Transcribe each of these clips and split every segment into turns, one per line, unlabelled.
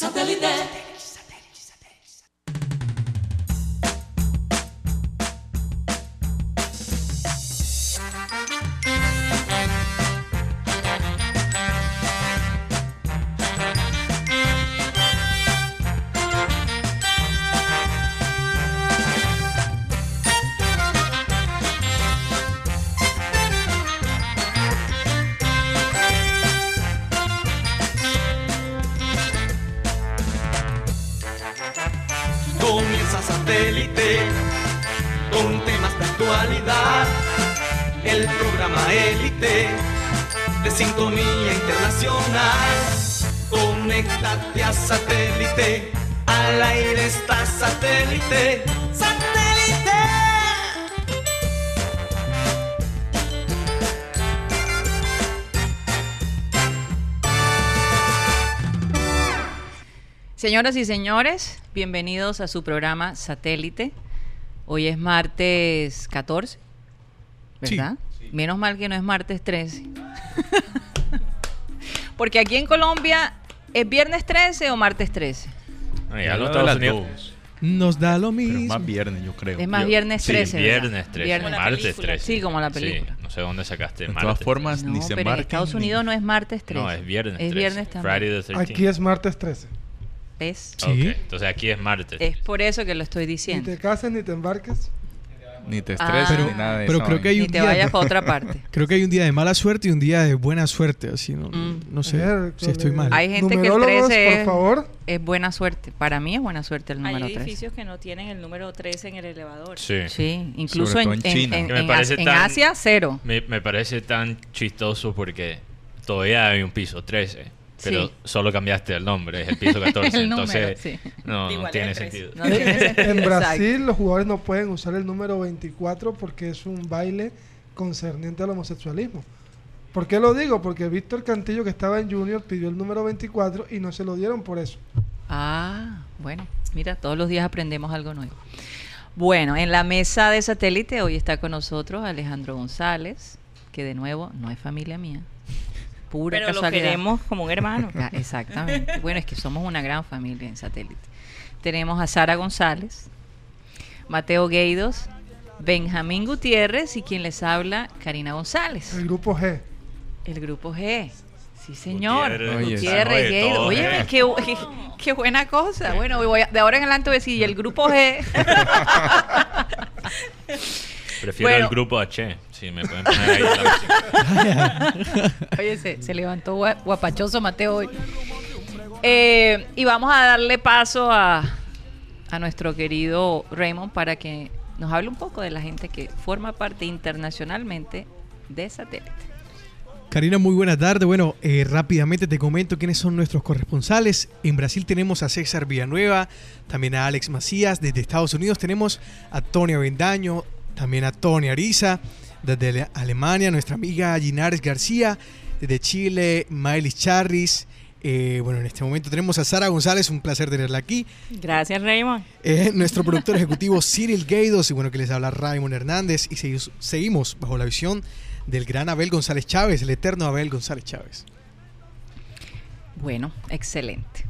Comienza
Señoras y señores, bienvenidos a su programa Satélite. Hoy es martes 14, ¿verdad? Menos mal que no es martes 13. Porque aquí en Colombia, ¿es viernes 13 o martes 13?
No, ya
de las
Estados Unidos.
dos.
Nos da lo
Pero
mismo.
más viernes, yo creo.
Es más viernes
sí,
13. ¿verdad?
viernes 13.
Viernes
martes
13.
13.
Sí, como la película.
Sí, no sé dónde sacaste
De
martes.
todas formas,
No,
ni se
pero en Estados
ni-
Unidos no es martes 13.
No, es viernes
Es
13.
viernes también.
Friday the 13th.
Aquí es martes 13.
¿Ves?
Sí.
Ok, entonces aquí es martes.
Es por eso que lo estoy
Ni
diciendo.
te cases ni te embarques.
Ni te
Ah.
estreses
Pero-
ni nada de
pero
eso.
creo que hay
Ni
un
te
día-
vayas para otra parte.
Creo que hay un día de mala suerte y un día de buena suerte, así no,
Mm.
no sé
Miércoles.
si estoy mal.
Hay gente que el
Numerólogos,
13
por
es,
favor.
es buena suerte. Para mí es buena suerte el número
Hay
13.
edificios que no tienen el número 13 en el elevador.
Sí.
Sí, incluso en,
en China.
en- en
tan-
Asia, cero.
Me, me parece tan chistoso porque todavía hay un piso 13. Pero
Sí.
solo cambiaste el nombre, es el piso 14.
El número,
entonces,
sí.
no, no tiene sentido.
No tiene sentido,
En
exacto.
Brasil los jugadores no pueden usar el número 24 porque es un baile concerniente al homosexualismo. ¿Por qué lo digo? Porque Víctor Cantillo, que estaba en Junior, pidió el número 24 y no se lo dieron por eso.
Ah, bueno, mira, todos los días aprendemos algo nuevo. Bueno, en la mesa de satélite hoy está con nosotros Alejandro González, que de nuevo no es familia mía. Pura
Pero lo
casualidad.
queremos como un hermano.
Ah, Exactamente. Bueno, es que somos una gran familia en satélite. Tenemos a Sara González, Mateo Gueidos, Benjamín Gutiérrez y quien les habla, Karina González.
El grupo G.
El grupo G. Sí, señor.
Gutiérrez,
Oye,
Gutiérrez,
oye,
qué, qué- qué buena cosa. Bueno, voy a- de ahora en adelante voy a decir, y el grupo G.
Prefiero
Bueno.
el grupo H. Si me pueden poner ahí la.
Oye, se, se levantó gua- guapachoso Mateo hoy. Eh, y vamos a darle paso a, a nuestro querido Raymond para que nos hable un poco de la gente que forma parte internacionalmente de satélite.
Karina, muy buena tarde. Bueno, eh, rápidamente te comento quiénes son nuestros corresponsales. En Brasil tenemos a César Villanueva, también a Alex Macías. Desde Estados Unidos tenemos a Tony Avendaño, también a Tony Ariza. Desde Ale- Alemania, nuestra amiga Ginares García. Desde Chile, Maelis Charris. Eh, bueno, en este momento tenemos a Sara González, un placer tenerla aquí.
Gracias, Raymond.
Eh, nuestro productor ejecutivo Cyril Gaidos y bueno que les habla Raymond Hernández y se- seguimos bajo la visión del gran Abel González Chávez, el eterno Abel González Chávez.
Bueno, excelente.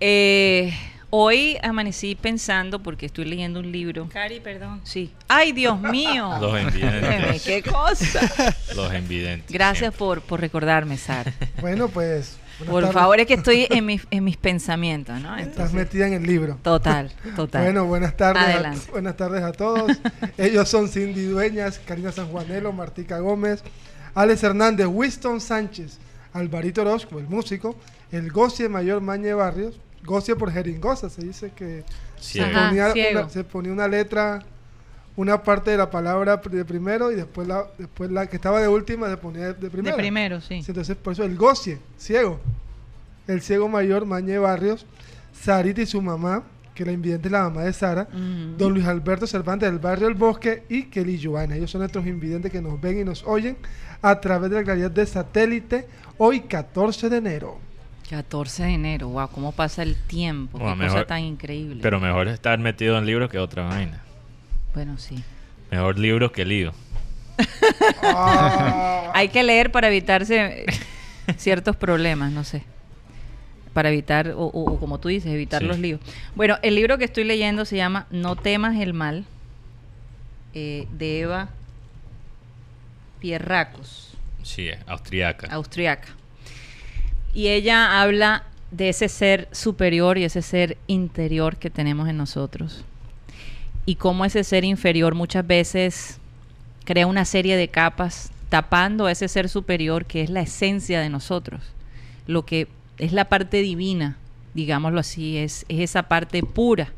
Eh, hoy amanecí pensando, porque estoy leyendo un libro.
Cari, perdón.
Sí. ¡Ay, Dios mío!
Los envidentes.
¡Qué cosa!
Los envidentes.
Gracias por, por recordarme, Sara.
Bueno, pues.
Por
tardes.
favor, es que estoy en mis, en mis pensamientos, ¿no?
Estás metida en el libro.
total, total.
Bueno, buenas tardes, a,
Adelante.
buenas tardes a todos. Ellos son Cindy Dueñas, Karina Sanjuanelo, Martica Gómez, Alex Hernández, Winston Sánchez, Alvarito Orozco, el músico, el Gocie Mayor Mañe Barrios, Gocie por jeringosa, se dice que se ponía, una, se ponía una letra, una parte de la palabra de primero y después la, después la que estaba de última se ponía de, de
de
primero.
primero, sí.
Entonces, por eso el Gocie, ciego. El ciego mayor, Mañe Barrios. Sarita y su mamá, que la invidente es la mamá de Sara. Don Luis Alberto Cervantes del barrio El Bosque y Kelly Joana. Ellos son nuestros invidentes que nos ven y nos oyen a través de la claridad de satélite hoy 14 de enero.
14 de enero, wow, cómo pasa el tiempo,
Bueno,
qué cosa tan increíble.
Pero mejor estar metido en libros que otra vaina.
bueno, sí.
Mejor libros que lío.
Ah,
Hay que leer para evitarse ciertos problemas, no sé. para evitar, o, o- o como tú dices, evitar
Sí.
los líos. Bueno, el libro que estoy leyendo se llama No temas el mal, eh, de Eva Pierracos,
Sí, austriaca.
austriaca. Y ella habla de ese ser superior y ese ser interior que tenemos en nosotros. Y cómo ese ser inferior muchas veces crea una serie de capas tapando a ese ser superior que es la esencia de nosotros. Lo que es la parte divina, digámoslo así, es, es esa parte pura.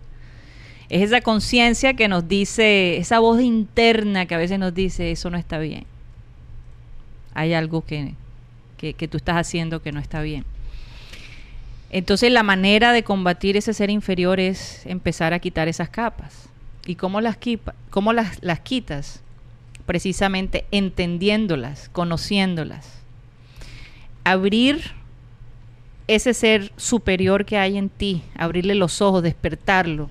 Es esa conciencia que nos dice, esa voz interna que a veces nos dice, eso no está bien. Hay algo que, que, tú estás haciendo que no está bien. Entonces la manera de combatir ese ser inferior es empezar a quitar esas capas. ¿Y cómo las, quipa- cómo las, las quitas? Precisamente entendiéndolas, conociéndolas. Abrir ese ser superior que hay en ti, abrirle los ojos, despertarlo,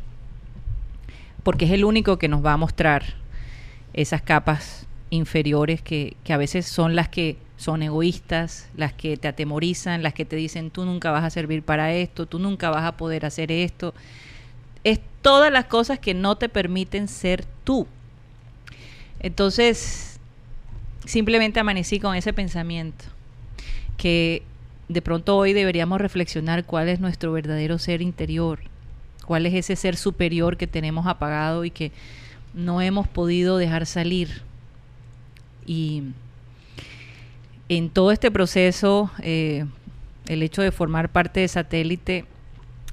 porque es el único que nos va a mostrar esas capas inferiores que, que a veces son las que son egoístas, las que te atemorizan, las que te dicen tú nunca vas a servir para esto, tú nunca vas a poder hacer esto. Es todas las cosas que no te permiten ser tú. Entonces, simplemente amanecí con ese pensamiento, que de pronto hoy deberíamos reflexionar cuál es nuestro verdadero ser interior, cuál es ese ser superior que tenemos apagado y que no hemos podido dejar salir. Y en todo este proceso, eh, el hecho de formar parte de satélite,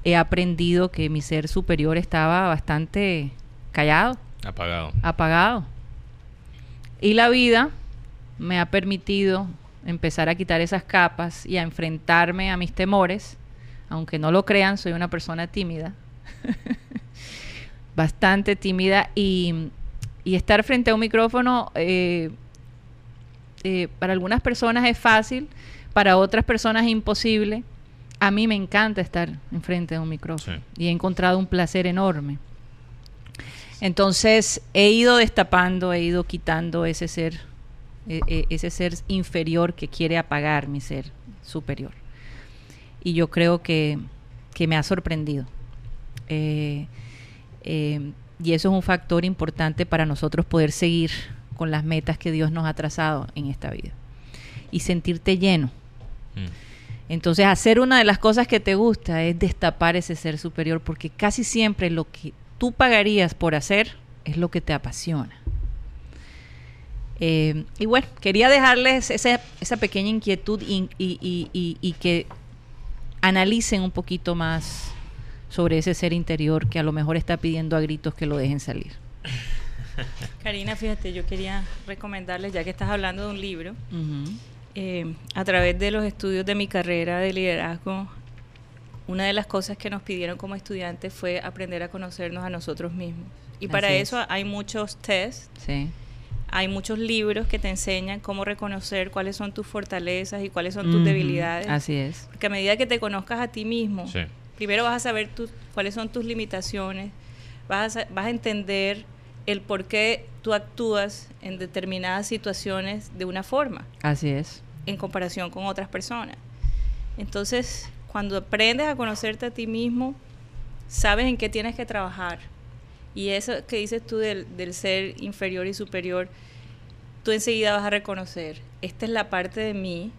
he aprendido que mi ser superior estaba bastante callado,
Apagado.
apagado. Y la vida me ha permitido empezar a quitar esas capas y a enfrentarme a mis temores. Aunque no lo crean, soy una persona tímida. Bastante tímida. Y, y estar frente a un micrófono, eh, eh, para algunas personas es fácil, para otras personas es imposible. A mí me encanta estar enfrente de un micrófono.
Sí.
Y he encontrado un placer enorme. Entonces he ido destapando, he ido quitando ese ser, e- e- ese ser inferior que quiere apagar mi ser superior. Y yo creo que, que me ha sorprendido. Eh, eh, y eso es un factor importante para nosotros poder seguir con las metas que Dios nos ha trazado en esta vida. Y sentirte lleno.
Mm.
Entonces, hacer una de las cosas que te gusta es destapar ese ser superior, porque casi siempre lo que tú pagarías por hacer es lo que te apasiona. Eh, y bueno, quería dejarles esa, esa pequeña inquietud y, y- y- y- y que analicen un poquito más sobre ese ser interior que a lo mejor está pidiendo a gritos que lo dejen salir.
Karina, fíjate, yo quería recomendarles, ya que estás hablando de un libro, eh, a través de los estudios de mi carrera de liderazgo, una de las cosas que nos pidieron como estudiantes fue aprender a conocernos a nosotros mismos. Y para
Así
eso
es.
hay muchos tests,
Sí.
hay muchos libros que te enseñan cómo reconocer cuáles son tus fortalezas y cuáles son tus debilidades.
Así es.
Porque a medida que te conozcas a ti mismo,
Sí.
primero vas a saber tus- cuáles son tus limitaciones, vas a, vas a entender el por qué tú actúas en determinadas situaciones de una forma
Así es.
en comparación con otras personas. Entonces, cuando aprendes a conocerte a ti mismo, sabes en qué tienes que trabajar. Y eso que dices tú del, del ser inferior y superior, tú enseguida vas a reconocer, esta es la parte de mí,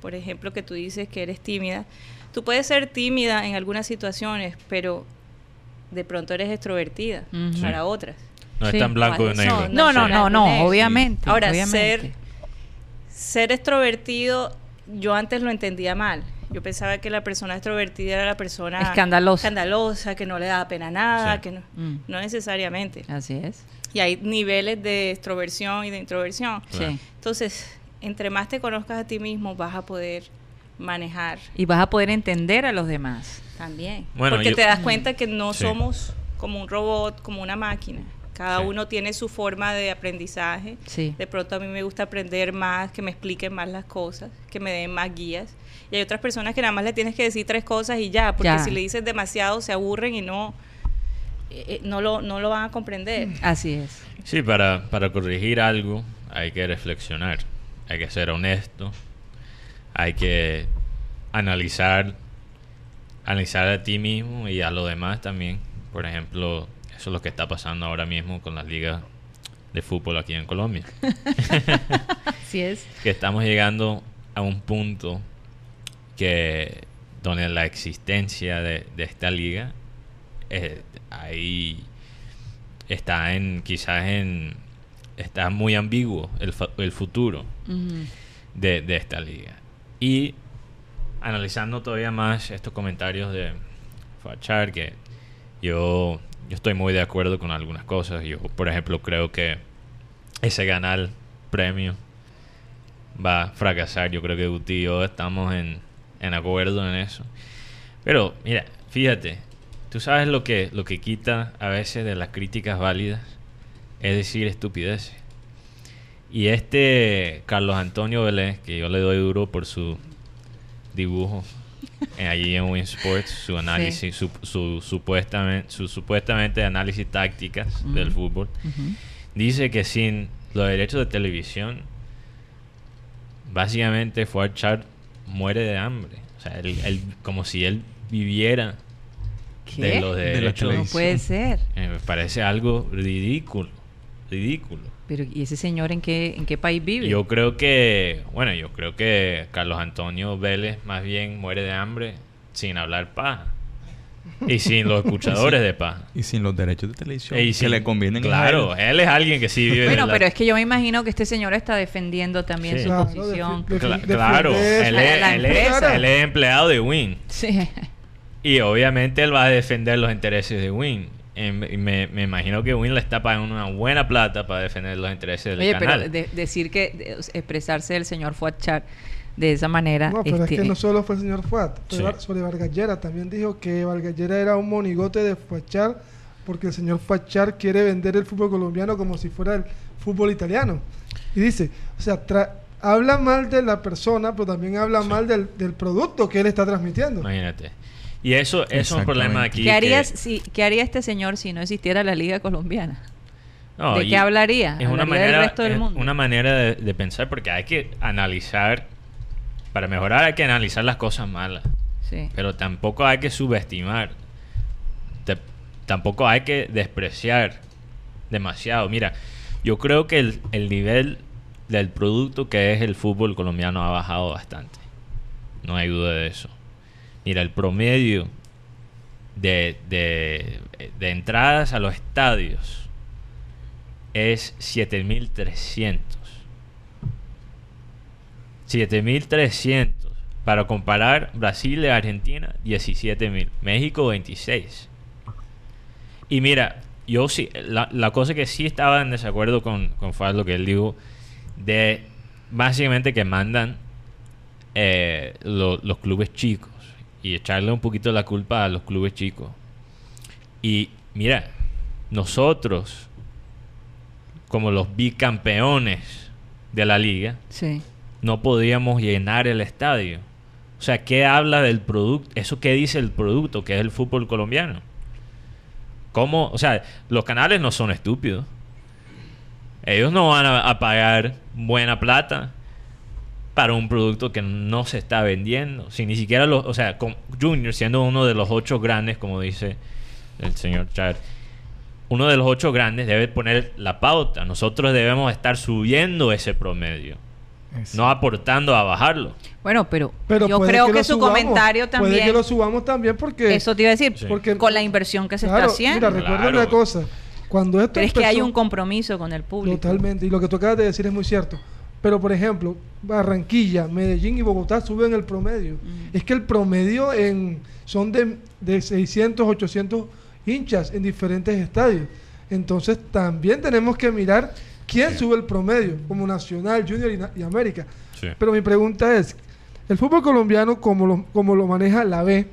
por ejemplo, que tú dices que eres tímida. Tú puedes ser tímida en algunas situaciones, pero de pronto eres extrovertida para otras.
No
Sí.
es tan blanco de
Eso,
negro.
No, no, no, no, obviamente.
Ahora,
obviamente.
ser ser extrovertido, yo antes lo entendía mal. Yo pensaba que la persona extrovertida era la persona
Escandalosa.
escandalosa, que no le daba pena nada,
Sí.
que no,
Mm.
no necesariamente.
Así es.
Y hay niveles de extroversión y de introversión.
Sí.
Entonces, entre más te conozcas a ti mismo, vas a poder manejar
Y vas a poder entender a los demás.
también.
Bueno,
Porque
yo-
te das cuenta que no
Sí.
somos como un robot, como una máquina. Cada
Sí.
uno tiene su forma de aprendizaje.
Sí.
De pronto a mí me gusta aprender más, que me expliquen más las cosas, que me den más guías. Y hay otras personas que nada más le tienes que decir tres cosas y ya, porque
Ya.
si le dices demasiado se aburren y no, eh, eh, no, lo, no lo van a comprender.
Así es.
Sí, para, para corregir algo hay que reflexionar, hay que ser honesto, hay que analizar analizar a ti mismo y a los demás también. Por ejemplo, eso es lo que está pasando ahora mismo con las ligas de fútbol aquí en Colombia.
Así es.
que estamos llegando a un punto que donde la existencia de, de esta liga eh, ahí está en quizás en está muy ambiguo el, el futuro de, de esta liga y analizando todavía más estos comentarios de Fachar que yo yo estoy muy de acuerdo con algunas cosas yo por ejemplo creo que ese ganar premio va a fracasar. Yo creo que Guti y yo estamos en, en acuerdo en eso. Pero, mira, fíjate, tú sabes lo que, lo que quita a veces de las críticas válidas, es decir, estupideces. Y este Carlos Antonio Vélez, que yo le doy duro por su dibujo allí en Win Sports, su análisis, su, su supuestamente, su supuestamente análisis tácticas del fútbol, dice que sin los derechos de televisión, básicamente Fuad Char muere de hambre. O sea, él, él- como si él viviera
¿Qué?
de los
la
derechos.
No
televisión.
puede ser.
Eh, me parece algo ridículo. Ridículo.
Pero ¿y ese señor en qué en qué país vive?
Yo creo que, bueno, yo creo que Carlos Antonio Vélez más bien muere de hambre sin hablar paja. Y sin los escuchadores de paja.
Y sin los derechos de televisión
Y
que
sin-
le convienen a
Claro,
él.
él es alguien que sí vive
bueno,
de la-
pero es que yo me imagino que este señor está defendiendo también
Sí.
su
Claro,
posición.
defi-
Cla-
defi-
claro, él es, él es- él es empleado de Win.
Sí.
Y obviamente él va a defender los intereses de Win. Y me, me imagino que Win le está pagando una buena plata para defender los intereses del
Oye,
canal.
pero de- decir que de- expresarse del señor Fuad Char de esa manera.
No, pero
este,
es que no solo fue el señor Fuat,
Sí.
Sobre Vargallera. También dijo que Vargallera era un monigote de Fuachar porque el señor Fuachar quiere vender el fútbol colombiano como si fuera el fútbol italiano. Y dice, o sea, tra- habla mal de la persona, pero también habla mal del, del producto que él está transmitiendo.
Imagínate. Y eso, eso es un problema aquí.
¿Qué,
que-
harías si, ¿Qué haría este señor si no existiera la Liga Colombiana?
No,
¿De qué hablaría?
Es una
¿Hablaría del
manera,
resto del
es
mundo?
una manera de, de pensar porque hay que analizar, para mejorar hay que analizar las cosas malas,
Sí.
pero tampoco hay que subestimar, Te- tampoco hay que despreciar demasiado. Mira, yo creo que el, el nivel del producto que es el fútbol colombiano ha bajado bastante. No hay duda de eso. Mira, el promedio de, de, entradas a los estadios es 7300. 7300. Para comparar, Brasil y Argentina, 17000. México, 26. Y mira, yo sí, la, la cosa que sí estaba en desacuerdo con, con Faz, lo que él dijo, de básicamente que mandan eh, lo- los clubes chicos y echarle un poquito la culpa a los clubes chicos. Y mira, nosotros, como los bicampeones de la liga,
Sí.
no podíamos llenar el estadio. O sea, ¿qué habla del producto? ¿Eso qué dice el producto, que es el fútbol colombiano? ¿Cómo? O sea, los canales no son estúpidos. Ellos no van a, a pagar buena plata para un producto que no se está vendiendo. Si ni siquiera los... O sea, con Junior siendo uno de los ocho grandes, como dice el señor Chad, uno de los ocho grandes debe poner la pauta. Nosotros debemos estar subiendo ese promedio, no aportando a bajarlo.
Bueno, pero,
Pero
yo creo que, su
subamos,
comentario
Puede que
también.
lo subamos también porque...
Eso te iba a decir,
Sí.
porque
con la inversión que se
Claro,
está haciendo.
Mira, recuerda
Claro.
una cosa. Cuando esto
pero es que hay
empezó-
un compromiso con el público.
Totalmente, y lo que tú acabas de decir es muy cierto. Pero, por ejemplo, Barranquilla, Medellín y Bogotá suben el promedio. Es que el promedio en, son de, de 600, 800 hinchas en diferentes estadios. Entonces, también tenemos que mirar quién sube el promedio, como Nacional, Junior y, América.
Sí.
Pero mi pregunta es, el fútbol colombiano, como lo, como lo maneja la B,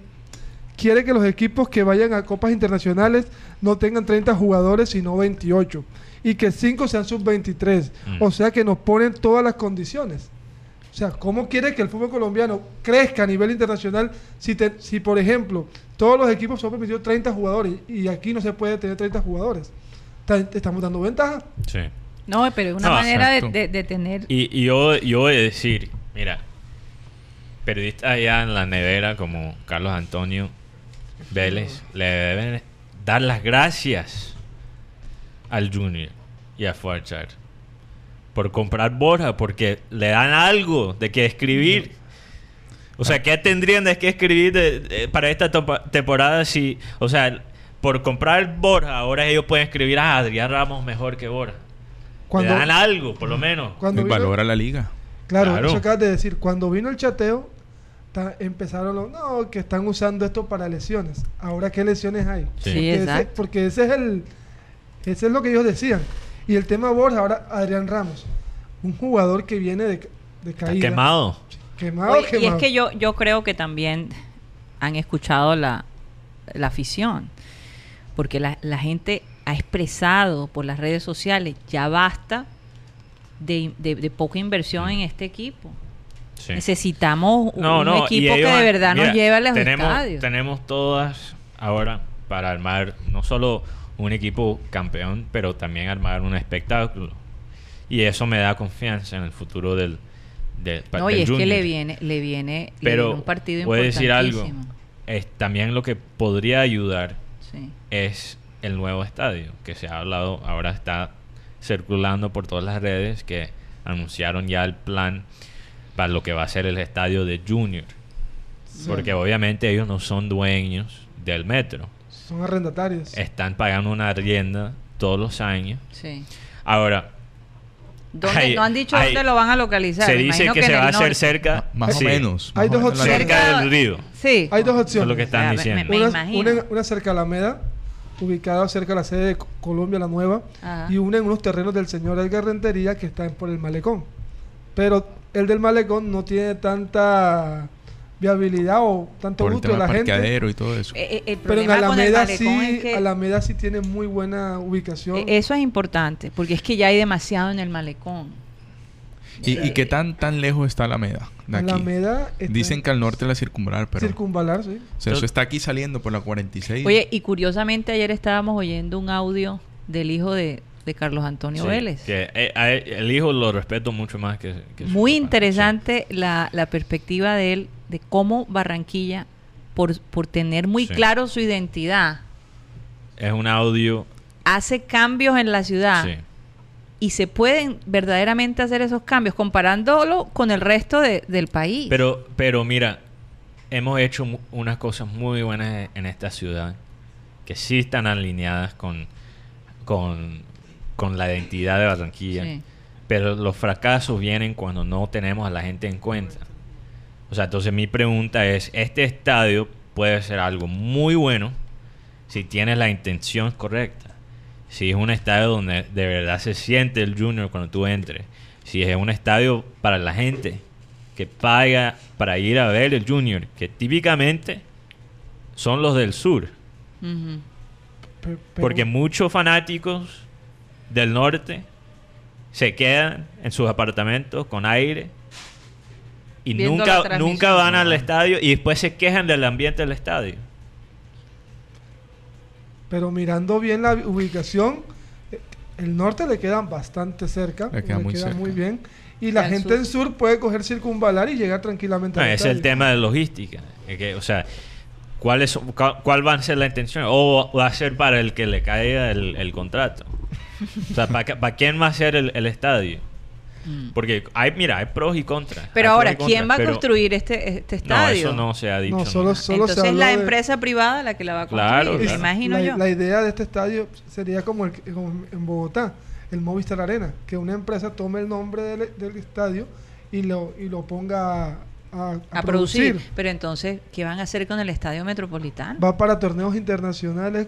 quiere que los equipos que vayan a copas internacionales no tengan 30 jugadores, sino 28. Y que 5 sean sub-23.
Mm.
O sea que nos ponen todas las condiciones. O sea, ¿cómo quiere que el fútbol colombiano crezca a nivel internacional si, te- si por ejemplo, todos los equipos son permitidos 30 jugadores y aquí no se puede tener 30 jugadores? Te Estamos dando ventaja.
Sí.
No, pero es una
No,
manera de,
exacto.
de- de tener.
Y, y yo, yo voy a decir, mira, periodistas allá en la nevera como Carlos Antonio Vélez le deben dar las gracias al Junior y a Fuachar por comprar Borja, porque le dan algo de que escribir. O sea, ¿qué tendrían de que escribir de- de- para esta temporada si, o sea, por comprar Borja, ahora ellos pueden escribir a Adrián Ramos mejor que Borja?
Cuando,
le dan algo, por lo menos.
cuando vino-
valora la liga.
Claro,
Claro.
eso acabas de decir. Cuando vino el chateo, ta- empezaron los, no, que están usando esto para lesiones. Ahora, ¿qué lesiones hay?
Sí.
Sí,
Porque ese-
exacto.
porque ese es el, ese es lo que ellos decían. Y el tema Borja, ahora Adrián Ramos, un jugador que viene de, de
Está
caída.
quemado.
Quemado,
Oye, y es
quemado.
que yo, yo creo que también han escuchado la, la afición, porque la, la gente ha expresado por las redes sociales, ya basta de, de- de poca inversión en este equipo.
Sí.
Necesitamos un,
No,
un
no, y
equipo que de verdad nos lleve a los
tenemos,
estadios.
Tenemos todas ahora para armar no solo un equipo campeón, pero también armar un espectáculo. Y eso me da confianza en el futuro del, del,
no, y es que le viene, le viene, le
Pero
viene un partido
voy a decir algo. Es, también lo que podría ayudar
Sí.
es el nuevo estadio, que se ha hablado, ahora está circulando por todas las redes, que anunciaron ya el plan para lo que va a ser el estadio de Junior. Porque obviamente ellos no son dueños del metro.
Son arrendatarios.
Están pagando una arrienda todos los años.
sí.
Ahora,
¿Dónde-
Hay-
no han dicho
hay-
dónde lo van a localizar.
se
Me
dice que, se va a hacer cerca,
Más
sí,
o menos.
Hay
más
dos opciones.
cerca del río.
Sí.
Hay dos opciones.
es lo que
O sea,
están
me-
diciendo.
me
una,
imagino.
una- una cerca a Alameda, ubicada cerca de la sede de Co- Colombia la Nueva,
Ajá.
y una en unos terrenos del señor Edgar Rentería que están por el malecón. Pero el del malecón no tiene tanta viabilidad o tanto
Por el
gusto de
tema
la gente.
parqueadero y todo eso.
Eh, eh, el
Pero en
el
Alameda sí,
es que
Alameda sí tiene muy buena ubicación.
eh, eso es importante, porque es que ya hay demasiado en el malecón.
¿Y, y qué tan tan lejos está Alameda de aquí?
Alameda está
Dicen que al norte de la circunvalar, pero...
circunvalar, sí.
o sea, eso está aquí saliendo por la 46.
Oye, y curiosamente ayer estábamos oyendo un audio del hijo de, de Carlos Antonio
Sí,
Vélez.
que, eh, a él- el hijo lo respeto mucho más que, que su
Muy
papá,
interesante la, la perspectiva de él, de cómo Barranquilla, por, por tener muy
Sí.
claro su identidad.
Es un audio.
hace cambios en la ciudad.
sí.
Y se pueden verdaderamente hacer esos cambios, comparándolo con el resto de- del país.
Pero, pero mira, hemos hecho unas cosas muy buenas en esta ciudad que sí están alineadas con, con, con la identidad de Barranquilla.
Sí.
Pero los fracasos vienen cuando no tenemos a la gente en cuenta. O sea, entonces mi pregunta es, este estadio puede ser algo muy bueno si tienes la intención correcta. Si es un estadio donde de verdad se siente el junior cuando tú entres. Si es un estadio para la gente que paga para ir a ver el junior, que típicamente son los del sur.
Pero-
Porque muchos fanáticos del norte se quedan en sus apartamentos con aire y nunca, nunca van al estadio y después se quejan del ambiente del estadio.
Pero mirando bien la ubicación, el norte le quedan bastante cerca,
Le queda muy cerca.
muy bien. Y la gente
sur.
en sur puede coger circunvalar y llegar tranquilamente
No,
al
ese es el
estadio.
tema de logística. Es que, o sea, ¿cuál, es, cuál, cuál va a ser la intención? ¿O va a ser para el que le caiga el, el contrato? O sea, ¿para, qué- para quién va a ser el, el estadio?
Mm.
Porque hay, mira, hay pros y contras.
Pero ahora, ¿quién va a construir este, este
No,
estadio?
eso no se ha dicho.
No,
¿no?
solo, solo
Entonces es la
de-
empresa privada la que la va a construir,
Claro,
me
claro.
imagino
la,
yo.
la idea de este estadio sería como, el, que- como en Bogotá, el Movistar Arena, que una empresa tome el nombre del, del estadio y lo, y lo ponga a, a- a
a producir. Pero entonces, ¿qué van a hacer con el estadio metropolitano?
Va para torneos internacionales,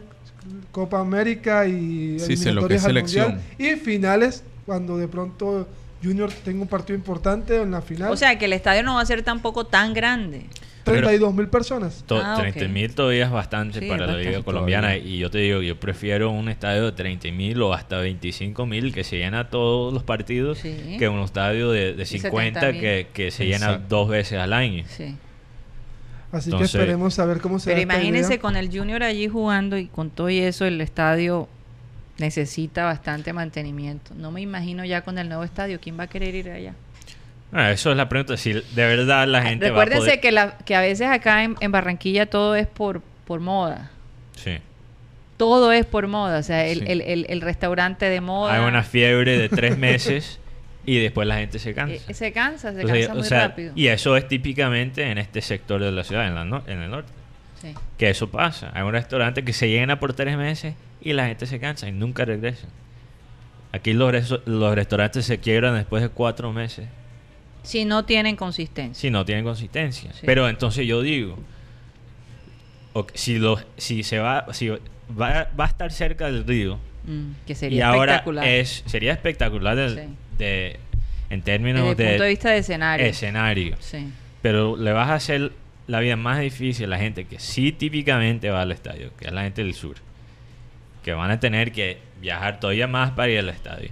Copa América y
Sí, sí, lo que es selección.
Mundial. Y finales, cuando de pronto Junior tenga un partido importante en la final.
O sea, que el estadio no va a ser tampoco tan grande.
32 mil personas.
To-
Ah, ok.
30 mil todavía es bastante
Sí,
para
es
la liga colombiana
Todavía.
y yo te digo, yo prefiero un estadio de 30 mil o hasta 25 mil que se llena todos los partidos
Sí.
que un estadio de, de 50
70.000.
que, que se llena
Exacto.
dos veces al año.
Sí.
Así
Entonces-
que esperemos a ver cómo se
Pero
da esta
imagínense con el Junior allí jugando y con todo y eso, el estadio necesita bastante mantenimiento. No me imagino ya con el nuevo estadio, ¿quién va a querer ir allá?
Ah, eso es la pregunta, si de verdad la gente
Recuérdense
va a poder...
que, la, que a veces acá en, en Barranquilla todo es por, por moda.
Sí.
Todo es por moda. O sea, el,
Sí.
el- el- el restaurante de moda.
Hay una fiebre de tres meses y después la gente se cansa.
eh, se cansa, se
O sea,
cansa
o
muy
sea,
rápido.
Y eso es típicamente en este sector de la ciudad, en, la no- en el norte.
Sí.
Que eso pasa. Hay un restaurante que se llena por tres meses y la gente se cansa y nunca regresa. Aquí los, reso- los restaurantes se quiebran después de cuatro meses
Si no tienen consistencia.
si no tienen consistencia.
Sí.
Pero entonces yo digo, si, lo, si se va, si va, va a estar cerca del río
Mm, que
y
sería
ahora
espectacular.
es sería espectacular del-
Sí.
de, en
Desde
términos
el
de,
punto de vista de escenario.
escenario.
Sí.
Pero le vas a hacer la vida más difícil a la gente que sí típicamente va al estadio, que es la gente del sur. Que van a tener que viajar todavía más para ir al estadio.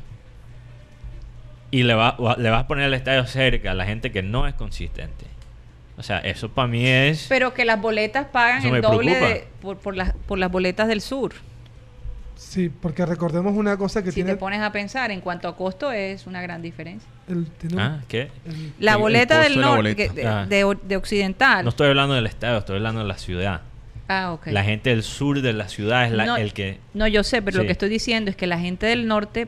Y le, va, le vas a poner el estadio cerca a la gente que no es consistente. O sea, eso para mí es...
Pero que las boletas pagan el doble de- por, por las, por las boletas del sur.
Sí, porque recordemos una cosa que
Si
tiene
te pones a pensar, en cuanto a costo es una gran diferencia.
el, tiene un-
¿Ah? ¿Qué?
el-
La
El-
boleta del norte, de,
Ah.
de- de occidental.
No estoy hablando del estadio, estoy hablando de la ciudad.
Ah.
La gente del sur de la ciudad es la-
No,
el que...
No, yo sé, pero lo que estoy diciendo es que la gente del norte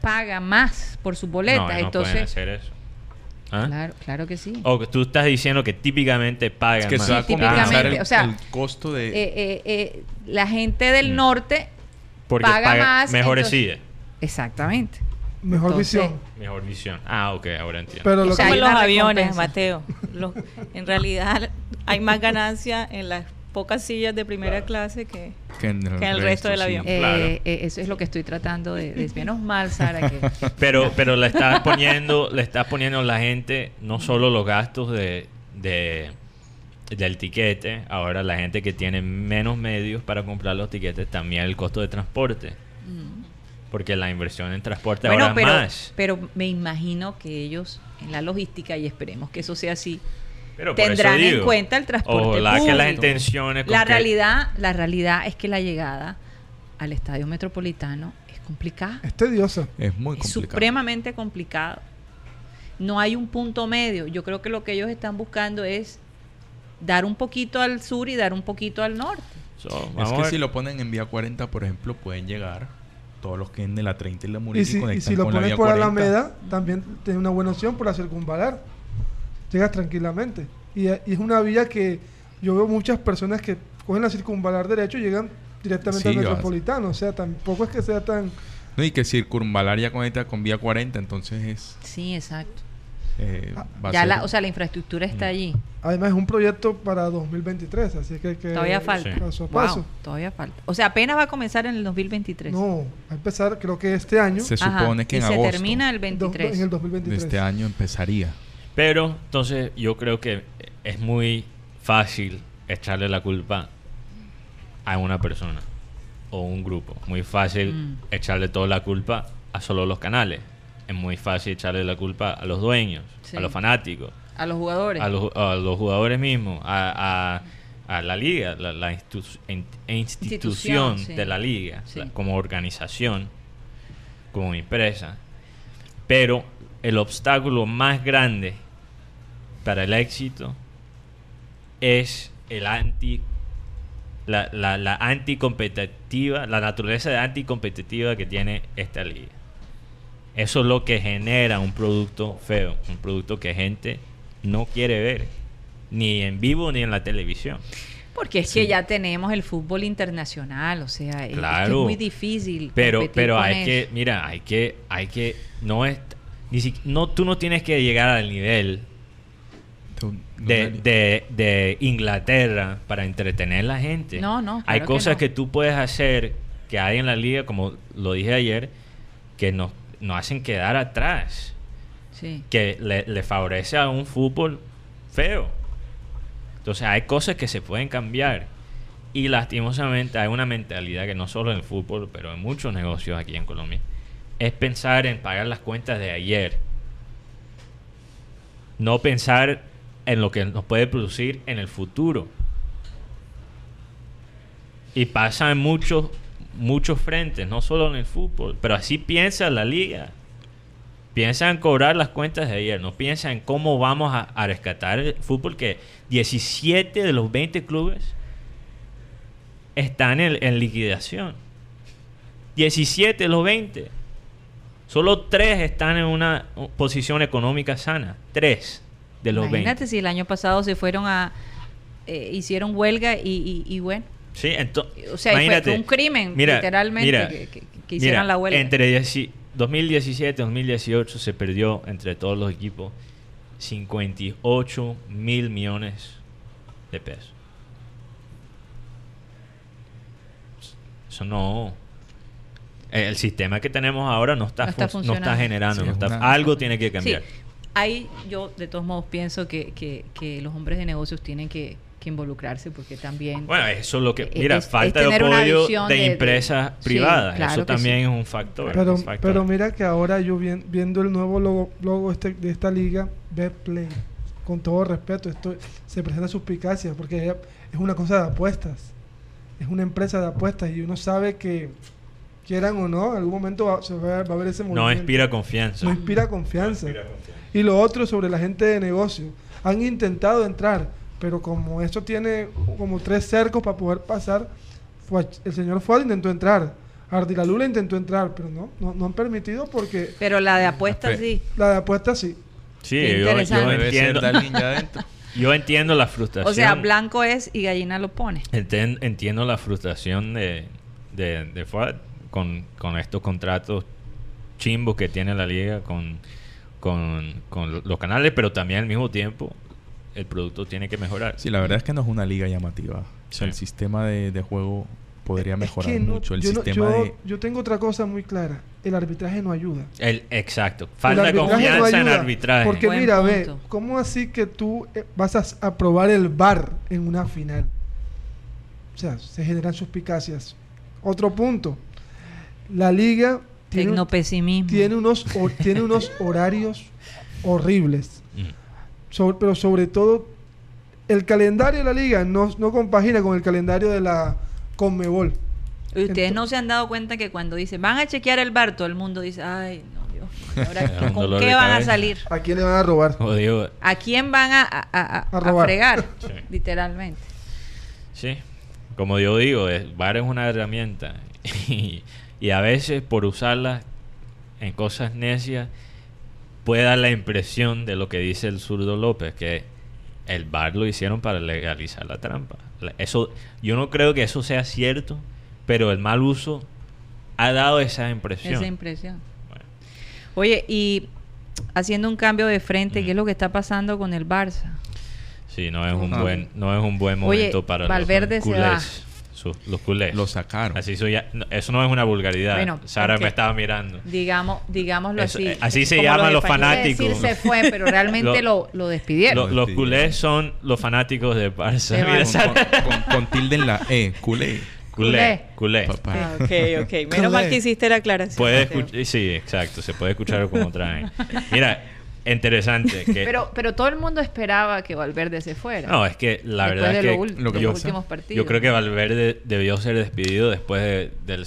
paga más por sus boletas.
no, no pueden
Entonces,
hacer eso. ¿Ah?
claro, claro que sí.
O que tú estás diciendo que típicamente pagan
Es que
más.
se va a
Sí,
compensar
típicamente,
el,
o sea,
el costo de...
Eh, eh, eh, la gente del
Mm.
norte
Porque
paga
paga
más,
mejores
entonces-
sillas.
Exactamente.
Mejor
Entonces,
visión.
Mejor visión. Ah, ok, ahora entiendo.
Pero lo
O sea,
Como
hay
que,
los aviones. Mateo. Los- en realidad hay más ganancia en las pocas sillas de primera clase que...
que en el,
que el resto del
sí.
avión.
Eh,
Claro.
eh, eso es lo que estoy tratando de, de- Menos mal, Sara, que...
Pero, pero le estás poniendo, le estás poniendo a la gente no solo los gastos de, de del tiquete, ahora la gente que tiene menos medios para comprar los tiquetes, también el costo de transporte. Porque la inversión en transporte
Bueno,
ahora
pero,
más.
pero me imagino que ellos, en la logística, y esperemos que eso sea así,
Pero
tendrán en cuenta el transporte
Ojalá que las intenciones
La
que-
realidad, la realidad es que la llegada al estadio metropolitano es complicada.
es tediosa.
Es muy
es
complicado.
supremamente complicado. No hay un punto medio. Yo creo que lo que ellos están buscando es dar un poquito al sur y dar un poquito al norte.
So,
Es que si lo ponen en vía 40, por ejemplo, pueden llegar todos los que en de la 30 y la
Y
Murillo
si, y si lo
la
pones
vía
por
40.
Alameda, también tiene una buena opción por la circunvalar. Llegas tranquilamente. Y, y es una vía que yo veo muchas personas que cogen la circunvalar derecho y llegan directamente al
Sí, vas.
metropolitano. O sea, tampoco es que sea tan...
No, y que circunvalar ya conecta con vía 40, entonces es...
Sí, exacto.
Eh,
Ah,
Ya la, o sea, la infraestructura está
Mm.
allí.
Además, es un proyecto para 2023, así que hay que...
Todavía falta.
Sí.
Paso a
Wow,
paso.
todavía falta. O sea, apenas va a comenzar en el 2023.
No, va a empezar creo que este año.
se
Ajá,
supone que
y
en
se
agosto
termina el
do-
23.
en el
de
2023.
este año empezaría.
Pero entonces yo creo que es muy fácil echarle la culpa a una persona o un grupo. Muy fácil
Mm.
echarle toda la culpa a solo los canales. Es muy fácil echarle la culpa a los dueños,
Sí.
a los fanáticos,
A los jugadores.
a los, a los jugadores mismos, a, a- a la liga, la, la institu- in- institución
Institución, sí.
de la liga,
Sí.
la- como organización, como empresa. Pero el obstáculo más grande para el éxito es el anti la, la, la anticompetitiva, la naturaleza de anticompetitiva que tiene esta liga. Eso es lo que genera un producto feo, un producto que gente no quiere ver, ni en vivo ni en la televisión.
Porque es
Sí.
que ya tenemos el fútbol internacional, o sea, es- es, que
Claro.
es muy difícil.
Pero, pero
con
hay que,
eso.
mira, hay que, hay que, no es, ni si- no, tú no tienes que llegar al nivel de, de, de Inglaterra para entretener a la gente.
No, no,
Hay
que
cosas
no.
que, tú puedes hacer que hay en la liga, como lo dije ayer, que nos, nos hacen quedar atrás,
Sí.
que le, le favorece a un fútbol feo. Entonces hay cosas que se pueden cambiar. Y lastimosamente hay una mentalidad que no solo en el fútbol, pero en muchos negocios aquí en Colombia, es pensar en pagar las cuentas de ayer. No pensar en lo que nos puede producir en el futuro. Y pasa en muchos, muchos frentes, no solo en el fútbol, pero así piensa la liga. Piensa en cobrar las cuentas de ayer, no piensa en cómo vamos a, a rescatar el fútbol que 17 de los 20 clubes están en, en liquidación. 17 de los 20. Solo 3 están en una posición económica sana. 3 de los
Imagínate
20.
si el año pasado se fueron a... eh, hicieron huelga y, y- y bueno.
Sí, entonces.
O sea, y fue- un crimen, literalmente, que- que- que hicieran la huelga.
Entre dieci- 2017 y 2018 se perdió entre todos los equipos 58 mil millones de pesos. Eso no. El sistema que tenemos ahora no está,
No está
no está generando.
Sí,
no
es
está-
una-
algo tiene que
Sí,
cambiar.
ahí yo de todos modos pienso que, que- que los hombres de negocios tienen que, que involucrarse porque también...
Bueno, eso es lo que.
Eh,
Mira,
es- es
falta de apoyo de, empresas
Sí,
privadas.
claro
eso también
sí.
es un factor.
Pero,
un factor.
pero mira que ahora yo vien- viendo el nuevo logo, logo este, de esta liga, Betplay, con todo respeto, esto se presenta suspicacia porque es una cosa de apuestas. Es una empresa de apuestas y uno sabe que, quieran o no, en algún momento va, se va, va a haber ese movimiento.
no inspira confianza.
No inspira confianza. Y lo otro sobre la gente de negocio. Han intentado entrar, pero como esto tiene como tres cercos para poder pasar, el señor Fuad intentó entrar. Ardilalula intentó entrar, pero no, no, no han permitido porque
Pero la de apuestas
Fe-
sí.
la de apuestas sí.
Sí, yo, yo entiendo, yo entiendo la frustración.
O sea, blanco es y gallina lo pone.
Enten- entiendo la frustración de, de, de Fuad con, con estos contratos chimbos que tiene la liga con, con, con los canales, pero también al mismo tiempo el producto tiene que mejorar.
Sí, la verdad es que no es una liga llamativa. O sea,
Sí.
el sistema de, de juego podría
Es
mejorar
que no-
mucho. El
yo, no-
sistema
yo-
de...
yo tengo otra cosa muy clara. El arbitraje no ayuda.
El, exacto.
El
Falta
arbitraje
confianza
no
en arbitraje.
Porque
Buen
mira, ve. ¿cómo así que tú eh, vas a aprobar el VAR en una final? O sea, se generan suspicacias. Otro punto. La liga tiene,
Tecnopesimismo.
tiene, unos, tiene unos horarios horribles. Sobre- pero sobre todo, el calendario de la liga no, no compagina con el calendario de la Conmebol.
Y ustedes no se han dado cuenta que cuando dicen van a chequear el bar, todo el mundo dice, ay, no, Dios, mío, ¿ahora ¿con qué van a salir?
¿A quién le van a robar?
¿A quién van a, a, a- a-
robar.
fregar?
Sí.
Literalmente.
Sí, como yo digo, el VAR es una herramienta y, y a veces por usarla en cosas necias puede dar la impresión de lo que dice el zurdo López, que el VAR lo hicieron para legalizar la trampa. Eso, yo no creo que eso sea cierto, pero el mal uso ha dado esa impresión.
Esa impresión.
Bueno,
Oye, y haciendo un cambio de frente,
Ujú.
¿qué es lo que está pasando con el Barça?
sí, no es un buen, no es un buen
Oye,
momento para
Valverde
los
se
culés.
va.
Su- los culés.
Lo sacaron.
Así soy ya- no, eso no es una vulgaridad.
Bueno,
Sara
porque-
me estaba mirando.
Digamos, digámoslo
Eso,
así.
eh, así se llaman los
españoles
fanáticos.
decir se fue, pero realmente lo,
Lo-
lo despidieron.
Lo- los culés son los fanáticos de Barça. Sara.
con, con- con tilde en la E, culé.
Culé. Culé.
Papá.
Ah, ok, ok. Menos mal que hiciste la aclaración.
Puede sí, exacto, se puede escuchar como traen. Mira, interesante que
Pero, pero todo el mundo esperaba que Valverde se fuera.
no, es que la
Después
verdad
de
es
lo
que
lo que
los
pasa-
últimos partidos.
yo creo que Valverde debió ser despedido después de- del,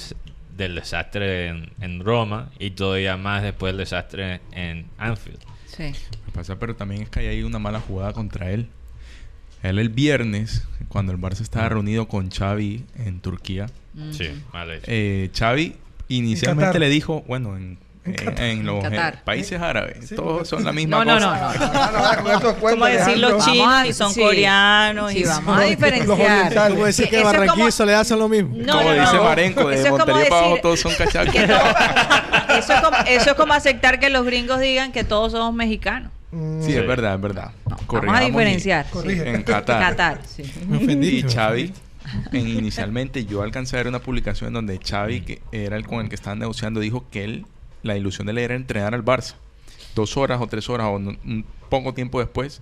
del desastre en, en Roma y todavía más después del desastre en Anfield.
Sí.
Pasa, pero también es que hay ahí una mala jugada contra él. Él el viernes, cuando el Barça estaba reunido con Xavi en Turquía.
Sí, mal hecho.
eh, Xavi inicialmente le dijo, bueno, en, en- en los
En
eh,
Qatar.
países árabes,
Sí,
todos son la misma
No, no,
cosa.
no, no.
Ah, no, estos
Como decir los chinos y son
sí.
coreanos.
Sí,
y
vamos a diferenciar.
¿Cómo decir que Barranquilla
como-
y Soledad hacen lo mismo?
No,
como
no,
dice
no.
Marenco, de
como
Montería para abajo todos son cachacos.
eso, es como, eso es como aceptar que los gringos digan que todos somos mexicanos.
Sí,
Sí.
es verdad, es verdad.
No, vamos a
y-
diferenciar.
En Qatar.
Qatar, sí.
Me
Y
ofendiste.
Xavi, en- inicialmente yo alcancé a ver una publicación donde Xavi, que era el con el que estaban negociando, dijo que él, la ilusión de él era entrenar al Barça. Dos horas o tres horas o no- un poco tiempo después,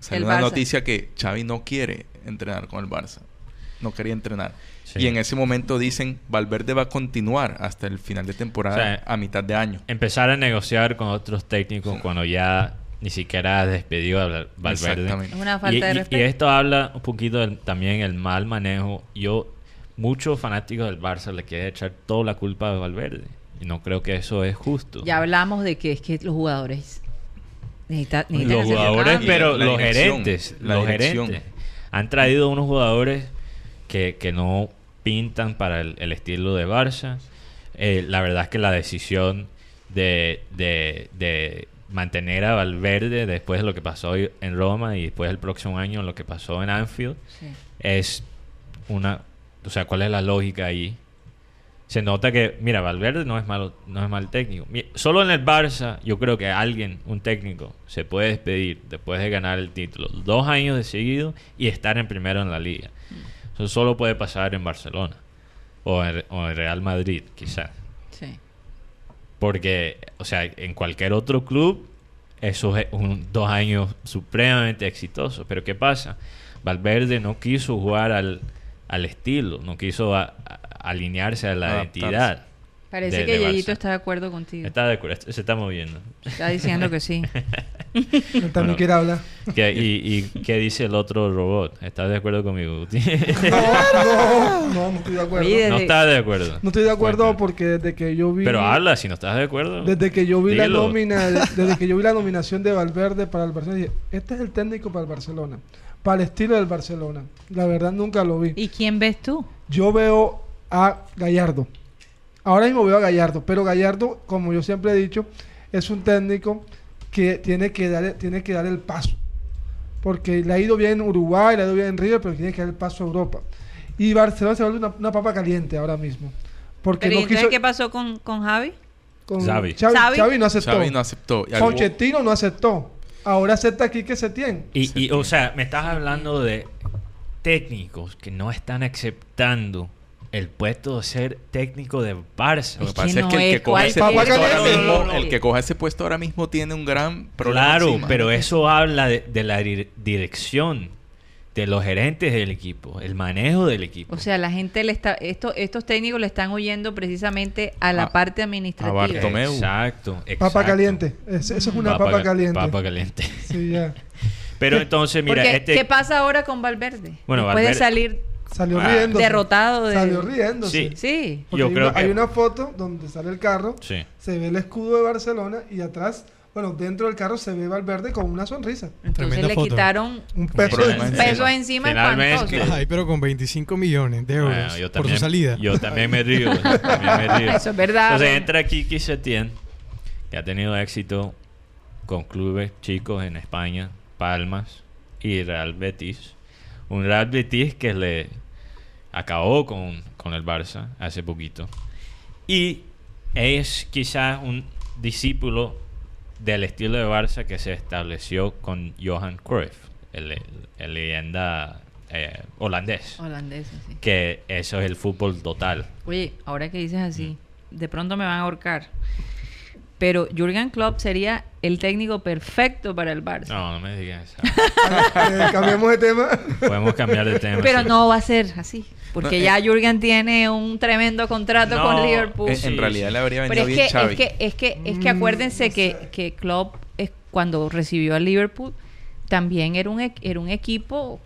salió una
Barça.
noticia que Xavi no quiere entrenar con el Barça. No quería entrenar.
Sí.
Y en ese momento dicen, Valverde va a continuar hasta el final de temporada,
O sea,
a mitad de año.
Empezar a negociar con otros técnicos cuando ya ni siquiera has despedido a Val- Valverde.
Es una falta
y,
de
y esto habla un poquito del- también el mal manejo. Yo, muchos fanáticos del Barça le quieren echar toda la culpa a Valverde. Y no creo que eso es justo.
Ya hablamos de que es que los jugadores necesita- necesitan
los jugadores, pero
La
los gerentes,
la
los
dirección.
gerentes han traído unos jugadores que, que no pintan para el, el estilo de Barça. Eh, la verdad es que la decisión de, de- de mantener a Valverde después de lo que pasó en Roma y después el próximo año lo que pasó en Anfield
Sí.
es una... O sea, ¿cuál es la lógica ahí? Se nota que, mira, Valverde no es malo, no es mal técnico. Solo en el Barça, yo creo que alguien, un técnico, se puede despedir después de ganar el título dos años de seguido y estar en primero en la liga. Eso solo puede pasar en Barcelona o en, o en Real Madrid, quizás.
Sí.
Porque, o sea, en cualquier otro club, eso es un, dos años supremamente exitosos. Pero ¿qué pasa? Valverde no quiso jugar al, al estilo, no quiso a- a- alinearse a la
Adaptarse.
identidad.
Parece
de-
que
Barça.
está de acuerdo contigo.
Está de acuerdo, se está moviendo.
Está diciendo que sí.
Él también
Bueno.
quiere hablar.
¿Qué- y, y qué dice el otro robot? ¿Estás de acuerdo conmigo?
No, no, no estoy de acuerdo.
Oye,
no estás de acuerdo.
No estoy de acuerdo
Cuéntame.
porque desde que yo vi.
Pero habla si no estás de acuerdo.
Desde que yo vi la nómina, desde que yo vi la nominación de Valverde para el Barcelona, dije, este es el técnico para el Barcelona, para el estilo del Barcelona. La verdad nunca lo vi.
¿Y quién ves tú?
Yo veo a Gallardo. Ahora mismo veo a Gallardo, pero Gallardo, como yo siempre he dicho, es un técnico que tiene que dar, tiene que dar el paso. Porque le ha ido bien en Uruguay, le ha ido bien en River, pero tiene que dar el paso a Europa. Y Barcelona se vuelve una, una papa caliente ahora mismo. Porque
Pero ¿y
no
entonces
quiso...
qué pasó con, con Javi?
con
Xavi.
Xavi,
Xavi.
Xavi no aceptó.
Xavi no aceptó.
Pochettino no aceptó. Ahora acepta aquí que se tiene.
Y, y, o sea, me estás hablando de técnicos que no están aceptando el puesto de ser técnico de Barça.
Lo que pasa es que el
es
que coja ese puesto ahora mismo,
caliente.
el que coja ese puesto ahora mismo tiene un gran problema.
Claro,
encima.
pero eso habla de, de la dir- dirección, de los gerentes del equipo, el manejo del equipo.
O sea, la gente le está, esto, estos técnicos le están huyendo precisamente a la
A-
parte administrativa.
a Bartomeu.
Exacto,
Papa caliente. Es- eso es una papa,
Papa ca-
caliente.
Papa caliente.
Sí, ya.
Pero entonces, mira,
Porque,
este...
¿qué pasa ahora con Valverde?
Bueno,
Después de
Valverde-
salir
Salió
Ah.
riendo.
derrotado de...
Salió riéndose.
Sí.
Sí.
Porque
Yo
hay,
creo
una,
que-
hay una foto donde sale el carro,
Sí.
se ve el escudo de Barcelona y atrás, bueno, dentro del carro se ve Valverde con una sonrisa.
Entonces le
foto.
quitaron
Un peso
un peso encima
Finalmente.
Ay, pero con 25 millones de euros
Bueno, yo
por
también,
su salida.
Yo también me río. yo también me río.
Eso es verdad.
Entonces
¿no?
entra Kiki Setién, que ha tenido éxito con clubes chicos en España, Palmas y Real Betis. Un Real Betis que le acabó con, con el Barça hace poquito. Y es quizás un discípulo del estilo de Barça que se estableció con Johan Cruyff, el, el- leyenda eh, holandés.
Holandesa, sí.
Que eso es el fútbol total.
Oye, ahora que dices así, de pronto me van a ahorcar. Pero Jürgen Klopp sería el técnico perfecto para el Barça.
No, no me digas eso.
Eh, cambiemos de tema.
Podemos cambiar de tema.
Pero
sí.
no va a ser así. Porque
No,
ya
eh,
Jürgen tiene un tremendo contrato
No,
con Liverpool.
En, realidad le habría
Pero
venido
es
bien
que,
Xavi.
es que, es que, es que
Mm,
acuérdense
no
que,
sé.
que Klopp, es, cuando recibió a Liverpool, también era un, e- era un equipo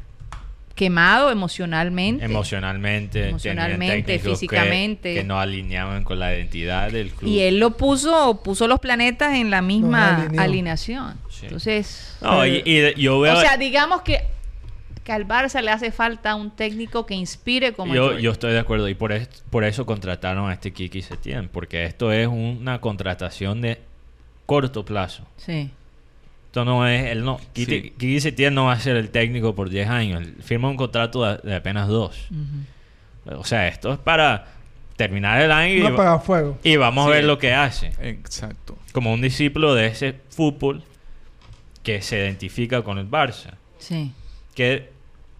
quemado emocionalmente.
Emocionalmente,
Emocionalmente,
técnicos que-
físicamente.
Que, no alineaban con la identidad del club.
Y él lo puso, puso los planetas en la misma alineación.
Sí.
Entonces,
No, y, y de- yo veo.
o sea, digamos que, que al Barça le hace falta un técnico que inspire como
yo, yo estoy de acuerdo y por, est- por eso contrataron a este Kiki Setién, porque esto es una contratación de corto plazo.
Sí.
Esto no es, él no, Kiki,
Sí.
Setién no va a ser el técnico por 10 años, él firma un contrato de, de apenas dos. O sea, esto es para terminar el año y, vamos a ver lo que hace.
Exacto.
Como un discípulo de ese fútbol que se identifica con el Barça.
Sí.
que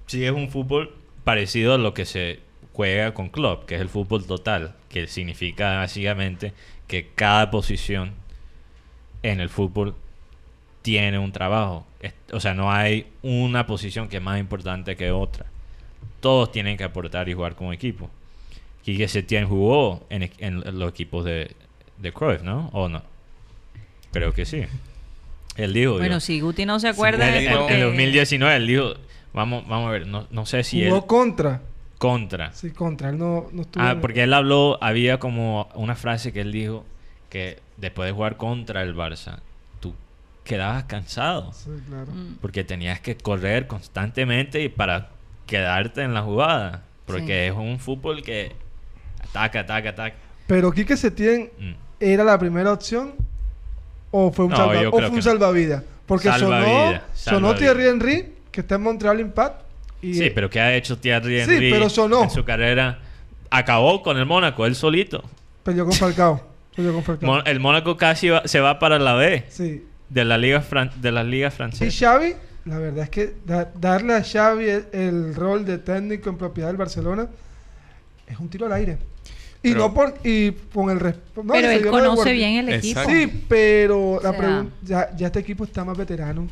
sí es un fútbol parecido a lo que se juega con club, que es el fútbol total, que significa básicamente que cada posición en el fútbol tiene un trabajo. O sea, no hay una posición que es más importante que otra. Todos tienen que aportar y jugar como equipo. Quique Setién jugó en, en los equipos de, de Cruyff, ¿no? ¿O no? Creo que sí. Él dijo...
Bueno,
yo-
si Guti no se acuerda es
en, en 2019 él dijo, vamos, vamos a ver, no, no sé si
Jugó
él
contra.
contra.
Sí, contra. Él no, no estuvo.
Ah,
en-
porque él habló, había como una frase que él dijo que después de jugar contra el Barça, quedabas cansado
Sí, claro.
Mm.
porque tenías que correr constantemente y para quedarte en la jugada. Porque es un fútbol que ataca, ataca, ataca.
Pero Quique Setién
Mm.
era la primera opción o fue un,
No,
salva-
yo
o
creo
fue un
que no.
salvavidas. Porque sonó,
Salvavidas,
sonó. Thierry Henry, que está en Montreal Impact. Y,
Sí, pero ¿qué ha hecho Thierry
Sí,
Henry
pero sonó.
en su carrera? Acabó con el Mónaco, él solito.
Peleó con Falcao. peleó con Falcao.
Mon- el Mónaco casi va- se va para la B
sí.
De la liga fran- de las ligas
Y
francesas.
Xavi, la verdad es que da- darle a Xavi el, el rol de técnico en propiedad del Barcelona es un tiro al aire. Y
Pero-
no por y con el res- no,
Pero él conoce bien el equipo.
Exacto.
Sí, pero la
O sea-
pregun- ya, ya este equipo está más veterano.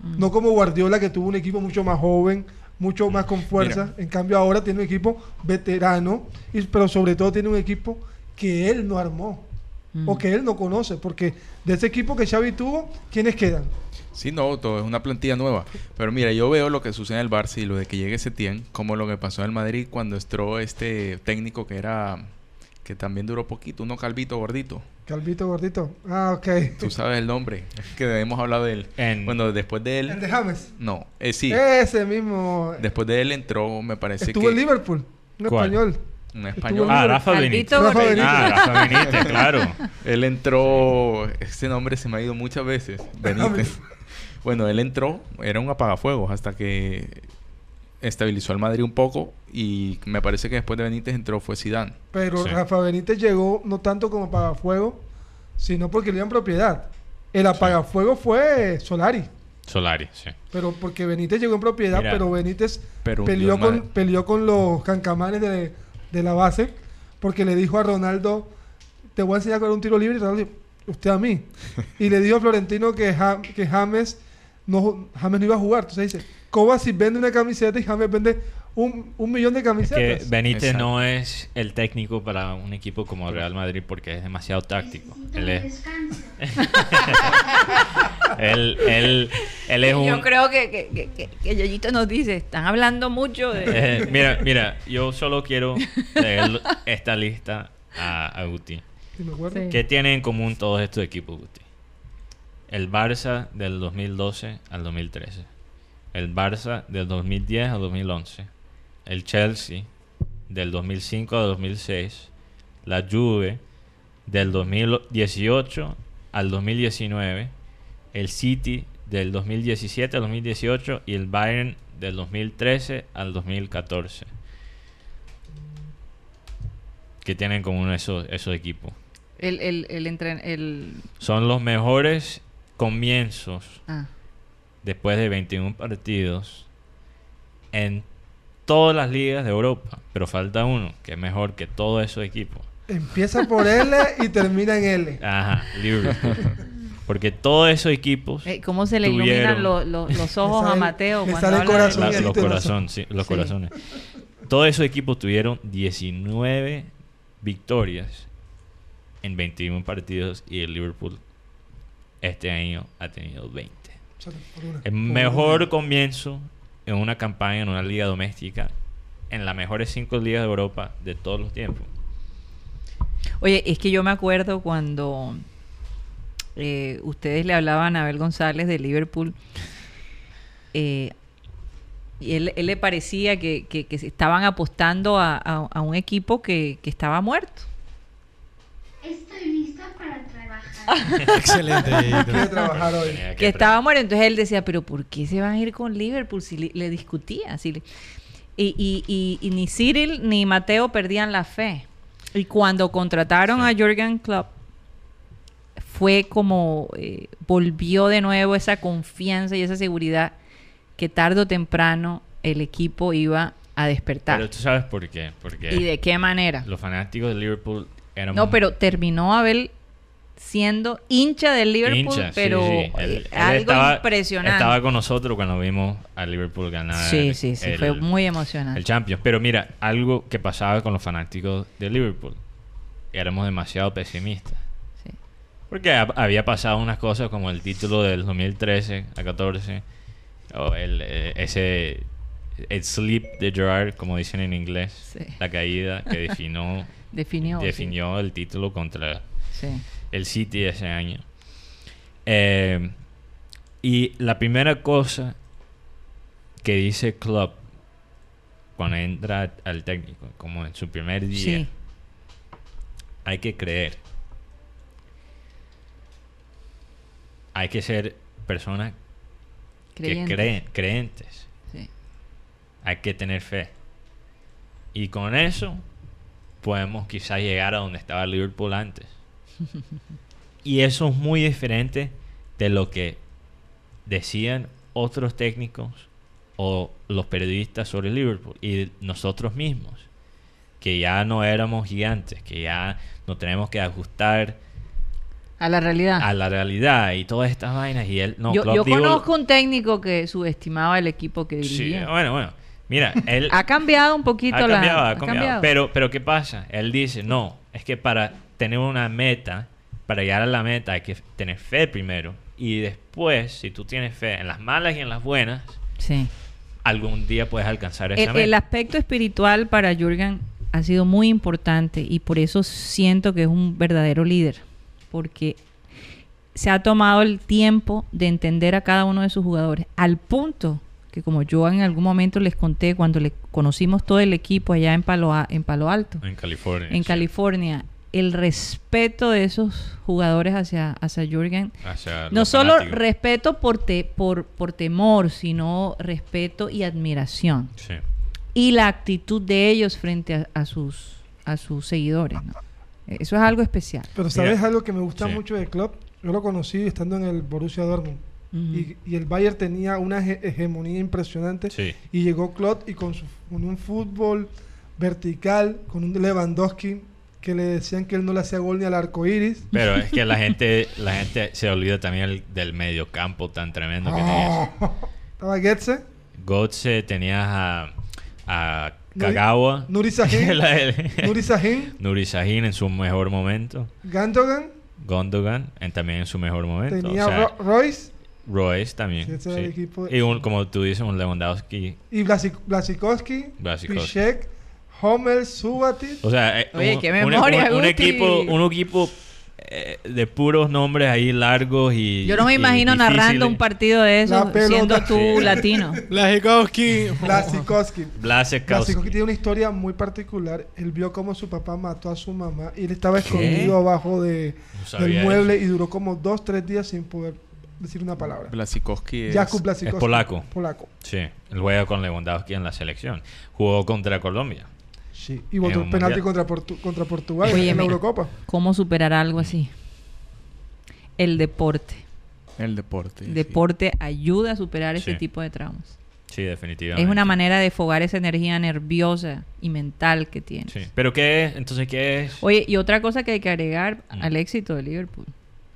Mm.
No como Guardiola que tuvo un equipo mucho más joven, mucho más con fuerza.
Mira.
En cambio ahora tiene un equipo veterano, y, pero sobre todo tiene un equipo que él no armó
Mm.
o que él no conoce. Porque de ese equipo que Xavi tuvo, ¿quiénes quedan?
Sí, no, todo es una plantilla nueva. Pero mira, yo veo lo que sucede en el Barça y lo de que llegue Setién, como lo que pasó en el Madrid cuando entró este técnico que era que también duró poquito, uno calvito gordito.
Calvito Gordito. Ah, ok.
Tú sabes el nombre, que hemos hablado de él.
En-
Bueno, después de
El
él,
de James.
no, eh, sí,
Ese mismo.
después de él entró, me parece
Estuvo
que
en Liverpool. Un
¿Cuál?
español.
Un español.
Ah. Rafa Benítez.
Rafa.
Ah, Rafa Benítez, claro.
Él entró, este nombre se me ha ido muchas veces, Benítez. bueno, él entró, era un apagafuegos hasta que estabilizó al Madrid un poco y me parece que después de Benítez entró fue Zidane.
Pero
Sí.
Rafa Benítez llegó no tanto como apagafuego, sino porque le dieron propiedad. El apagafuego fue Solari.
Solari, sí.
Pero porque Benítez llegó en propiedad,
Mira,
pero Benítez
pero
peleó, con, peleó con los cancamanes de, de la base porque le dijo a Ronaldo, te voy a enseñar a correr un tiro libre y Ronaldo dijo, usted a mí. y le dijo a Florentino que, Ja- que James, no, James no iba a jugar. Entonces dice, Kovacic vende una camiseta y James vende un, un millón de
Es que
camisetas.
Benítez
Exacto.
no es el técnico para un equipo como Real Madrid porque es demasiado táctico. Él es, él, él, él es un...
Yo creo que, que, que, que- Yoyito nos dice, están hablando mucho de...
Eh, mira, mira, yo solo quiero leer esta lista a, a Guti.
Sí.
¿Qué tienen en común todos estos equipos, Guti? El Barça del 2012 al 2013. El Barça del 2010 al 2011. El Chelsea del 2005 al 2006. La Juve del 2018 al 2019. El City del 2017 al 2018. Y el Bayern del 2013 al 2014. ¿Qué tienen en común esos, esos equipos?
El, el, el, entren- el-
Son los mejores comienzos
ah,
después de 21 partidos en todas las ligas de Europa. Pero falta uno que es mejor que todos esos equipos.
Empieza por L y termina en L.
Ajá, Liverpool. Porque todos esos equipos,
¿Cómo se le
Tuvieron-
iluminan lo- lo- los ojos a Mateo cuando
sale el
habla de-
corazón.
la-
y
los corazones, sí, los
Sí.
corazones. Todos esos equipos tuvieron 19 victorias en 21 partidos y el Liverpool este año ha tenido 20.
Por una.
El mejor comienzo en una campaña en una liga doméstica en las mejores cinco ligas de Europa de todos los tiempos.
Oye, es que yo me acuerdo cuando eh, ustedes le hablaban a Abel González de Liverpool. eh, y él, él le parecía que, que- estaban apostando a, a- a un equipo que, que estaba muerto.
Estoy trabajar.
Excelente.
Quiere trabajar hoy.
Tenía
que estaba muerto. Entonces él decía, pero ¿por qué se van a ir con Liverpool? Si le, le discutía. Si le- y, y- y- y ni Cyril ni Mateo perdían la fe. Y cuando contrataron
Sí.
a Jürgen Klopp, fue como eh, volvió de nuevo esa confianza y esa seguridad que tarde o temprano el equipo iba a despertar.
Pero tú sabes por qué. Porque
¿Y de qué manera?
los fanáticos de Liverpool eran
No, pero terminó Abel siendo hincha del Liverpool, pero
sí.
eh,
Él- él
algo
estaba-
impresionante.
Estaba con nosotros cuando vimos a Liverpool ganar.
sí, sí, sí,
el-
fue muy emocionante.
el Champions. Pero mira, algo que pasaba con los fanáticos de Liverpool. Éramos demasiado pesimistas.
Sí.
Porque ha- había pasado unas cosas como el título del 2013 a 14. O el, eh, ese... El sleep de Gerard, como dicen en inglés. La caída que definió,
Definió.
definió el título contra
Sí.
El City ese año. Eh, y la primera cosa que dice Klopp cuando entra al técnico, como en su primer día,
Sí.
hay que creer. Hay que ser personas
Creyentes.
que creen, creentes.
Sí.
Hay que tener fe. Y con eso podemos quizás llegar a donde estaba Liverpool antes. y eso es muy diferente de lo que decían otros técnicos o los periodistas sobre Liverpool y nosotros mismos. Que ya no éramos gigantes, que ya nos tenemos que ajustar
A la realidad.
a la realidad y todas estas vainas. Y él, no,
yo
Klopp
yo
digo-
conozco un técnico que subestimaba el equipo que
Sí,
dirigía.
bueno, bueno. Mira, él
Ha cambiado un poquito
ha
la.
cambiado, ha
ha
cambiado.
cambiado.
Pero, pero ¿qué pasa? Él dice, no, es que para tener una meta, para llegar a la meta hay que tener fe primero. Y después, si tú tienes fe en las malas y en las buenas,
Sí.
algún día puedes alcanzar esa
El,
meta.
el aspecto espiritual para Jürgen ha sido muy importante y por eso siento que es un verdadero líder, porque se ha tomado el tiempo de entender a cada uno de sus jugadores, al punto que como yo en algún momento les conté cuando le conocimos todo el equipo allá en Palo, A- en Palo Alto,
en California.
en
sí.
California, el respeto de esos jugadores hacia, hacia Jürgen
Hacia
no solo
fanáticos.
respeto por, te- por, por temor, sino respeto y admiración.
Sí.
Y la actitud de ellos frente a, a sus, a sus seguidores. ¿no? Eso es algo especial.
Pero ¿sabes
Mira.
algo que me gusta
Sí.
mucho de Klopp? Yo lo conocí estando en el Borussia Dortmund. Y, y el Bayern tenía una hege- hegemonía impresionante.
Sí.
Y llegó Klopp y con, su, con un fútbol vertical, con un Lewandowski que le decían que él no le hacía gol ni al arco iris.
Pero es que la gente, la gente se olvida también el- del mediocampo tan tremendo que tenías.
Estaba Getze,
Götze, tenías a, a Kagawa.
Nuri Sahin, Nuri Sahin,
Nuri Sahin en su mejor momento.
Gandogan,
Gondogan en, también en su mejor momento.
tenía
o sea,
Ro- Royce
Royce también.
Sí, ese
sí.
equipo
Y un, como tú dices, un Lewandowski.
y Blasik- Blasikowski,
Blasikowski.
Piszczek, Hommel, Subatic.
O sea, eh,
Oye,
un,
qué
un-
memoria,
un- un
Guti.
equipo, un equipo eh, de puros nombres ahí largos y.
Yo no me imagino narrando un partido de eso siendo tú
Sí.
latino.
Blasikowski.
Blasikowski.
Blasikowski.
Blasikowski tiene una historia muy particular. Él vio cómo su papá mató a su mamá y él estaba escondido abajo de,
No
del mueble
eso.
y duró como dos, tres días sin poder decir una palabra.
Blasikowski es...
Jakub Blasikowski.
es polaco.
Polaco.
Sí, él juega con Lewandowski en la selección. Jugó contra Colombia.
Sí. Y votó
un
penalti contra, Portu- contra Portugal
Oye,
en la
mira.
Eurocopa.
¿Cómo superar algo así? El deporte.
El deporte.
El
sí.
deporte ayuda a superar ese tipo de traumas.
Sí, definitivamente.
Es una manera de fogar esa energía nerviosa y mental que tienes.
Sí. ¿Pero qué es? Entonces, ¿qué es?
Oye, y otra cosa que hay que agregar
Mm.
al éxito de Liverpool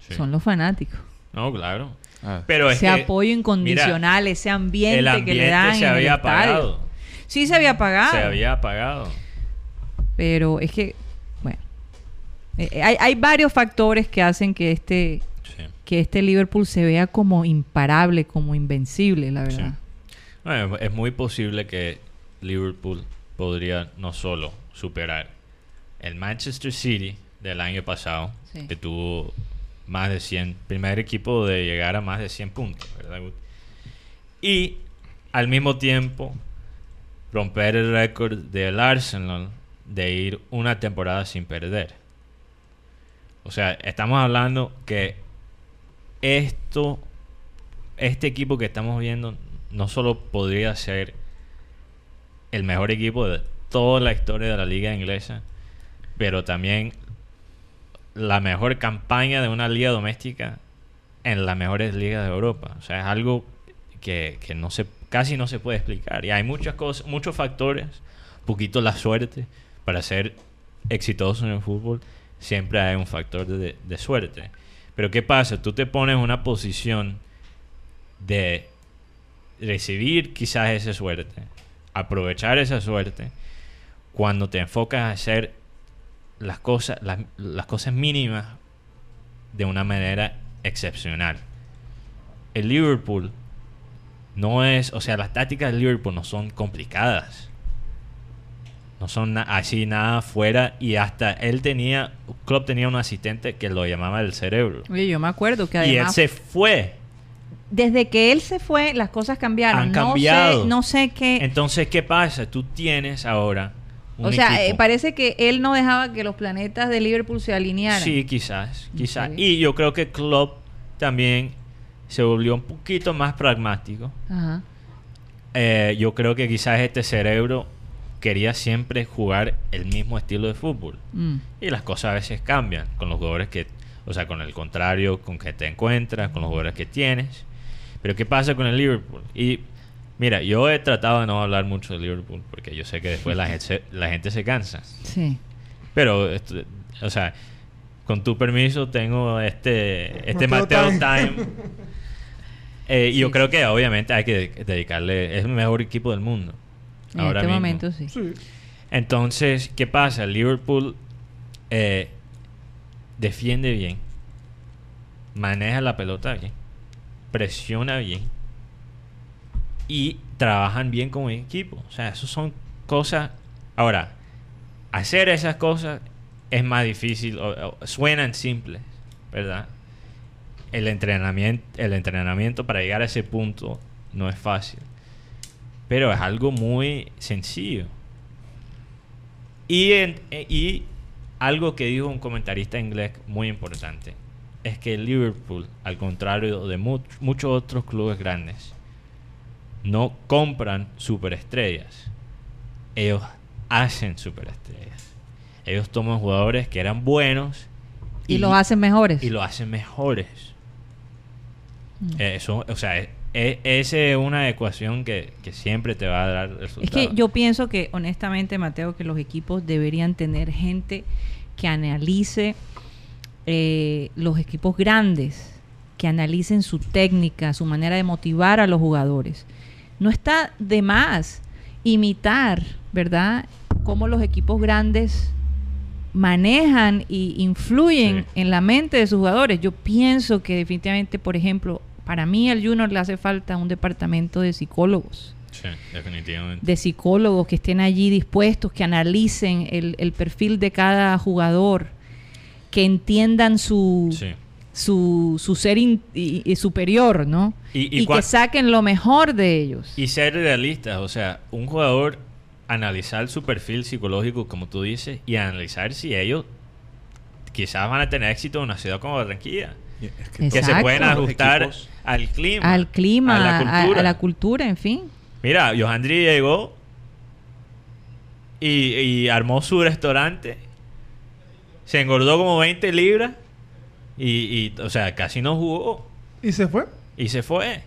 Sí.
son los fanáticos.
No, claro.
Ah,
Pero es
ese
que
apoyo incondicional, ese ambiente, que le dan
se
en
había
el
apagado.
Sí se había apagado.
Se había apagado.
Pero es que, bueno, eh, eh, hay, hay varios factores que hacen que este,
Sí.
que este Liverpool se vea como imparable, como invencible, la verdad.
Bueno, es muy posible que Liverpool podría no solo superar el Manchester City del año pasado,
Sí.
que tuvo más de 100, primer equipo de llegar a más de 100 puntos, ¿verdad? Y al mismo tiempo romper el récord del Arsenal de ir una temporada sin perder. O sea, estamos hablando que esto, este equipo que estamos viendo, no solo podría ser el mejor equipo de toda la historia de la liga inglesa, pero también la mejor campaña de una liga doméstica en las mejores ligas de Europa. O sea, es algo que, que no se, casi no se puede explicar. Y hay muchas cosas, muchos factores, poquito la suerte para ser exitoso en el fútbol, siempre hay un factor de, suerte. Pero ¿qué pasa? Tú te pones en una posición de recibir quizás esa suerte, aprovechar esa suerte, cuando te enfocas a hacer las cosas, las cosas mínimas de una manera excepcional. El Liverpool no es, o sea, las tácticas del Liverpool no son complicadas. No son na- así nada fuera y hasta él tenía, Klopp tenía un asistente que lo llamaba el cerebro.
Oye, yo me acuerdo que
Y él
además
se fue
desde que él se fue, las cosas cambiaron.
Han
no
cambiado.
Sé, no sé qué.
Entonces, ¿qué pasa? Tú tienes ahora un
o sea, eh, parece que él no dejaba que los planetas de Liverpool se alinearan.
Sí, quizás, quizás. Y yo creo que Klopp también se volvió un poquito más pragmático.
Ajá.
Eh, yo creo que quizás este cerebro quería siempre jugar el mismo estilo de fútbol.
Mm.
Y las cosas a veces cambian con los jugadores que, o sea, con el contrario, con que te encuentras, con los jugadores que tienes. Pero ¿qué pasa con el Liverpool? Y mira, yo he tratado de no hablar mucho de Liverpool porque yo sé que después la gente se, la gente se cansa.
Sí.
Pero, esto- o sea, con tu permiso tengo este, este
Mateo
Mateo
Time.
Time. Eh, y yo
Sí,
creo
sí.
que obviamente hay que de- dedicarle, es el mejor equipo del mundo.
En
ahora
este
mismo.
momento sí.
Sí.
Entonces, ¿qué pasa? Liverpool eh, defiende bien, maneja la pelota bien, presiona bien y trabajan bien como equipo. O sea, eso son cosas. Ahora, hacer esas cosas es más difícil, o- o suenan simples, ¿verdad? El entrenamiento, el entrenamiento para llegar a ese punto no es fácil, pero es algo muy sencillo. Y, en- eh, y algo que dijo un comentarista inglés muy importante es que Liverpool, al contrario de much- muchos otros clubes grandes, no compran superestrellas. Ellos hacen superestrellas. Ellos toman jugadores que eran buenos
Y los hacen mejores.
y lo hacen mejores.
Mm.
Eso, o sea, e- esa es una ecuación que, que siempre te va a dar
Es
resultados.
que yo pienso que, honestamente, Mateo, que los equipos deberían tener gente que analice eh, los equipos grandes, que analicen su técnica, su manera de motivar a los jugadores. No está de más imitar, ¿verdad? Cómo los equipos grandes manejan y influyen
Sí.
en la mente de sus jugadores. Yo pienso que definitivamente, por ejemplo, para mí al Junior le hace falta un departamento de psicólogos
Sí, definitivamente.
de psicólogos que estén allí dispuestos, que analicen el, el perfil de cada jugador, que entiendan su,
Sí.
su, su ser in- y- y superior, ¿no?
Y- y
que saquen lo mejor de ellos.
Y ser realistas, o sea, un jugador analizar su perfil psicológico, como tú dices, y analizar si ellos quizás van a tener éxito en una ciudad como Barranquilla.
Es
Que se pueden ajustar al clima.
al clima,
a la
a-
cultura.
a la cultura, en fin.
Mira, Johandri llegó y, y armó su restaurante. Se engordó como 20 libras. Y, y, o sea, casi no jugó.
¿Y se fue?
Y se fue.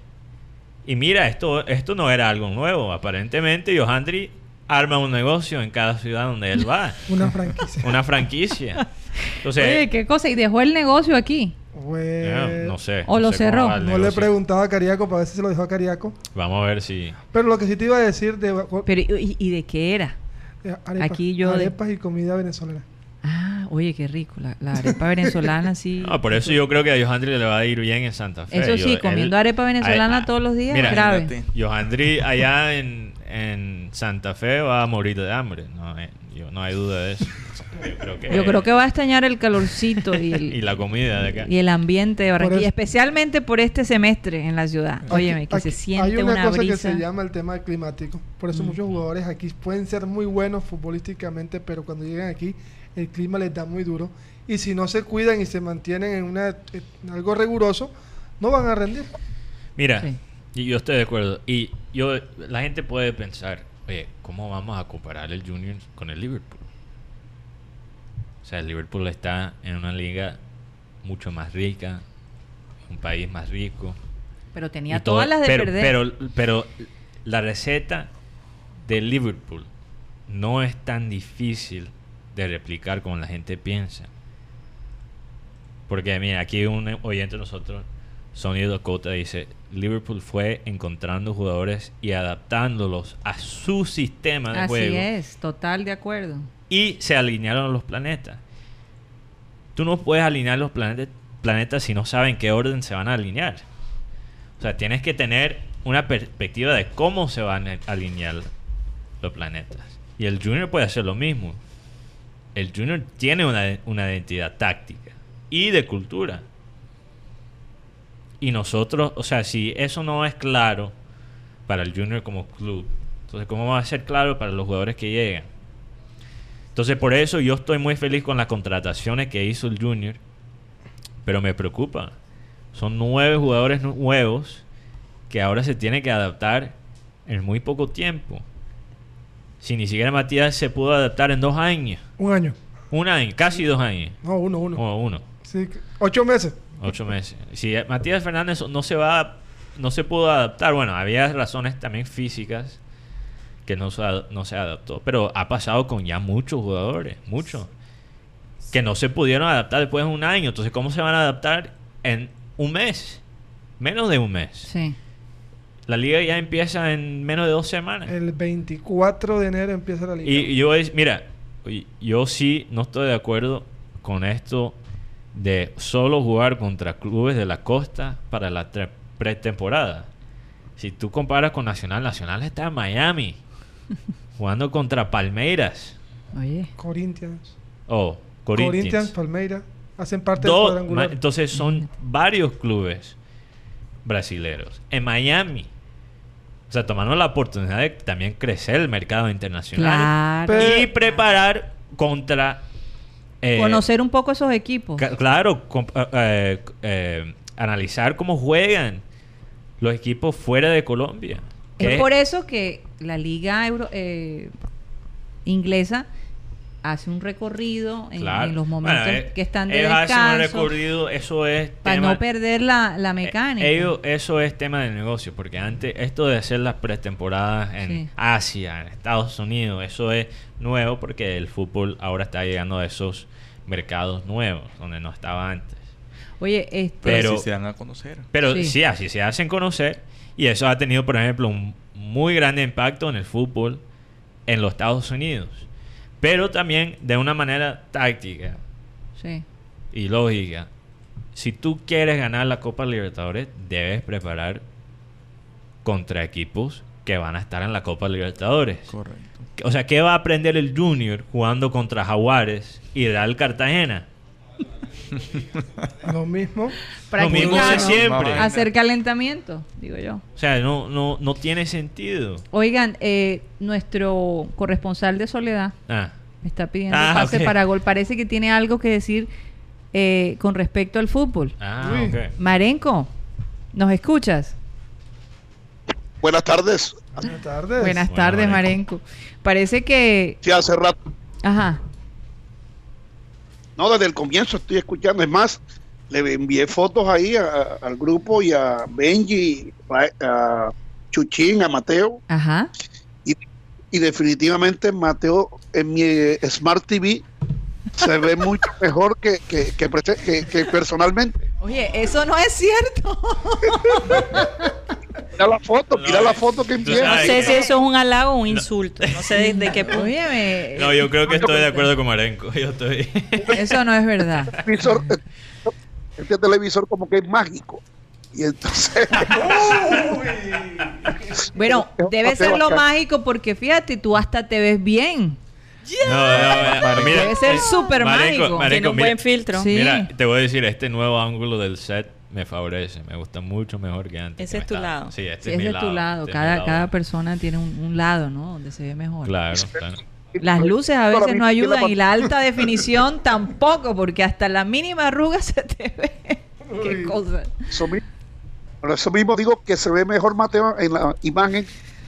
Y mira, esto, esto no era algo nuevo. Aparentemente, Johandri arma un negocio en cada ciudad donde él va.
Una franquicia.
Una franquicia. Entonces,
Oye, qué cosa, y dejó el negocio aquí.
Pues,
ya, no sé.
O
no
lo
sé
cerró.
No le preguntado a Cariaco para ver si se lo dejó a Cariaco.
Vamos a ver si...
Pero lo que sí te iba a decir de,
Pero, ¿y, y de qué era?
de arepas,
aquí yo de-
arepas y comida venezolana.
Ah, oye, qué rico. La, la arepa venezolana, sí.
No, por eso yo creo que a Johandri le va a ir bien en Santa Fe.
Eso
Yo-
sí,
él-
comiendo arepa venezolana
Ah,
todos los días,
mira,
grave.
Johandri allá en, en Santa Fe va a morir de hambre. No, hay- yo- no hay duda de eso. Yo creo que,
Yo creo que va a extrañar el calorcito y el,
y la comida de acá.
y el ambiente de Barranquilla,
eso-
especialmente por este semestre en la ciudad. Óyeme,
Aquí-
que se siente
Hay una,
una,
cosa
brisa.
que se llama el tema climático. Por eso
Mm.
muchos jugadores aquí pueden ser muy buenos futbolísticamente, pero cuando llegan aquí el clima les da muy duro. Y si no se cuidan y se mantienen en, una, en algo riguroso, no van a rendir.
Mira,
Sí.
y yo estoy de acuerdo. Y yo, la gente puede pensar, oye, ¿cómo vamos a comparar el Junior con el Liverpool? O sea, el Liverpool está en una liga mucho más rica, un país más rico.
Pero tenía
todo,
todas las de
pero,
perder.
Pero, pero la receta de Liverpool no es tan difícil de replicar como la gente piensa. Porque mira, aquí un oyente de nosotros, Sony Dakota, dice, Liverpool fue encontrando jugadores y adaptándolos a su sistema de
Así
juego
es, total de acuerdo.
y se alinearon los planetas. Tú no puedes alinear los planetas, planetas si no saben qué orden se van a alinear. O sea, tienes que tener una perspectiva de cómo se van a alinear los planetas. Y el Junior puede hacer lo mismo. El Junior tiene una, una identidad táctica y de cultura. Y nosotros, o sea, si eso no es claro para el Junior como club, entonces ¿cómo va a ser claro para los jugadores que llegan? Entonces por eso yo estoy muy feliz con las contrataciones que hizo el Junior, pero me preocupa. Son nueve jugadores nuevos que ahora se tienen que adaptar en muy poco tiempo. Si ni siquiera Matías se pudo adaptar en dos años.
Un año.
Un año, casi dos años.
No, uno, uno.
O uno.
Sí, ocho meses.
Ocho meses. Si Matías Fernández no se va, no se pudo adaptar, bueno, había razones también físicas que no se, no se adaptó, pero ha pasado con ya muchos jugadores, muchos, que no se pudieron adaptar después de un año. Entonces, ¿cómo se van a adaptar en un mes? Menos de un mes.
Sí.
La liga ya empieza en menos de dos semanas.
El 24 de enero empieza la liga.
Y yo es, mira, yo sí no estoy de acuerdo con esto de solo jugar contra clubes de la costa para la pretemporada. Si tú comparas con Nacional, Nacional está en Miami jugando contra Palmeiras
Oye.
Corinthians.
o
Corinthians,
Corinthians.
Palmeiras. Hacen parte
Dos-
del cuadrangular.
entonces son varios clubes brasileros. En Miami. O sea, tomando la oportunidad de también crecer el mercado internacional
Claro.
Y preparar contra eh,
Conocer un poco esos equipos.
claro comp- eh, eh, analizar cómo juegan los equipos fuera de Colombia
Es por eso que la liga euro- eh, inglesa hace un recorrido en,
claro.
en los momentos
Bueno, eh,
que están de
ellos hacen un
descanso
recorrido eso es
para
tema-
no perder la, la
eh,
mecánica.
ellos- eso es tema de negocio porque antes esto de hacer las pretemporadas en
Sí.
Asia en Estados Unidos eso es nuevo porque el fútbol ahora está llegando a esos mercados nuevos donde no estaba antes
Oye, este,
Pero,
Pero-
así se dan a conocer.
Pero
Sí.
sí. así se hacen conocer. Y eso ha tenido, por ejemplo, un muy grande impacto en el fútbol en los Estados Unidos. Pero también de una manera táctica
sí.
y lógica. Si tú quieres ganar la Copa Libertadores, debes preparar contra equipos que van a estar en la Copa Libertadores.
Correcto.
O sea, ¿qué va a aprender el Junior jugando contra Jaguares y Real Cartagena?
Lo mismo.
Lo mismo de siempre.
Hacer calentamiento, digo yo.
O sea, no, no, no tiene sentido.
Oigan, eh, nuestro corresponsal de Soledad
Ah.
me está pidiendo
Ah,
pase para gol. Parece que tiene algo que decir eh, con respecto al fútbol.
Ah,
Uy.
ok.
Marenco, ¿nos escuchas?
Buenas tardes.
Buenas tardes.
Buenas tardes,
Marenco.
Marenco. Parece que...
Sí, hace rato.
Ajá.
No, desde el comienzo estoy escuchando. Es más, le envié fotos ahí a- al grupo y a Benji, a, a Chuchín, a Mateo.
Ajá.
Y definitivamente Mateo en mi eh, Smart TV se ve mucho mejor que, que, que- que personalmente.
Oye, eso no es cierto.
Mira la foto, mira
No,
la foto que envié.
No sé si eso es un halago o un insulto. No sé de, de qué.
Óyeme,
No, yo creo que estoy de acuerdo con Marenco. Yo estoy.
eso no es verdad.
televisor, este televisor como que es mágico. Y entonces,
Bueno, debe ser lo mágico porque fíjate, tú hasta te ves bien.
No, no, mira,
Debe ser
eh,
súper mágico.
Marenco,
Tiene un
mira,
buen filtro.
Sí.
Mira, te voy a decir, este nuevo ángulo del set me favorece. Me gusta mucho mejor que antes.
Ese
que
es tu
estaba-
lado.
Sí, este
Sí,
es
es
mi
de
lado.
tu lado.
este es mi
Cada,
lado.
cada persona tiene un, un lado, ¿no? Donde se ve mejor.
Claro, claro.
Las luces a veces no ayudan y la alta definición tampoco, porque hasta la mínima arruga se te ve. Qué cosa.
eso mismo, por eso mismo digo que se ve mejor Mateo en la imagen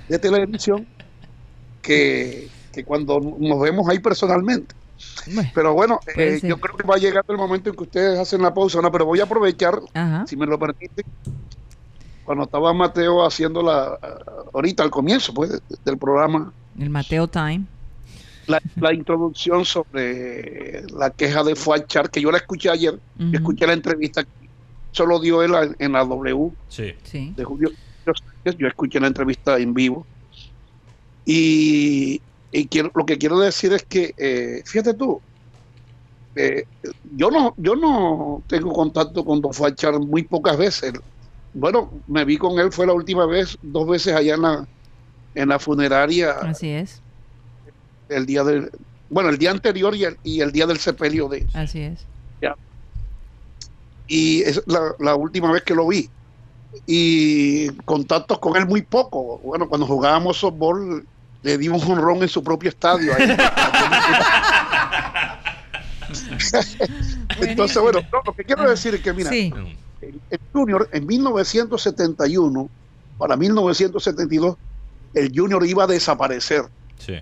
de televisión que, que cuando nos vemos ahí personalmente.
Bueno,
Pero bueno, eh, yo creo que va a llegar el momento en que ustedes hacen la pausa, ¿no? pero voy a aprovechar,
Ajá.
si me lo permiten, cuando estaba Mateo haciendo la, ahorita al comienzo pues, del programa,
El Mateo Time.
la, la introducción sobre la queja de Fuachar, que yo la escuché ayer,
Ujú.
yo escuché la entrevista, solo dio él a- en la W
Sí.
Sí.
de Julio yo escuché la entrevista en vivo. Y, y quiero, lo que quiero decir es que, eh, fíjate tú, eh, yo no yo no tengo contacto con Don Fachar muy pocas veces. Bueno, me vi con él, fue la última vez, dos veces allá en la, en la funeraria
Así es.
el día del, bueno, el día anterior y el, y el día del sepelio de
Así es.
y es la, la última vez que lo vi. y contactos con él muy poco. Bueno, cuando jugábamos softball, le dimos un ron en su propio estadio. ahí. Entonces, bueno, no, lo que quiero decir es que, mira,
Sí.
el, el Junior en 1971, para 1972, el Junior iba a desaparecer.
Sí.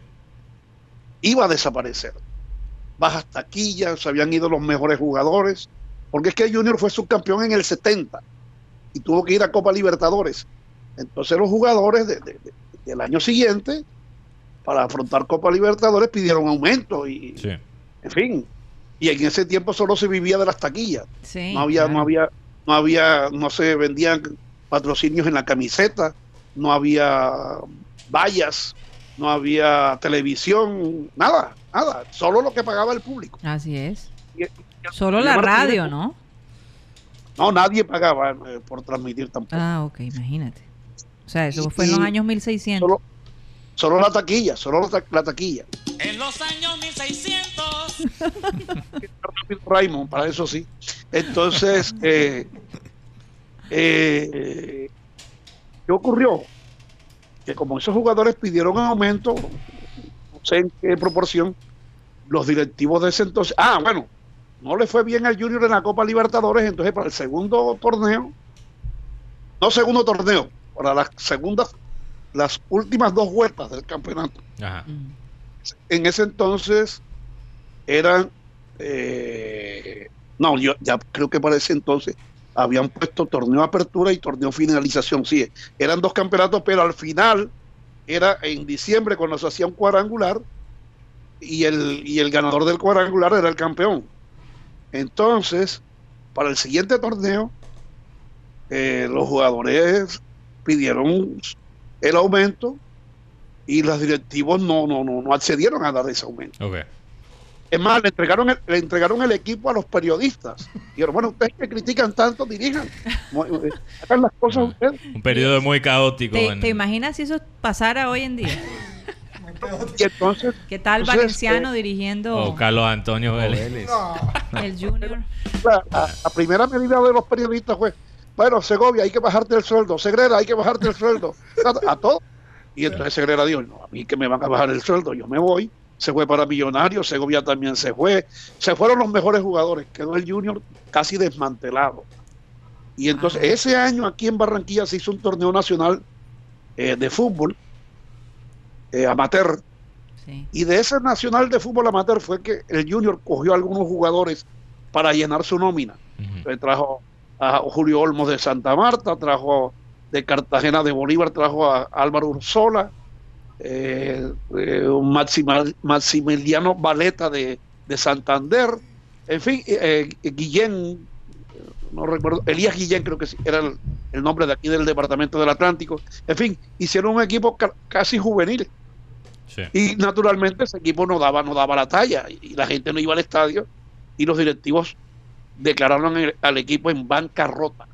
Iba a desaparecer. Bajas taquillas, se habían ido los mejores jugadores, porque es que el Junior fue subcampeón en el 70 y tuvo que ir a Copa Libertadores. Entonces los jugadores de- de- de- del año siguiente, para afrontar Copa Libertadores, pidieron aumento y,
Sí.
en fin. Y en ese tiempo solo se vivía de las taquillas.
Sí,
no había, no había, no había, no se vendían patrocinios en la camiseta, no había vallas, no había televisión, nada, nada, solo lo que pagaba el público.
Así es.
Y- y-
Solo
y
la radio, ¿no?
No, nadie pagaba eh, por transmitir tampoco.
Ah, ok, imagínate. O sea, eso fue en los años 1600.
Solo, solo la taquilla, solo la, ta- la taquilla.
En los años 1600.
Raymond, para eso sí. Entonces, eh, eh, ¿qué ocurrió? Que como esos jugadores pidieron aumento, no sé en qué proporción, los directivos de ese entonces, ah, bueno, no le fue bien al Junior en la Copa Libertadores, entonces para el segundo torneo, no segundo torneo, para las segundas, las últimas dos vueltas del campeonato,
Ajá.
En ese entonces eran eh, no yo ya creo que para ese entonces habían puesto torneo apertura y torneo finalización. Sí eran dos campeonatos pero al final era en diciembre cuando se hacía un cuadrangular y el y el ganador del cuadrangular era el campeón. Entonces para el siguiente torneo eh, los jugadores pidieron el aumento y los directivos no, no, no, no accedieron a dar ese aumento.
Ok.
Es más, le entregaron el, le entregaron el equipo a los periodistas. Dijeron, bueno, ustedes que critican tanto, dirijan. Eh, Hagan las cosas ustedes.
Un periodo muy caótico.
¿Te,
en-
te imaginas si eso pasara hoy en día?
Y entonces,
¿Qué tal
Entonces,
Valenciano
eh,
dirigiendo
O Carlos Antonio Vélez.
Vélez.
No.
el Junior?
la, la- la primera medida de los periodistas fue, bueno, Segovia, hay que bajarte el sueldo. Segrera, hay que bajarte el sueldo. A, todos. Y entonces Segrera dijo, no, a mí que me van a bajar el sueldo, yo me voy. Se fue para Millonarios, Segovia también se fue. Se fueron los mejores jugadores. Quedó el Junior casi desmantelado. Y entonces
Ah.
ese año aquí en Barranquilla se hizo un torneo nacional eh, de fútbol eh, amateur.
Sí.
Y de ese nacional de fútbol amateur fue que el Junior cogió a algunos jugadores para llenar su nómina.
Ujú.
Entonces trajo a Julio Olmos de Santa Marta, trajo de Cartagena de Bolívar, trajo a Álvaro Ursola, eh, eh, Maxima- Maximiliano Valeta de, de Santander, en fin, eh, Guillén, no recuerdo, Elías Guillén creo que sí, era el, el nombre de aquí del Departamento del Atlántico, en fin, hicieron un equipo ca- casi juvenil.
Sí.
Y naturalmente ese equipo no daba, no daba la talla y la gente no iba al estadio y los directivos declararon el- al equipo en bancarrota.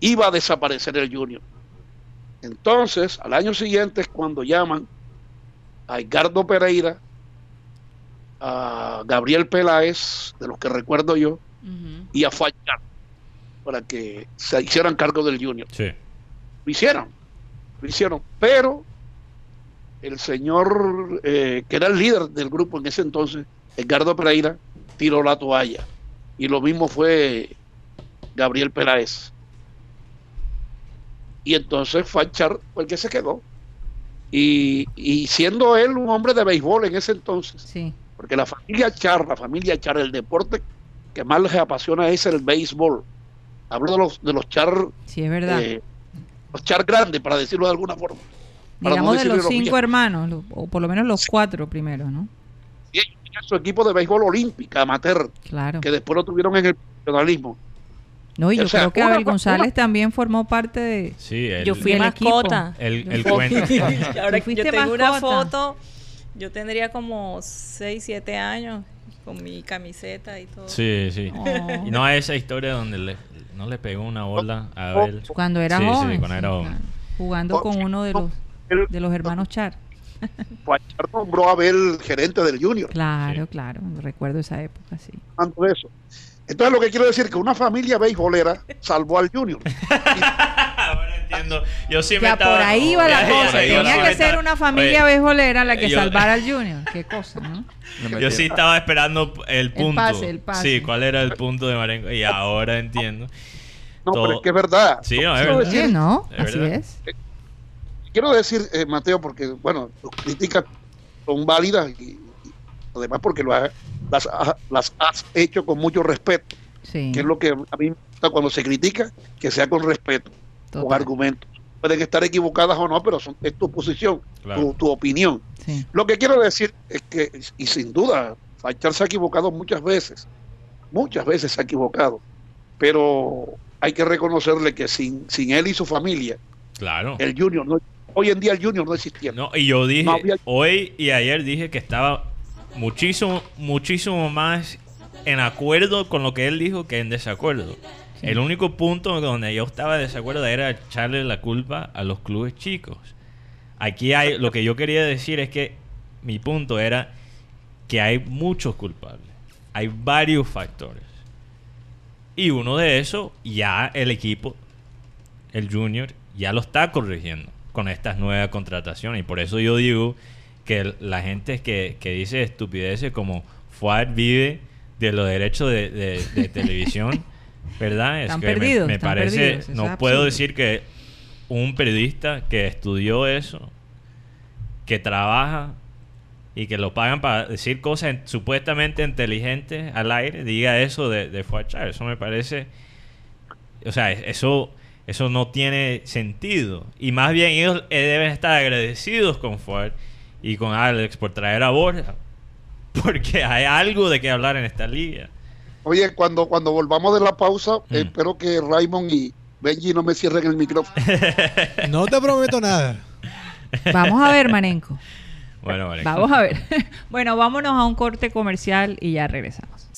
Iba a desaparecer el Junior. Entonces, al año siguiente es cuando llaman a Edgardo Pereira, a Gabriel Peláez, de los que recuerdo yo, y a Fachar para que se hicieran cargo del Junior.
Sí.
Lo hicieron, lo hicieron, pero el señor eh, que era el líder del grupo en ese entonces, Edgardo Pereira, tiró la toalla. Y lo mismo fue Gabriel Peláez. Y entonces Fachar fue el que se quedó. Y, y siendo él un hombre de béisbol en ese entonces,
Sí.
porque la familia Char, la familia Char, el deporte que más les apasiona es el béisbol. Hablo de los, de los Char,
Sí, es verdad.
eh, los Char grandes, para decirlo de alguna forma. no
Digamos de los cinco hermanos, o por lo menos los cuatro primero, ¿no?
Y tenían su equipo de béisbol olímpica, amateur,
Claro.
que después lo tuvieron en el profesionalismo.
No, y yo
o sea,
creo que
una-
Abel González
una-
también formó parte de...
Sí, el,
Yo fui
del
mascota.
el, el
Yo-
cuento.
Ahora
¿Tú
que
fuiste
yo tengo una
mascota?
foto, yo tendría como 6, 7 años con mi camiseta y todo.
Sí, sí.
Oh.
Y no a esa historia donde le, no le pegó una bola a Abel.
Cuando era
Sí, sí,
joven.
cuando era
sí,
joven.
Jugando con uno de los,
El-
de los hermanos Char.
Fachar nombró a Abel gerente del Junior.
Claro, claro. Recuerdo esa época, sí.
Tanto eso. Entonces lo que quiero decir es que una familia beisbolera salvó al Junior.
Ahora entiendo. Yo sí me
Ya
estaba-
por ahí va la cosa. Tenía
sí
que ser una familia beisbolera la que
yo-
salvara al Junior. Qué cosa, ¿no?
Yo sí estaba esperando el punto.
pase, el pase.
Sí, cuál era el punto de Marengo. Y ahora entiendo.
No,
Todo-
pero es que es verdad.
Sí, no, es verdad.
decir-
Sí, ¿no?
Es
Así
verdad.
es.
Quiero decir, eh, Mateo, porque, bueno, tus críticas son válidas y, y además porque lo has- las, ha- las has hecho con mucho respeto,
Sí.
que es lo que a mí me gusta cuando se critica, que sea con respeto, con argumentos. Pueden estar equivocadas o no, pero son, es tu posición,
Claro.
tu, tu opinión.
Sí.
Lo que quiero decir es que, y sin duda, Fachar se ha equivocado muchas veces, muchas veces se ha equivocado, pero hay que reconocerle que sin, sin él y su familia,
Claro.
el Junior, no, hoy en día el Junior no existía.
No, y yo dije,
No había-
hoy y ayer dije que estaba muchísimo, muchísimo más en acuerdo con lo que él dijo que en desacuerdo. El único punto donde yo estaba de desacuerdo era echarle la culpa a los clubes chicos. Aquí hay, lo que yo quería decir es que mi punto era que hay muchos culpables. Hay varios factores. Y uno de esos, ya el equipo, el Junior, ya lo está corrigiendo con estas nuevas contrataciones. Y por eso yo digo que la gente que, que dice estupideces como Fuad vive de los derechos de, de- de televisión, ¿verdad? Es
Están
que
perdidos,
me, parece,
perdidos,
no puedo decir que un periodista que estudió eso, que trabaja y que lo pagan para decir cosas en- supuestamente inteligentes al aire, diga eso de, de Fuad Chávez. Eso me parece o sea, es- eso, eso no tiene sentido. Y más bien ellos eh, deben estar agradecidos con Ford y con Alex por traer a Borja. Porque hay algo de qué hablar en esta liga.
Oye, cuando, cuando volvamos de la pausa,
Mm.
espero que Raymond y Benji no me cierren el micrófono.
No te prometo nada.
Vamos a ver, Manenco.
Bueno.
Vamos a ver. Bueno, vámonos a un corte comercial y ya regresamos.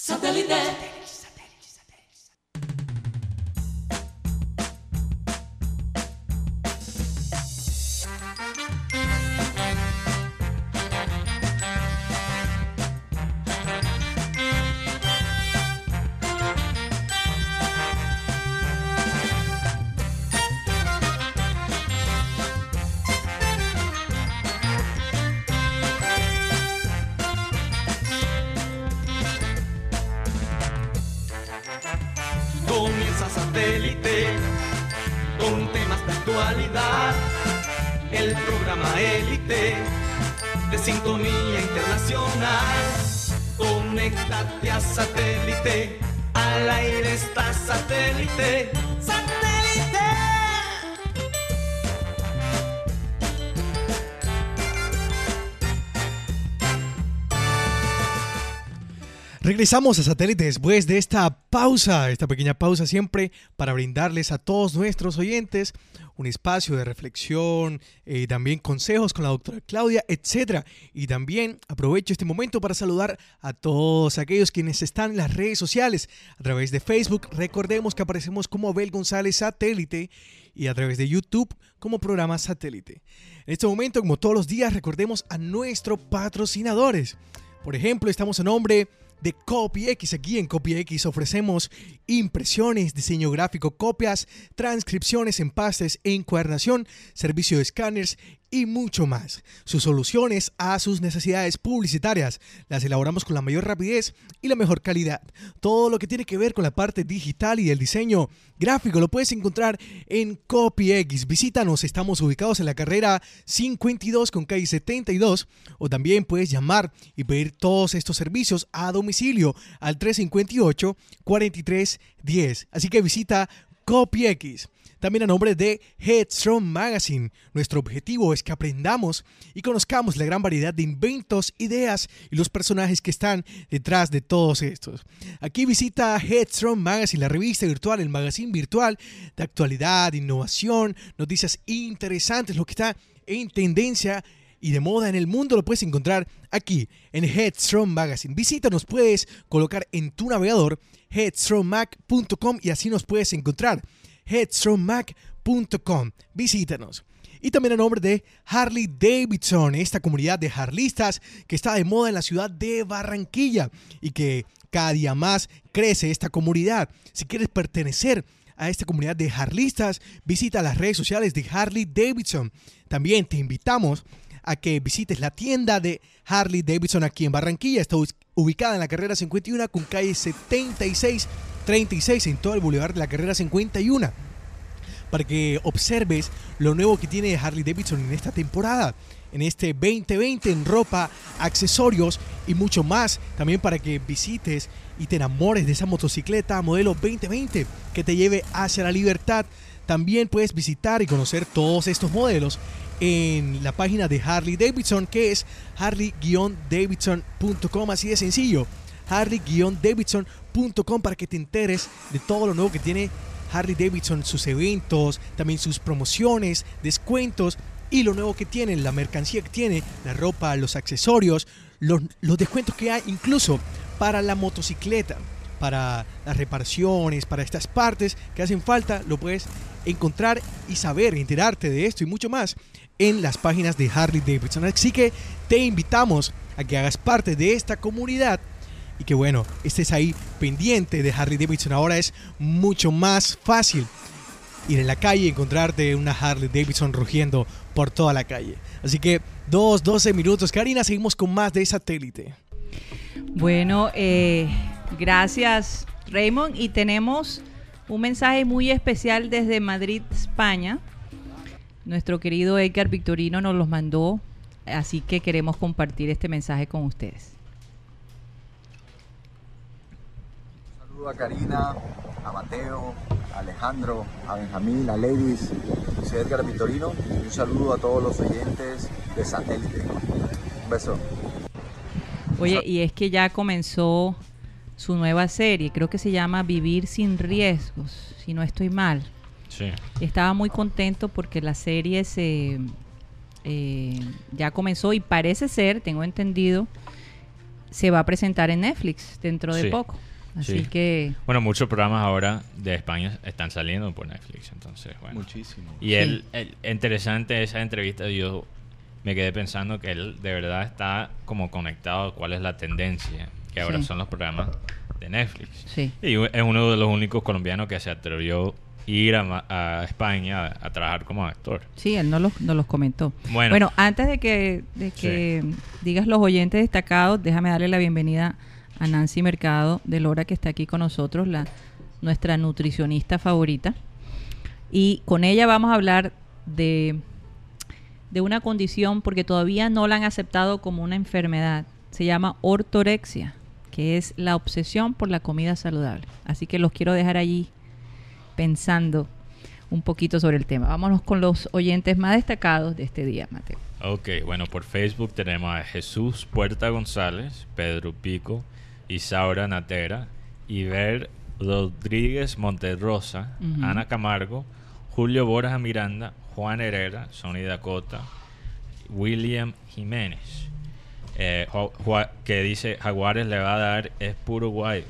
Regresamos a Satélite después de esta pausa, esta pequeña pausa siempre para brindarles a todos nuestros oyentes un espacio de reflexión, eh, también consejos con la doctora Claudia, etcétera. Y también aprovecho este momento para saludar a todos aquellos quienes están en las redes sociales a través de Facebook. Recordemos que aparecemos como Abel González Satélite y a través de YouTube como programa Satélite. En este momento, como todos los días, recordemos a nuestros patrocinadores. Por ejemplo, estamos a nombre de CopyX. Aquí en CopyX ofrecemos impresiones, diseño gráfico, copias, transcripciones, empastes, encuadernación, servicio de escáneres y mucho más. Sus soluciones a sus necesidades publicitarias las elaboramos con la mayor rapidez y la mejor calidad. Todo lo que tiene que ver con la parte digital y el diseño gráfico lo puedes encontrar en CopyX. Visítanos, estamos ubicados en la carrera 52 con calle 72 o también puedes llamar y pedir todos estos servicios a domicilio al 358 4310. Así que visita CopyX. También a nombre de Headstrong Magazine. Nuestro objetivo es que aprendamos y conozcamos la gran variedad de inventos, ideas y los personajes que están detrás de todos estos. Aquí visita Headstrong Magazine, la revista virtual, el magazine virtual de actualidad, innovación, noticias interesantes, lo que está en tendencia y de moda en el mundo lo puedes encontrar aquí en Headstrong Magazine. Visítanos, puedes colocar en tu navegador headstrongmac.com y así nos puedes encontrar headstrongmac.com. Visítanos. Y también a nombre de Harley Davidson, esta comunidad de harlistas que está de moda en la ciudad de Barranquilla y que cada día más crece esta comunidad. Si quieres pertenecer a esta comunidad de harlistas, visita las redes sociales de Harley Davidson. También te invitamos a que visites la tienda de Harley Davidson aquí en Barranquilla. Está ubicada en la carrera 51 con calle 76 36 en todo el bulevar de la carrera 51 para que observes lo nuevo que tiene Harley Davidson en esta temporada, en este 2020 en ropa, accesorios y mucho más. También para que visites y te enamores de esa motocicleta modelo 2020 que te lleve hacia la libertad. También puedes visitar y conocer todos estos modelos en la página de Harley Davidson que es harley-davidson.com, así de sencillo. Harley-davidson.com para que te enteres de todo lo nuevo que tiene Harley Davidson, sus eventos, también sus promociones, descuentos y lo nuevo que tiene, la mercancía que tiene, la ropa, los accesorios, los, los descuentos que hay incluso para la motocicleta, para las reparaciones, para estas partes que hacen falta, lo puedes encontrar y saber, enterarte de esto y mucho más en las páginas de Harley Davidson. Así que te invitamos a que hagas parte de esta comunidad y que bueno, estés ahí pendiente de Harley Davidson. Ahora es mucho más fácil ir en la calle y encontrarte una Harley Davidson rugiendo por toda la calle. Así que dos, 12 minutos. Karina, seguimos con más de satélite.
Bueno, eh, gracias Raymond. Y tenemos un mensaje muy especial desde Madrid, España. Nuestro querido Edgar Victorino nos los mandó, así que queremos compartir este mensaje con ustedes.
Saludo a Karina, a Mateo, a Alejandro, a Benjamín, a Ladies, soy Edgar Vitorino y un saludo a todos los oyentes de Satélite. Un beso.
Oye, y es que ya comenzó su nueva serie, creo que se llama Vivir sin riesgos, si no estoy mal.
Sí.
Estaba muy contento porque la serie se eh, ya comenzó y parece ser, tengo entendido, se va a presentar en Netflix dentro de
Sí.
poco. Así
Sí.
que
Bueno, muchos programas ahora de España están saliendo por Netflix, entonces, bueno.
Muchísimo.
Y
Sí.
él, él- interesante esa entrevista, yo me quedé pensando que él de verdad está como conectado a cuál es la tendencia, que ahora
Sí.
son los programas de Netflix.
sí.
Y es uno de los únicos colombianos que se atrevió a ir a, ma- a España a, a trabajar como actor.
Sí, él no los, no los comentó.
Bueno.
Bueno, antes de que, de que digas los oyentes destacados, déjame darle la bienvenida a Nancy Mercado de Lora, que está aquí con nosotros, la, nuestra nutricionista favorita. Y con ella vamos a hablar de, de una condición, porque todavía no la han aceptado como una enfermedad. Se llama ortorexia, que es la obsesión por la comida saludable. Así que los quiero dejar allí pensando un poquito sobre el tema. Vámonos con los oyentes más destacados de este día, Mateo.
Ok, bueno, por Facebook tenemos a Jesús Puerta González, Pedro Pico, Isaura Natera, Iber Rodríguez Monterrosa,
Ujú.
Ana Camargo, Julio Borja Miranda, Juan Herrera, Sonny Dakota, William Jiménez. Eh, que dice Jaguares le va a dar es puro guay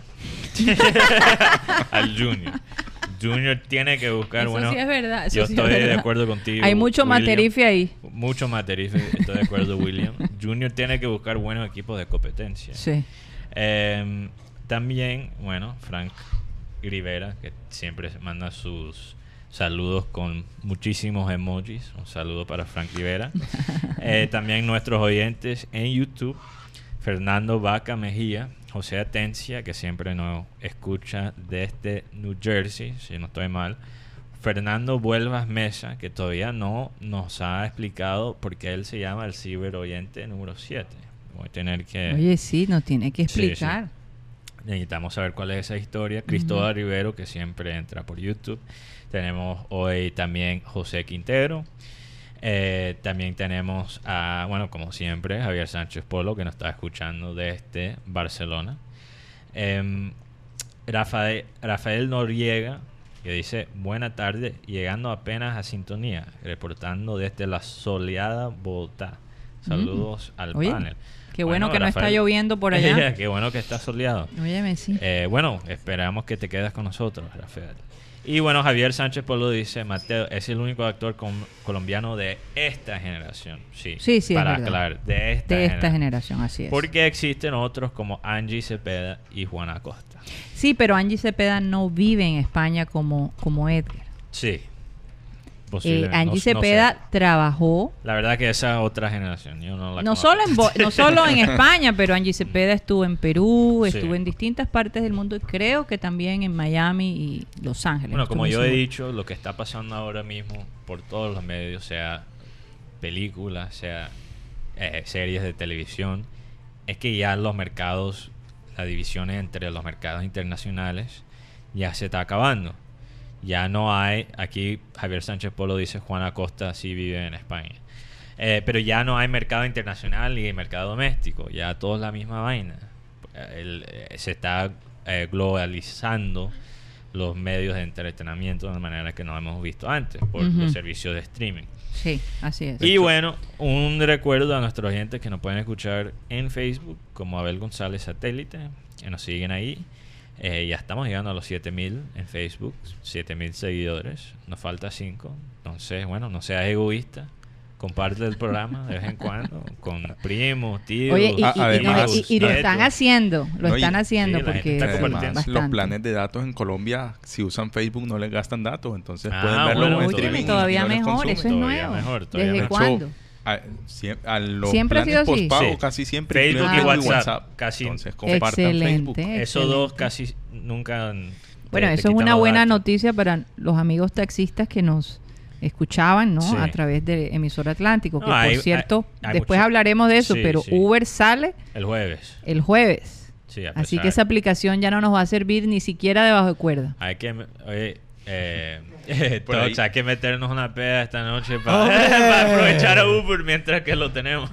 al Junior. Junior tiene que buscar,
Eso
bueno,
sí es verdad, eso
yo
sí es
estoy de acuerdo contigo.
Hay mucho
William.
materife ahí.
Mucho materife, estoy de acuerdo, William. Junior tiene que buscar buenos equipos de competencia.
Sí.
Eh, también, bueno, Frank Rivera, que siempre manda sus saludos con muchísimos emojis. Un saludo para Frank Rivera. Eh, también nuestros oyentes en YouTube, Fernando Vaca Mejía, José Atencia, que siempre nos escucha desde New Jersey, si no estoy mal. Fernando Vuelvas Mesa, que todavía no nos ha explicado por qué él se llama el ciber oyente número 7. Voy a tener que...
Oye, sí, nos tiene que
Sí, sí.
explicar.
Necesitamos saber cuál es esa historia. Cristóbal Rivero, que siempre entra por YouTube. Tenemos hoy también José Quintero. Eh, también tenemos a, bueno, como siempre, Javier Sánchez Polo, que nos está escuchando desde Barcelona. Em, Rafael, Rafael Noriega, que dice, buena tarde, llegando apenas a sintonía, reportando desde la soleada Bogotá. Saludos al
Oye,
panel.
Qué bueno,
Bueno,
que no está lloviendo por allá.
Qué bueno que está soleado.
Óyeme, sí.
Eh, bueno, esperamos que te quedes con nosotros, Rafael. Y bueno, Javier Sánchez Polo dice, Mateo, es el único actor colombiano de esta generación. Sí,
Sí, sí, es
para
verdad.
aclarar, de esta,
de esta
generación.
generación, así es.
Porque existen otros como Angie Cepeda y Juana Costa.
Sí, pero Angie Cepeda no vive en España como, como Edgar.
Sí.
Eh, Angie
no- no
Cepeda
sé.
trabajó
La verdad que esa otra generación, yo no la
no
conozco.
solo en no solo en España, pero Angie Cepeda estuvo en Perú,
Sí.
estuvo en distintas partes del mundo y creo que también en Miami y Los Ángeles.
Bueno, como yo he dicho, lo que está pasando ahora mismo por todos los medios, sea películas, sea eh, series de televisión, es que ya los mercados, la división entre los mercados internacionales ya se está acabando. Ya no hay, aquí Javier Sánchez Polo dice Juan Acosta sí vive en España. Eh, pero ya no hay mercado internacional y mercado doméstico, ya todo es la misma vaina. El- eh, se está eh, globalizando los medios de entretenimiento de una manera que no hemos visto antes por los servicios de streaming.
Sí, así es.
Y bueno, un recuerdo a nuestros oyentes que nos pueden escuchar en Facebook como Abel González Satélite, que nos siguen ahí. Eh, ya estamos llegando a los 7000 en Facebook, 7000 seguidores, nos falta 5. Entonces, bueno, no seas egoísta, comparte el programa de vez en cuando con primos, tíos.
Oye, y, y- y-
además-
y- y lo están haciendo, lo
No, y-
están haciendo
sí,
porque.
Además, los planes de datos en Colombia, si usan Facebook, no les gastan datos. Entonces
Ah,
pueden verlo
bueno,
en streaming.
todavía
no
mejor,
consumen.
eso es
Todavía
nuevo.
mejor, todavía
¿Desde
mejor.
cuándo?
A, sie- a los
¿Siempre ha sido así?
postpago
Sí.
casi siempre
Facebook y WhatsApp, casi-
Entonces compartan
Excelente.
Facebook.
Esos dos casi nunca...
Bueno,
te- te
eso es una buena
datos.
noticia para los amigos taxistas que nos escuchaban, ¿no?
Sí.
A través de emisor Atlántico, que
No, hay-
por cierto,
hay- hay
después
mucho-
hablaremos de eso,
Sí,
pero
sí.
Uber sale
El jueves.
el jueves. Así que esa aplicación ya no nos va a servir ni siquiera debajo de cuerda.
Hay que, oye, eh,
Por ahí.
Tox, hay que meternos una peda esta noche
¡Hombre!
para aprovechar a Uber mientras que lo tenemos.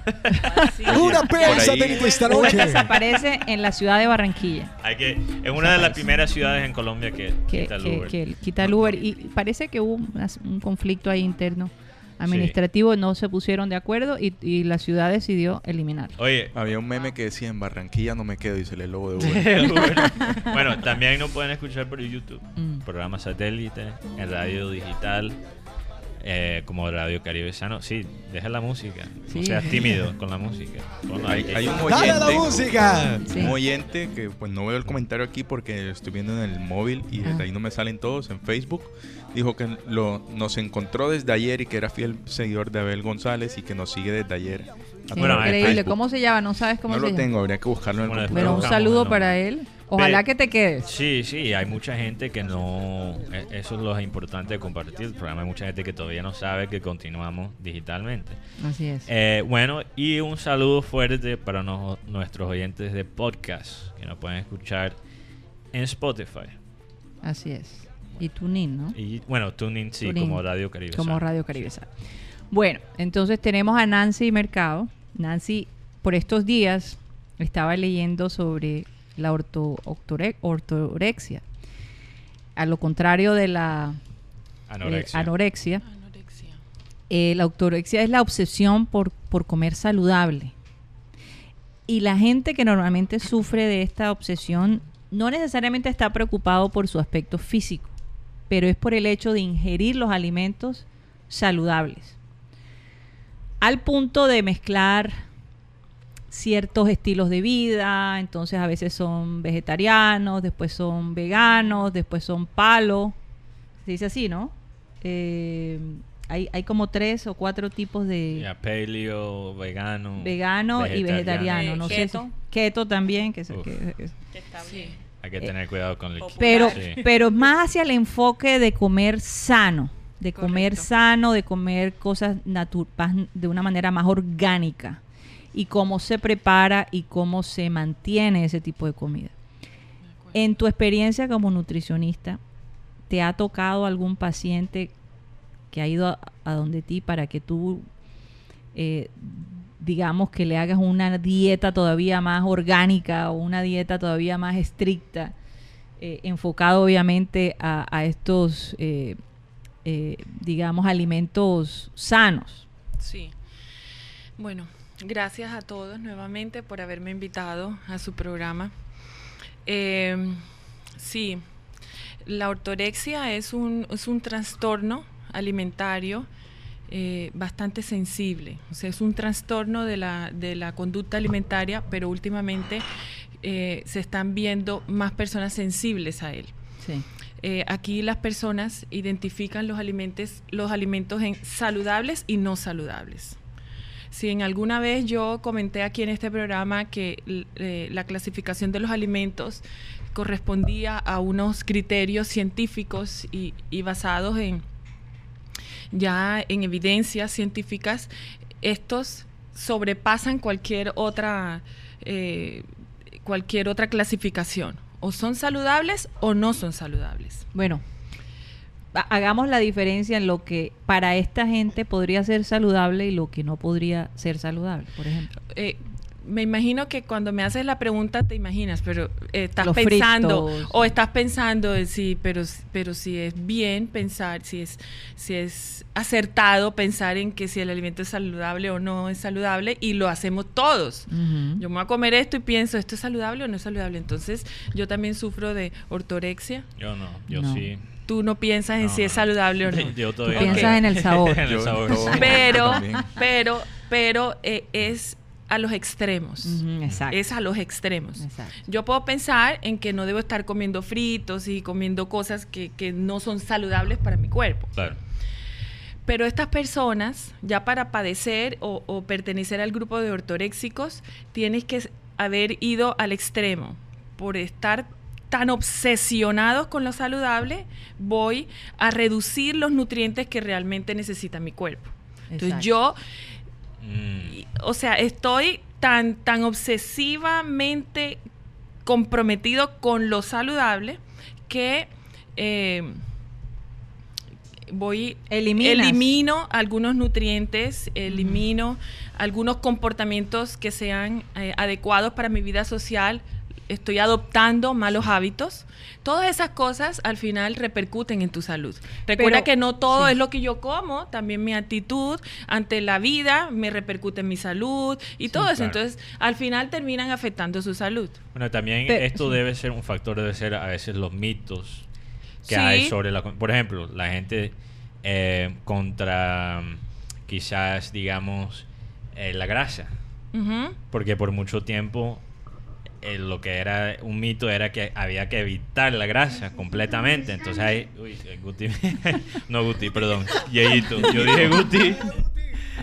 Una
Por
pea
ahí-
satélite esta
Uber
noche.
desaparece en la ciudad de Barranquilla.
hay que, es una de las primeras ciudades en Colombia que,
que,
quita el
que-
Uber.
que quita el Uber. Y parece que hubo una- un conflicto ahí interno administrativo, no se pusieron de acuerdo y, y la ciudad decidió eliminarlo.
Oye,
Había un meme que decía en Barranquilla no me quedo y se le logo de Uber.
Uber. bueno, también nos pueden escuchar por YouTube,
Mm.
programa satélite, en radio digital, eh, como Radio Caribe Sano. Sí, deja la música,
Sí.
no seas tímido con la música. Ponla
hay, un
¡Dale la
oyente,
música!
Sí.
un oyente que pues no veo el comentario aquí porque estoy viendo en el móvil y desde
Ah.
ahí no me salen todos en Facebook. Dijo que lo, nos encontró desde ayer y que era fiel seguidor de Abel González y que nos sigue desde ayer.
Bueno,
increíble. ¿Cómo se llama? ¿No sabes cómo
No
se
lo
llama?
tengo, habría que buscarlo en el
Bueno.
Pero un saludo para él. Ojalá que te quedes.
Sí, sí, hay mucha gente que no... e- Eso es lo importante de compartir el programa. Hay mucha gente que todavía no sabe que continuamos digitalmente.
Así es.
Eh, bueno, y un saludo fuerte para no- nuestros oyentes de podcast que nos pueden escuchar en Spotify.
Así es. Y Tunin, ¿no?
Y bueno, tuning sí,
TuneIn,
como Radio Caribe.
Como. Radio Caribe. Bueno, entonces tenemos a Nancy Mercado. Nancy, por estos días, estaba leyendo sobre la orto- octore- ortorexia. A lo contrario de la eh,
Anorexia.
anorexia, eh, la ortorexia es la obsesión por, por comer saludable. Y la gente que normalmente sufre de esta obsesión no necesariamente está preocupado por su aspecto físico, pero es por el hecho de ingerir los alimentos saludables. Al punto de mezclar ciertos estilos de vida, entonces a veces son vegetarianos, después son veganos, después son palo, se dice así, ¿no? Eh, hay, hay como tres o cuatro tipos de
Ya, paleo, vegano.
vegano y vegetariano, no sé
keto.
si- keto también, que, que- Que
está bien.
Hay que tener cuidado con el...
pero,
Sí.
pero más hacia el enfoque de comer sano, de comer sano, de comer cosas de una manera más orgánica y cómo se prepara y cómo se mantiene ese tipo de comida. En tu experiencia como nutricionista, ¿te ha tocado algún paciente que ha ido a, a donde ti para que tú, eh, digamos, que le hagas una dieta todavía más orgánica o una dieta todavía más estricta, eh, enfocado obviamente a, estos, eh, eh, digamos, alimentos sanos?
Sí. Bueno, Gracias a todos nuevamente por haberme invitado a su programa. Eh, sí, la ortorexia es un, es un trastorno alimentario eh, bastante sensible. O sea, es un trastorno de la, de la conducta alimentaria, pero últimamente eh, se están viendo más personas sensibles a él.
Sí.
Eh, aquí las personas identifican los alimentos, los alimentos en saludables y no saludables. Si en alguna vez yo comenté aquí en este programa que eh, la clasificación de los alimentos correspondía a unos criterios científicos y, y basados en ya en evidencias científicas, estos sobrepasan cualquier otra eh, cualquier otra clasificación. O son saludables o no son saludables.
Bueno, ha- hagamos la diferencia en lo que para esta gente podría ser saludable y lo que no podría ser saludable, por ejemplo.
Eh, me imagino que cuando me haces la pregunta te imaginas, pero eh, estás
Los
pensando
fritos.
o estás pensando en sí, pero pero si es bien pensar, si es si es acertado pensar en que si el alimento es saludable o no es saludable y lo hacemos todos. Yo me voy a comer esto y pienso, ¿esto es saludable o no es saludable? Entonces, yo también sufro de ortorexia.
Yo no, yo
No.
sí.
Tú no piensas en
No,
si es
no.
saludable o no.
Yo todavía
Tú piensas en el sabor.
en el
Yo-
sabor.
yo-
pero, pero, pero eh, es a los extremos.
Exacto.
Es a los extremos.
Exacto.
Yo puedo pensar en que no debo estar comiendo fritos y comiendo cosas que, que no son saludables para mi cuerpo.
Claro.
Pero estas personas, ya para padecer o, o pertenecer al grupo de ortoréxicos, tienes que haber ido al extremo. Por estar tan obsesionados con lo saludable, voy a reducir los nutrientes que realmente necesita mi cuerpo. Entonces
Exacto.
yo
Mm,
o sea, estoy tan, tan obsesivamente comprometido con lo saludable que eh, voy
Eliminas.
elimino algunos nutrientes, elimino algunos comportamientos que sean eh, adecuados para mi vida social, estoy adoptando malos hábitos. Todas esas cosas al final repercuten en tu salud. Recuerda
Pero-
que no todo
sí.
es lo que yo como, también mi actitud ante la vida me repercute en mi salud y todo eso.
claro.
Entonces, al final terminan afectando su salud.
Bueno, también esto
sí.
debe ser un factor, debe ser a veces los mitos que
Sí.
hay sobre la... Por ejemplo, la gente eh, contra quizás, digamos, eh, la grasa. Porque por mucho tiempo eh, lo que era un mito era que había que evitar la grasa completamente. Entonces hay... Uy, eh, Guti. no Guti, perdón. Yeyito. Yo dije Guti.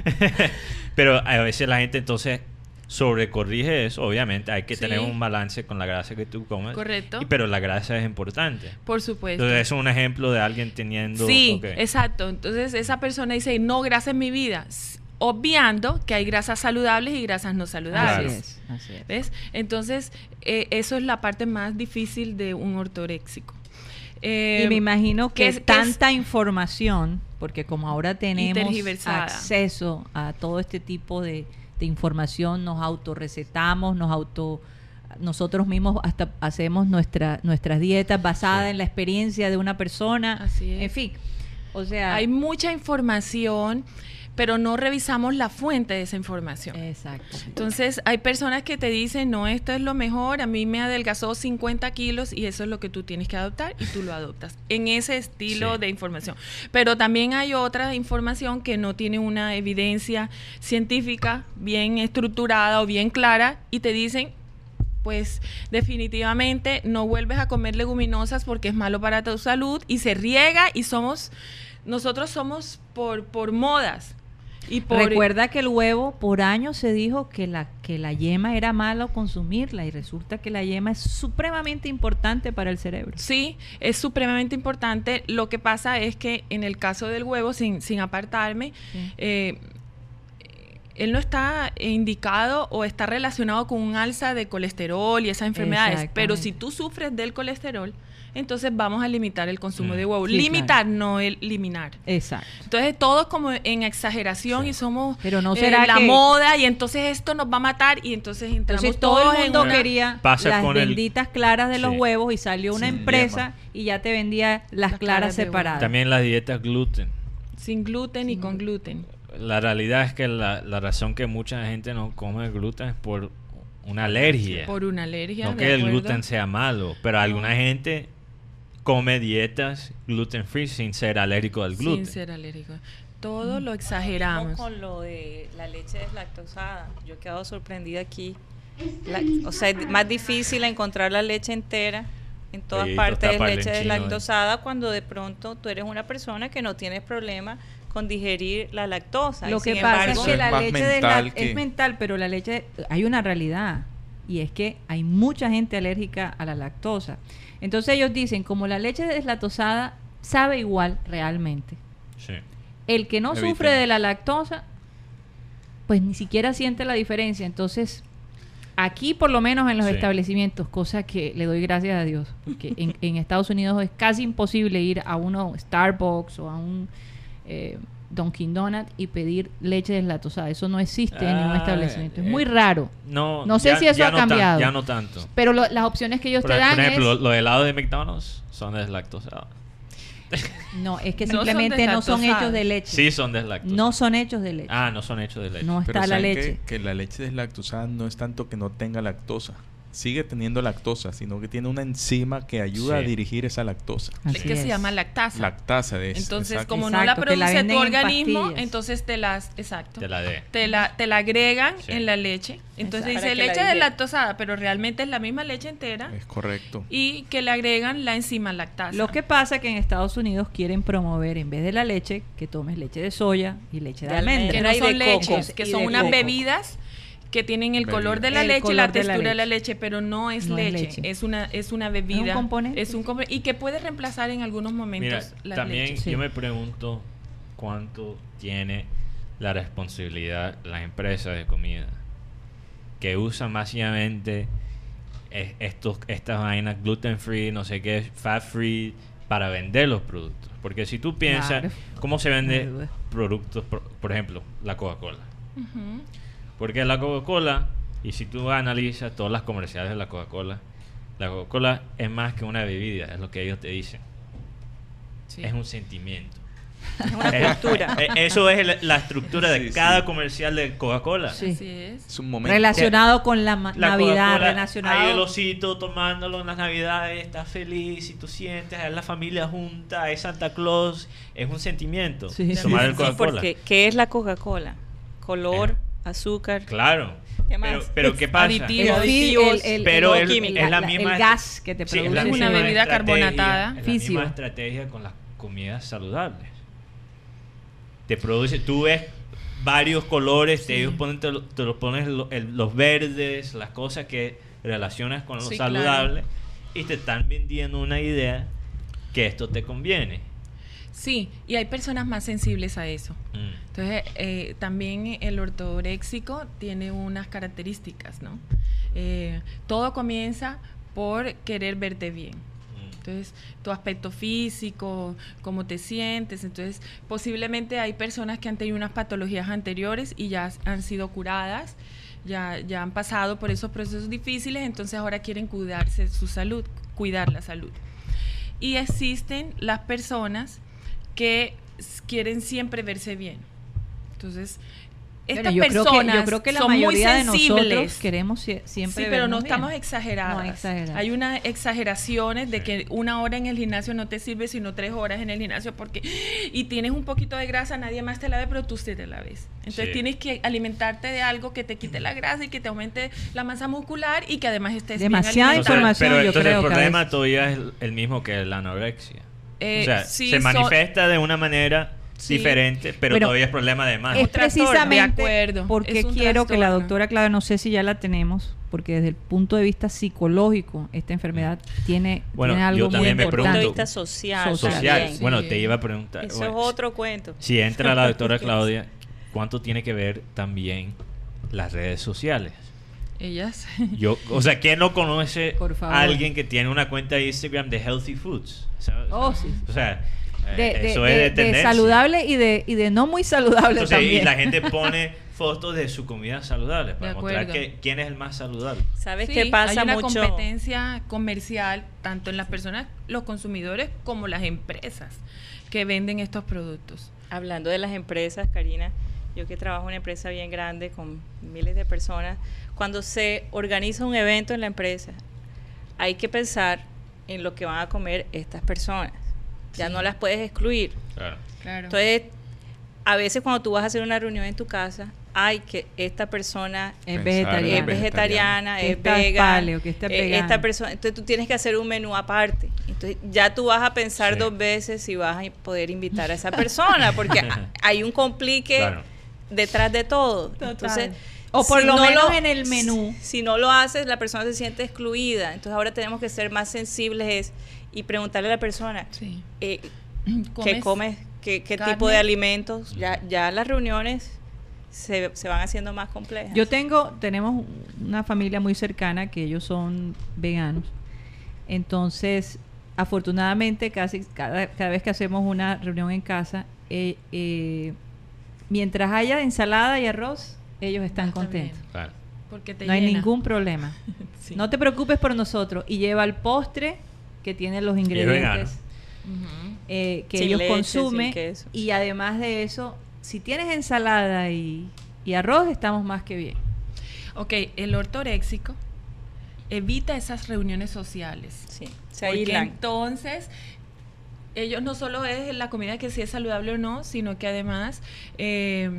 Pero a veces la gente entonces sobrecorrige eso. Obviamente hay que
Sí.
tener un balance con la grasa que tú comes.
Correcto.
Y- pero la grasa es importante.
Por supuesto.
Entonces es un ejemplo de alguien teniendo...
Sí, exacto. Entonces esa persona dice, no grasa en mi vida, obviando que hay grasas saludables y grasas no saludables.
Así es, así es.
¿Ves? Entonces, eh, eso es la parte más difícil de un ortoréxico. Eh,
y me imagino que
que es- que es-
tanta información, porque como ahora tenemos acceso a todo este tipo de, de información, nos autorrecetamos, nos auto nosotros mismos hasta hacemos nuestra, nuestras dietas basadas
Sí.
en la experiencia de una persona.
Así es.
En fin, o sea,
Hay mucha información, pero no revisamos la fuente de esa información.
exacto.
Entonces, hay personas que te dicen, no, esto es lo mejor, a mí me adelgazó 50 kilos y eso es lo que tú tienes que adoptar y tú lo adoptas en ese estilo
Sí.
de información. Pero también hay otra información que no tiene una evidencia científica bien estructurada o bien clara y te dicen, pues definitivamente no vuelves a comer leguminosas porque es malo para tu salud y se riega y somos, nosotros somos por, por modas. Y por,
Recuerda que el huevo por años se dijo que la que la yema era malo consumirla y resulta que la yema es supremamente importante para el cerebro.
Sí, es supremamente importante. Lo que pasa es que en el caso del huevo, sin, sin apartarme,
Sí.
eh, él no está indicado o está relacionado con un alza de colesterol y esas enfermedades. Pero si tú sufres del colesterol, entonces vamos a limitar el consumo
Mm.
de huevo.
Sí,
Limitar, no el- eliminar.
Exacto.
Entonces todos como en exageración
Sí.
y somos
Pero no
eh, la
que-
moda y entonces esto nos va a matar y entonces entramos
Entonces todo
todos
el
en
mundo
una-
quería
Pasa
las
con el-
benditas claras de los
Sí.
huevos y salió una empresa y ya te vendía las,
Las
claras
claras
separadas.
También las dietas gluten.
sin gluten y
Sin
con
gluten.
la realidad es que la, la razón que mucha gente no come gluten es por una alergia.
Por una alergia.
no que el gluten sea malo, pero alguna gente come dietas gluten free sin ser alérgico al gluten.
Sin ser alérgico. Todo lo exageramos.
Con lo de la leche deslactosada. Yo he quedado sorprendida aquí. La- o sea, es más difícil encontrar la leche entera. En todas
Sí,
partes es
el
leche
eh.
deslactosada cuando de pronto tú eres una persona que no tienes problema con digerir la lactosa.
Lo
y
que pasa
embargo,
es que la leche de
mental
la-
que-
es mental, pero la leche hay una realidad y es que hay mucha gente alérgica a la lactosa. Entonces ellos dicen, como la leche deslactosada sabe igual realmente.
Sí.
El que no sufre de la lactosa, pues ni siquiera siente la diferencia. Entonces, aquí por lo menos en los
Sí.
establecimientos, cosa que le doy gracias a Dios, porque en, en Estados Unidos es casi imposible ir a uno Starbucks o a un eh, Dunkin' Donut y pedir leche deslactosada. Eso no existe en ningún
Ah,
establecimiento. Es
eh,
muy raro.
No,
No sé
ya-
si eso ha
no tan-
cambiado.
ya no tanto.
Pero lo- las opciones que ellos
Por,
te dan
por ejemplo,
es...
los helados de McDonald's son deslactosados.
No, es que
No son
simplemente no son hechos de leche.
Sí, son deslactosados.
No son hechos de leche.
Ah, no son hechos de leche.
No
Pero
está la
¿saben
leche.
Que, que la leche deslactosada no es tanto que no tenga lactosa. Sigue teniendo lactosa, sino que tiene una enzima que ayuda
Sí.
a dirigir esa lactosa.
Es que
es.
se llama lactasa.
Lactasa de
Entonces,
exacto.
como no la produce tu
en
organismo, entonces te las, exacto,
De la D.
te la, te la agregan
Sí.
en la leche. Entonces
Exacto.
Dice
la
leche
digiera.
deslactosada, pero realmente es la misma leche entera
Es correcto.
y que le agregan la enzima lactasa.
Lo que pasa es que en Estados Unidos quieren promover, en vez de la leche, que tomes leche de soya y leche de,
De
almendra.
que no
y
son
de coco.
leches, que
Y
son
de
unas
coco.
bebidas que tienen el color de la
El
leche y la
de la
textura de la
leche.
pero no es
No es
leche, es una es una bebida,
componente.
es un compo- y que puede reemplazar en algunos
Mira,
momentos la
también
leche.
Sí.
yo me pregunto cuánto tiene la responsabilidad las empresas de comida que usan masivamente es- estos, estas vainas gluten free, no sé qué, fat free para vender los productos. Porque si tú piensas
Claro.
cómo se vende productos, por, por ejemplo, la Coca-Cola.
Ujú.
Porque la Coca-Cola, y si tú analizas todas las comerciales de la Coca-Cola, la Coca-Cola es más que una bebida, es lo que ellos te dicen.
Sí.
Es un sentimiento.
es una cultura.
eh, Eso es el- la estructura de
Sí,
cada
sí.
comercial de Coca-Cola.
Sí.
Así es.
Es un momento.
Relacionado con la Navidad,
Hay el osito tomándolo en las navidades, está feliz y tú sientes, es la familia junta, es Santa Claus, es un sentimiento.
Sí, sí,
tomar
sí,
el
Sí,
Coca-Cola.
porque ¿qué es la Coca-Cola? Color,
Eh.
Azúcar.
Claro.
¿Qué más?
Pero, pero ¿qué pasa?
El,
aditivos,
el- el-
pero
el-
el-
química.
es la
la-
misma
el gas que te
Sí, es
produce.
la
Es una bebida
estrategia-
carbonatada.
Es la
Fisio.
misma estrategia con las comidas saludables. Te produce, tú ves varios colores, te, ellos ponen, te, lo- te los pones lo- el- los verdes, las cosas que relacionas con lo
Sí,
saludable y te están vendiendo una idea que esto te conviene.
Sí, y hay personas más sensibles a eso.
Mm.
Entonces, eh, también el ortoréxico tiene unas características, ¿no? Eh, todo comienza por querer verte bien.
Mm.
Entonces, tu aspecto físico, cómo te sientes. Entonces, posiblemente hay personas que han tenido unas patologías anteriores y ya han sido curadas, ya, ya han pasado por esos procesos difíciles, entonces ahora quieren cuidarse su salud, cuidar la salud. Y existen las personas que quieren siempre verse bien. Entonces,
Bueno,
estas
yo, creo
personas
que, yo creo que la
son muy
mayoría de nosotros
sensibles.
queremos sie- siempre
Sí, pero no
bien.
estamos exageradas.
No exageradas.
Hay unas exageraciones de que una hora en el gimnasio no te sirve, sino tres horas en el gimnasio porque y tienes un poquito de grasa, nadie más te la ve, pero tú sí te la ves. Entonces
Sí.
tienes que alimentarte de algo que te quite la grasa y que te aumente la masa muscular y que además estés bien
Demasiada
alimentado.
información,
pero
yo
entonces
creo
el problema todavía es el mismo que la anorexia.
Eh,
o sea,
sí,
se manifiesta de una manera
Sí.
diferente, pero
Bueno,
todavía es problema de más.
Es precisamente
de acuerdo,
porque quiero que la doctora Claudia, no sé si ya la tenemos, porque desde el punto de vista psicológico, esta enfermedad tiene,
Bueno,
tiene
yo
algo muy
también me
Desde el punto
importante.
de vista social.
social.
también.
Bueno, te iba a preguntar.
Eso
bueno,
es otro cuento.
Si entra la doctora Claudia, ¿cuánto tiene que ver también las redes sociales?
Ellas.
Yo, o sea, ¿quién no conoce a alguien que tiene una cuenta de Instagram de healthy foods? ¿Sabes?
Oh, sí.
O sea, eh,
De, de-
eso
de-
es de,
de
tendencia.
saludable y de, y de no muy saludable
Entonces,
también.
y la gente pone fotos de su comida saludable para mostrar que, quién es el más saludable.
¿Sabes
Sí,
qué pasa
hay una
mucho?
competencia comercial tanto en las personas, los consumidores, como las empresas que venden estos productos.
Hablando de las empresas, Karina, yo que trabajo en una empresa bien grande con miles de personas, cuando se organiza un evento en la empresa, hay que pensar en lo que van a comer estas personas. Ya
Sí.
no las puedes excluir.
Claro.
Claro.
Entonces, a veces cuando tú vas a hacer una reunión en tu casa, hay que esta persona
Es vegetariana.
es vegetariana,
Que
es vegana,
paleo, que esta es
eh,
vegana.
esta persona, entonces tú tienes que hacer un menú aparte. Entonces ya tú vas a pensar
Sí.
dos veces si vas a poder invitar a esa persona, porque a- hay un complique
Claro.
detrás de todo.
Total.
Entonces,
O por
si
lo
no
menos en el menú.
Si no lo haces, la persona se siente excluida. Entonces ahora tenemos que ser más sensibles y preguntarle a la persona,
Sí.
eh, ¿qué
¿Comes
comes? ¿Qué, qué tipo de alimentos? Ya, ya las reuniones se, se van haciendo más complejas.
Yo tengo, tenemos una familia muy cercana que ellos son veganos. Entonces, afortunadamente, casi cada, cada vez que hacemos una reunión en casa, eh, eh, mientras haya ensalada y arroz, ellos están contentos.
Claro.
Porque te
No hay ningún problema.
Sí.
No te preocupes por nosotros. Y lleva el postre que tiene los ingredientes eh, que
Sin
ellos
leche,
consumen. Y además de eso, si tienes ensalada y, y arroz, estamos más que bien.
Ok, el ortoréxico evita esas reuniones sociales.
Sí, se
Porque
aíslan.
entonces ellos no solo es la comida que si es saludable o no, sino que además eh,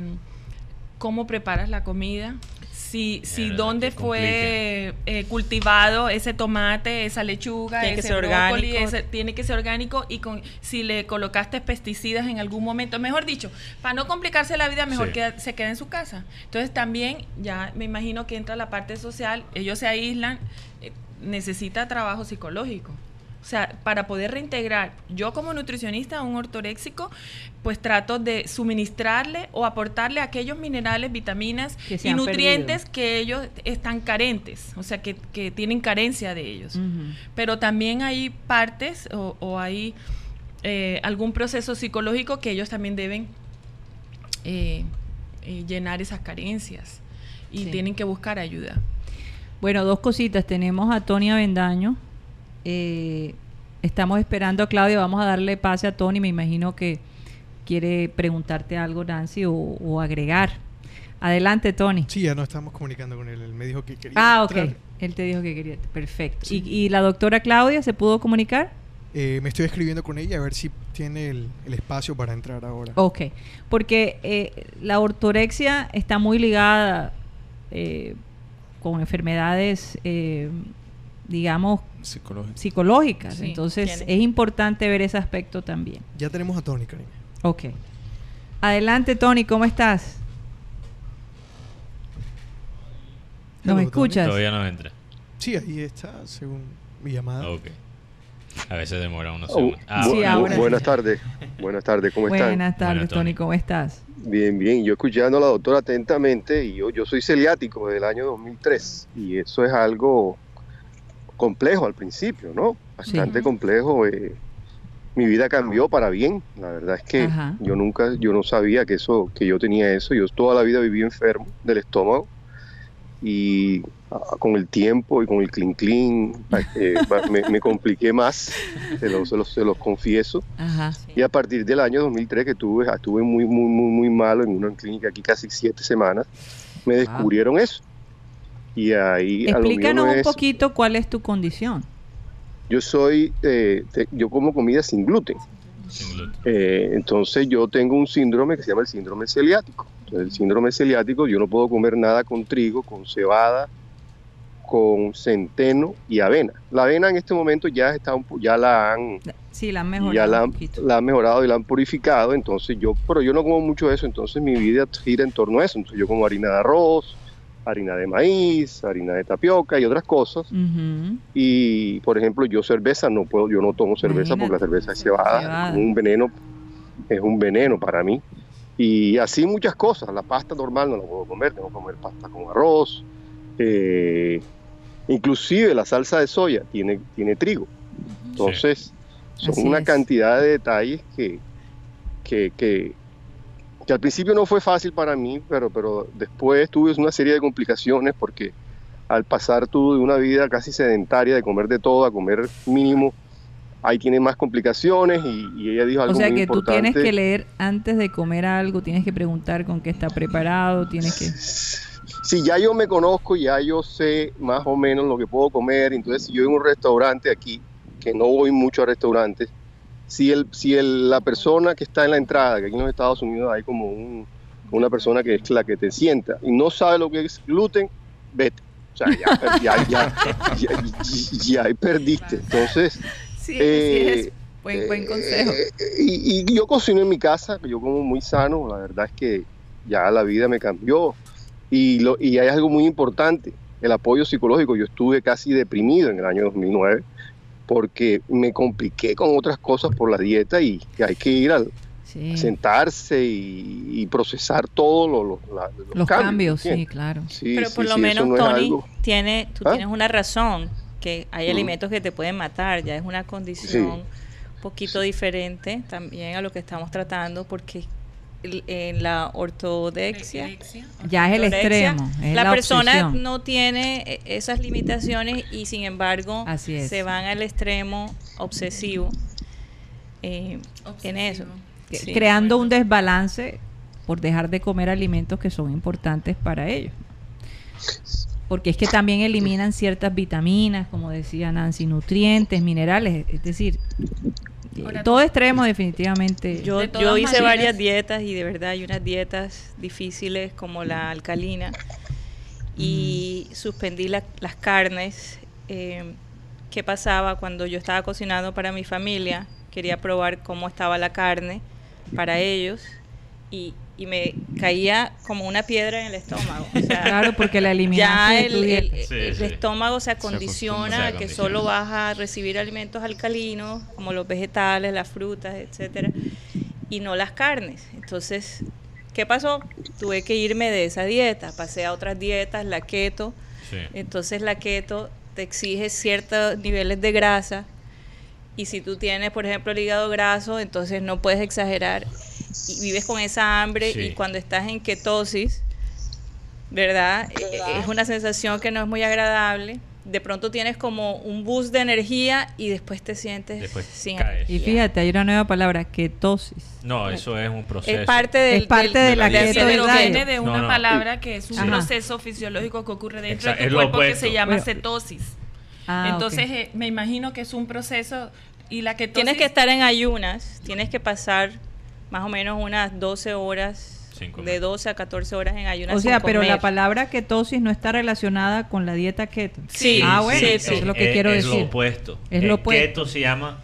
cómo preparas la comida, si, si dónde fue eh, cultivado ese tomate, esa lechuga,
Tiene que ser
brócoli,
orgánico.
ese- tiene que ser orgánico y con si le colocaste pesticidas en algún momento, mejor dicho, para no complicarse la vida, mejor
Sí.
que se quede en su casa. Entonces también ya me imagino que entra la parte social, ellos se aíslan, eh, necesita trabajo psicológico. O sea, para poder reintegrar, yo como nutricionista, un ortoréxico, pues trato de suministrarle o aportarle aquellos minerales, vitaminas y nutrientes que ellos están carentes, o sea, que, que tienen carencia de ellos. Pero también hay partes o, o hay eh, algún proceso psicológico que ellos también deben eh, eh, llenar esas carencias y
Sí.
tienen que buscar ayuda.
Bueno, dos cositas. Tenemos a Tony Avendaño. Eh, estamos esperando a Claudia. Vamos a darle pase a Tony. Me imagino que quiere preguntarte algo, Nancy, o, o agregar. Adelante, Tony.
Sí, ya nos estamos comunicando con él. Él me dijo que quería.
Ah, ok.
entrar.
Él te dijo que quería. Perfecto.
Sí.
¿Y, y la doctora Claudia se pudo comunicar?
Eh, me estoy escribiendo con ella a ver si tiene el, el espacio para entrar ahora.
Ok. Porque eh, la ortorexia está muy ligada eh, con enfermedades, eh, digamos, psicológicas.
Sí,
Entonces
tiene.
es importante ver ese aspecto también.
Ya tenemos a Tony, cariño.
Ok. Adelante, Tony, ¿cómo estás? ¿Nos
Hello,
escuchas?
Todavía no entra.
Sí, ahí está, según mi llamada.
Ok. A veces demora unos
Oh,
segundos. Ah,
Sí,
bueno.
ahora
buenas tardes, buenas tardes, ¿cómo están?
Buenas tardes, Tony.
Tony.
¿cómo estás?
Bien, bien, yo escuchando a la doctora atentamente y yo, yo soy celiático desde el año 2003 y eso es algo complejo al principio, ¿no? Bastante
Sí.
complejo. eh, mi vida cambió para bien, la verdad es que
Ajá.
yo nunca, yo no sabía que eso, que yo tenía eso, yo toda la vida viví enfermo del estómago y ah, con el tiempo y con el clean clean eh, me, me compliqué más, se los, se los- se los confieso.
Ajá.
Y a partir del año 2003 que tuve, estuve muy, muy, muy, muy malo en una clínica aquí casi siete semanas, me descubrieron eso. Y ahí a lo mío
Explícanos
no
un
es-
poquito cuál es tu condición.
Yo soy, eh, te- yo como comida sin gluten.
Sin gluten.
Eh, entonces yo tengo un síndrome que se llama el síndrome celiático. Entonces, el síndrome celiático, yo no puedo comer nada con trigo, con cebada, con centeno y avena. La avena en este momento ya está un po- ya la han
Sí, la han mejorado
ya la,
un
han-
poquito.
la han mejorado y la han purificado, entonces yo, pero yo no como mucho eso, entonces mi vida gira en torno a eso, entonces yo como harina de arroz, harina de maíz, harina de tapioca y otras cosas, y por ejemplo yo cerveza no puedo, yo no tomo cerveza porque la cerveza es cebada,
Cebada.
es un veneno, es un veneno para mí, y así muchas cosas, la pasta normal no la puedo comer, tengo que comer pasta con arroz, eh, inclusive la salsa de soya tiene, tiene trigo, entonces son
Así
una
es.
cantidad de detalles que, que, que, que al principio no fue fácil para mí, pero, pero después tuve una serie de complicaciones porque al pasar tú de una vida casi sedentaria, de comer de todo a comer mínimo, ahí tiene más complicaciones y, y ella dijo algo
O sea
muy
que tú
importante.
tienes que leer antes de comer algo, tienes que preguntar con qué está preparado, tienes que...
Si ya yo me conozco, ya yo sé más o menos lo que puedo comer, entonces si yo en un restaurante aquí, que no voy mucho a restaurantes, si, el, si el- la persona que está en la entrada, que aquí en los Estados Unidos hay como un- una persona que es la que te sienta y no sabe lo que es gluten, vete. O sea, ya, ya, ya, ya, ya- ya perdiste. Entonces,
Sí,
eh,
así es. Buen, buen consejo.
eh, y, y yo cocino en mi casa, yo como muy sano, la verdad es que ya la vida me cambió. Y, lo, y hay algo muy importante, el apoyo psicológico. Yo estuve casi deprimido en el año 2009 porque me compliqué con otras cosas por la dieta y, y hay que ir al
Sí.
sentarse y, y procesar todos lo- lo- los,
Los cambios, sí, claro.
Sí,
Pero
sí,
por lo menos,
no
Tony, tiene, tú
¿Ah?
tienes una razón, que hay alimentos que te pueden matar, ya es una condición un poquito diferente también a lo que estamos tratando, porque en la ortodexia,
Ya es el extremo, es
la,
la
persona
obsesión.
no tiene eh, esas limitaciones y sin embargo
Así es.
se van al extremo obsesivo eh, en eso. Sí.
creando un desbalance por dejar de comer alimentos que son importantes para ellos. Porque es que también eliminan ciertas vitaminas, como decía Nancy, nutrientes, minerales, es decir,
Ahora,
todo extremo definitivamente.
Yo,
De
yo
todas
hice
maneras-
varias dietas y de verdad hay unas dietas difíciles como la alcalina y suspendí la- las carnes. Eh, ¿Qué pasaba cuando yo estaba cocinando para mi familia? Quería probar cómo estaba la carne para ellos y, y me caía como una piedra en el estómago. O sea,
Claro, porque la eliminaste
ya el,
tu dieta.
el-
Sí,
el
sí.
estómago se acondiciona
Se
a que solo vas a recibir alimentos alcalinos como los vegetales, las frutas, etcétera, y no las carnes. Entonces, ¿qué pasó? Tuve que irme de esa dieta, pasé a otras dietas, la keto.
Sí.
Entonces la keto te exige ciertos niveles de grasa y si tú tienes, por ejemplo, el hígado graso, entonces no puedes exagerar y vives con esa hambre
Sí.
y cuando estás en ketosis, ¿verdad? Es una sensación que no es muy agradable. De pronto tienes como un boost de energía y después te sientes
Después
sin
caes.
Y fíjate, hay una nueva palabra, ketosis.
No, eso es un proceso.
Es parte del,
Es parte
del-
de la
de la
keto
Pero viene de una
no.
palabra que es un proceso fisiológico que ocurre dentro
Exacto,
de tu cuerpo que se llama
Bueno.
cetosis.
Ah,
Entonces, eh, me imagino que es un proceso y la ketosis...
Tienes que estar en ayunas, tienes que pasar más o menos unas 12 horas, de 12 a 14 horas en ayunas.
O sea,
sin
pero la palabra ketosis no está relacionada con la dieta keto.
Sí,
ah, bueno,
sí,
eso
sí.
es lo que quiero
es
decir.
lo opuesto.
Es lo opuesto.
Keto se llama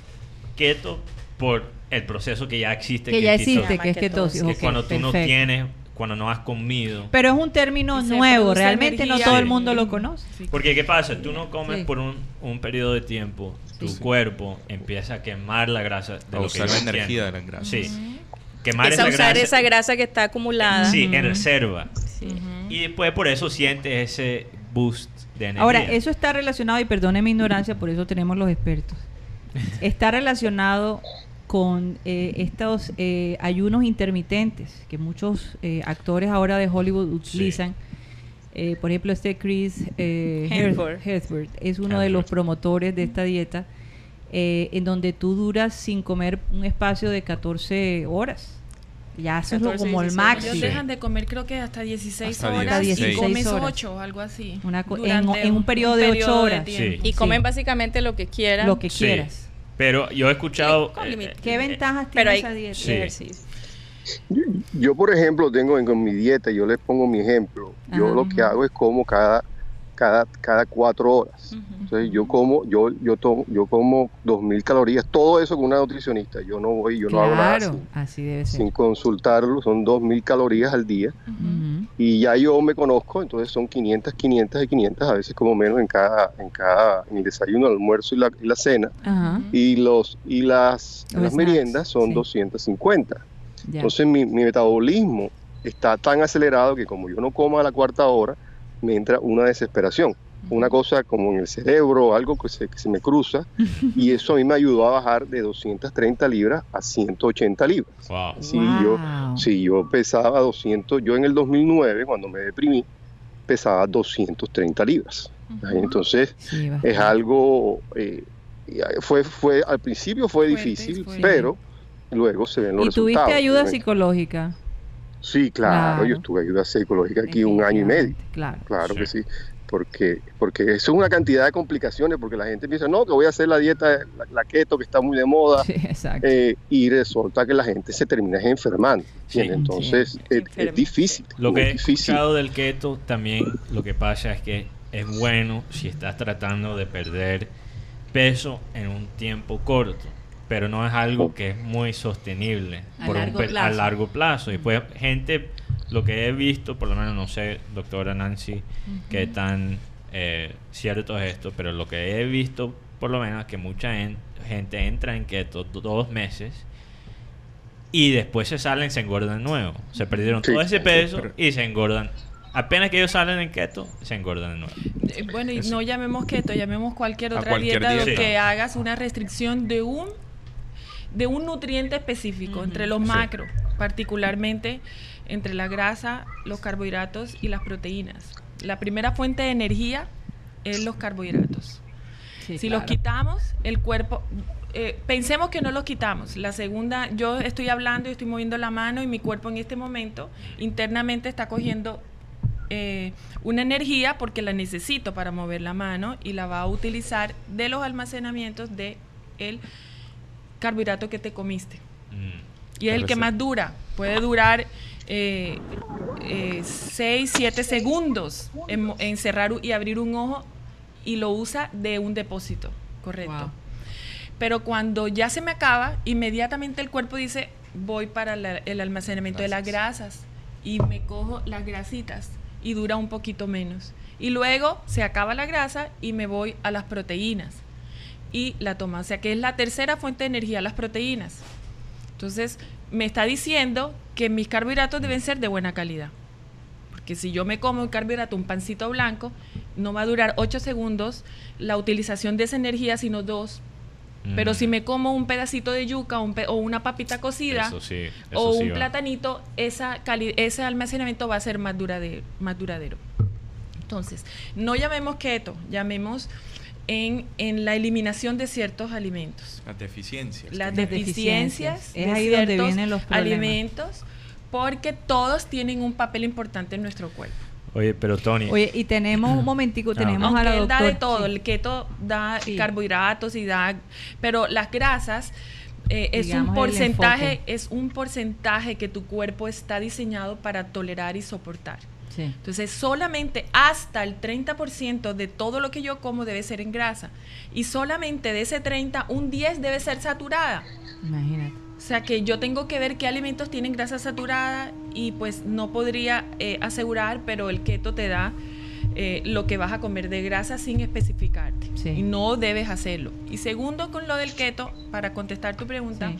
keto por el proceso que ya existe.
Que ya
es ketosis.
existe, que es ketosis.
Que
ok,
cuando tú no tienes, cuando no has comido.
Pero es un término nuevo, realmente no todo el mundo lo conoce.
Porque ¿qué pasa? Tú no comes
Sí.
por un, un periodo de tiempo, tu
Sí.
cuerpo empieza a quemar la grasa de
A
lo que
usar
yo
la energía de la grasa.
Sí. Quemar
Empieza a
esa
usar
grasa.
esa grasa que está acumulada.
Sí, en reserva.
Sí.
Y después por eso sientes ese boost de energía.
Ahora, eso está relacionado, y perdone mi ignorancia, por eso tenemos los expertos. Está relacionado con eh, estos eh, ayunos intermitentes que muchos eh, actores ahora de Hollywood utilizan. Eh, por ejemplo, este Chris eh,
Hemsworth.
Hemsworth es uno de los
Hemsworth.
promotores de esta dieta, eh, en donde tú duras sin comer un espacio de 14 horas. Ya eso es lo
14,
como el
16.
máximo.
Ellos dejan de comer creo que hasta 16
Hasta
horas
16
y comes
horas.
8 algo así.
Una co- en-
durante
en un periodo de ocho horas.
tiempo.
Y
Sí.
comen básicamente lo que quieran.
Lo que
Sí.
quieras.
Pero yo he escuchado... eh,
¿Qué
eh,
ventajas tiene
hay
esa dieta?
Ejercicio.
Yo, yo, por ejemplo, tengo en, con mi dieta, yo les pongo mi ejemplo. Yo
Ajá.
lo que hago es como cada, cada, cada cuatro horas. Entonces yo como, yo, yo tomo, yo como dos mil calorías, todo eso con una nutricionista. Yo no voy, yo no hago nada
claro,
sin,
así debe ser.
sin consultarlo, son dos mil calorías al día. Y ya yo me conozco, entonces son 500, 500 y 500, a veces como menos en cada, en cada, en el desayuno, el almuerzo y la, y la cena. Y los, y las,
Los
las
snacks,
meriendas son
sí.
250.
ya.
Entonces mi, mi metabolismo está tan acelerado que como yo no como a la cuarta hora, me entra una desesperación. Una cosa como en el cerebro, algo que se, que se me cruza, y eso a mí me ayudó a bajar de 230 libras a 180 libras.
Wow.
Si yo, si yo pesaba 200, yo en el 2009, cuando me deprimí, pesaba 230 libras. Entonces
Sí,
es algo, eh, fue, fue, al principio fue difícil, pero luego se ven los
¿Y tuviste
resultados.
ayuda psicológica?
Sí, claro,
Claro.
yo tuve ayuda psicológica aquí un año y medio.
Claro.
Claro que sí, porque porque eso es una cantidad de complicaciones, porque la gente piensa, no, que voy a hacer la dieta, la, la keto que está muy de moda,
Sí, exacto.
eh, y resulta que la gente se termina enfermando. ¿entiendes? Entonces es, es difícil.
Lo que he
difícil.
escuchado del keto también, lo que pasa es que es bueno si estás tratando de perder peso en un tiempo corto, pero no es algo que es muy sostenible
A
por un
largo
a
plazo.
largo plazo. Y pues gente, lo que he visto, por lo menos no sé, doctora Nancy, qué tan eh, cierto es esto, pero lo que he visto, por lo menos, es que mucha en- gente entra en keto do- dos meses y después se salen, se engordan de nuevo. Se perdieron
Sí,
todo ese
sí,
peso
pero-
y se engordan. Apenas que ellos salen en keto, se engordan de nuevo.
Eh, Bueno, y no llamemos keto, llamemos cualquier otra
cualquier
dieta,
dieta.
que hagas una restricción de un de un nutriente específico entre los
Sí.
macros, particularmente entre la grasa, los carbohidratos y las proteínas. La primera fuente de energía es los carbohidratos.
Sí,
si los quitamos, el cuerpo eh, pensemos que no los quitamos. La segunda, yo estoy hablando y estoy moviendo la mano y mi cuerpo en este momento internamente está cogiendo eh, una energía porque la necesito para mover la mano y la va a utilizar de los almacenamientos de el carbohidrato que te comiste. Y es el que más dura. Puede durar 6, 7 segundos en, cerrar y abrir un ojo y lo usa de un depósito. Correcto. Pero cuando ya se me acaba, inmediatamente el cuerpo dice, voy para la- el almacenamiento de las grasas y me cojo las grasitas y dura un poquito menos. Y luego se acaba la grasa y me voy a las proteínas y la toma. O sea que es la tercera fuente de energía, las proteínas. Entonces, me está diciendo que mis carbohidratos deben ser de buena calidad. Porque si yo me como un carbohidrato, un pancito blanco, no va a durar 8 segundos la utilización de esa energía, sino 2. Pero
Mm.
si me como un pedacito de yuca un pe- o una papita cocida
sí,
o
sí
un
va.
platanito, esa ese almacenamiento va a ser más duradero. Más duradero. Entonces, no llamemos keto, llamemos en, en la eliminación de ciertos alimentos.
Las deficiencias.
Las deficiencias,
deficiencias. Es
de
ahí donde
ciertos
vienen los problemas.
alimentos, porque todos tienen un papel importante en nuestro cuerpo.
Oye, pero Tony.
Oye, y tenemos un momentico, tenemos
Aunque
a la
él da de todo, el keto da
Sí.
carbohidratos y da, pero las grasas eh, es
Digamos,
un porcentaje, es un porcentaje que tu cuerpo está diseñado para tolerar y soportar.
Sí.
Entonces, solamente hasta el 30% de todo lo que yo como debe ser en grasa. Y solamente de ese 30, un 10 debe ser saturada.
Imagínate.
O sea que yo tengo que ver qué alimentos tienen grasa saturada y pues no podría eh, asegurar, pero el keto te da eh, lo que vas a comer de grasa sin especificarte.
Sí.
Y no debes hacerlo. Y segundo, con lo del keto, para contestar tu pregunta,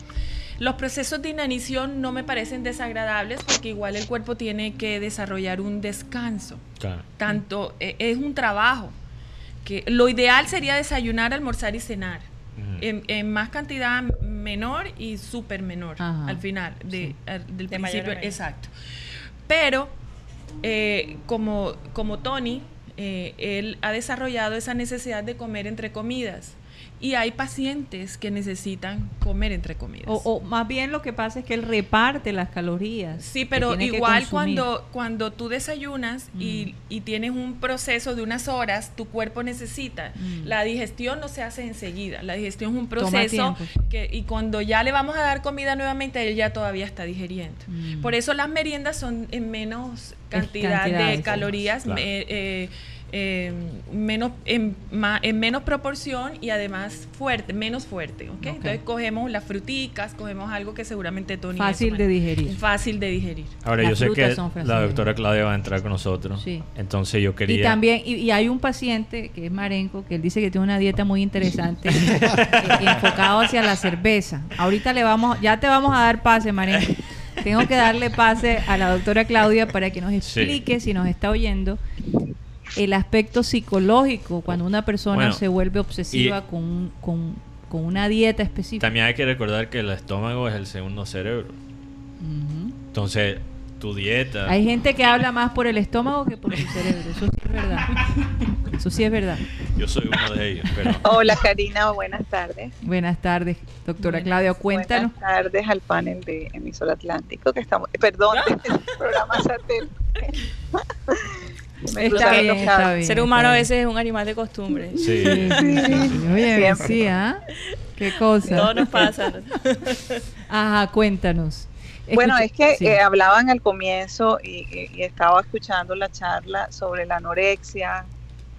los procesos de inanición no me parecen desagradables porque igual el cuerpo tiene que desarrollar un descanso.
Claro.
Tanto eh, es un trabajo que lo ideal sería desayunar, almorzar y cenar. En, en más cantidad menor y súper menor
Ajá.
al final de, al- del
De
principio. Exacto. Pero eh, como, como Tony, eh, él ha desarrollado esa necesidad de comer entre comidas. Y hay pacientes que necesitan comer entre comidas.
O, o más bien lo que pasa es que él reparte las calorías.
Sí, pero igual cuando, cuando tú desayunas y, y tienes un proceso de unas horas, tu cuerpo necesita.
Mm.
La digestión no se hace enseguida. La digestión es un proceso que, y cuando ya le vamos a dar comida nuevamente, él ya todavía está digeriendo.
Mm.
Por eso las meriendas son en menos cantidad de calorías,
Claro.
eh, eh, menos, en, ma- en menos proporción y además fuerte, menos fuerte. ¿ok? Entonces cogemos las fruticas, cogemos algo que seguramente Tony
Fácil
eso
de digerir.
Fácil de digerir.
Ahora,
Las
yo sé
frutas
que la doctora Claudia va a entrar con nosotros.
Sí.
Entonces yo quería.
Y también, y, y hay un paciente que es Marenco, que él dice que tiene una dieta muy interesante, eh, enfocado hacia la cerveza. Ahorita le vamos, ya te vamos a dar pase, Marenco. Tengo que darle pase a la doctora Claudia para que nos explique, si nos está oyendo, el aspecto psicológico cuando una persona
Bueno,
se vuelve obsesiva
y-
con, un- con, con una dieta específica.
También hay que recordar que el estómago es el segundo cerebro.
Ujú.
Entonces, tu dieta.
Hay gente que habla más por el estómago que por su cerebro. Eso sí es verdad. Eso sí es verdad.
Yo soy uno de ellos, pero
Hola Karina, buenas tardes.
Buenas tardes, doctora
Buenas.
Claudia. Cuéntanos.
Buenas tardes al panel de emisor Atlántico que estamos, perdón, del programa satélite.
Está bien, está.
Ser humano a veces es un animal de costumbre.
sí.
bien. Sí, sí, sí. Oye,
Siempre.
sí, ¿ah? Qué cosa.
Todo nos pasa.
Ajá, cuéntanos.
Bueno, es que
sí.
eh, hablaban al comienzo y, y- y estaba escuchando la charla sobre la anorexia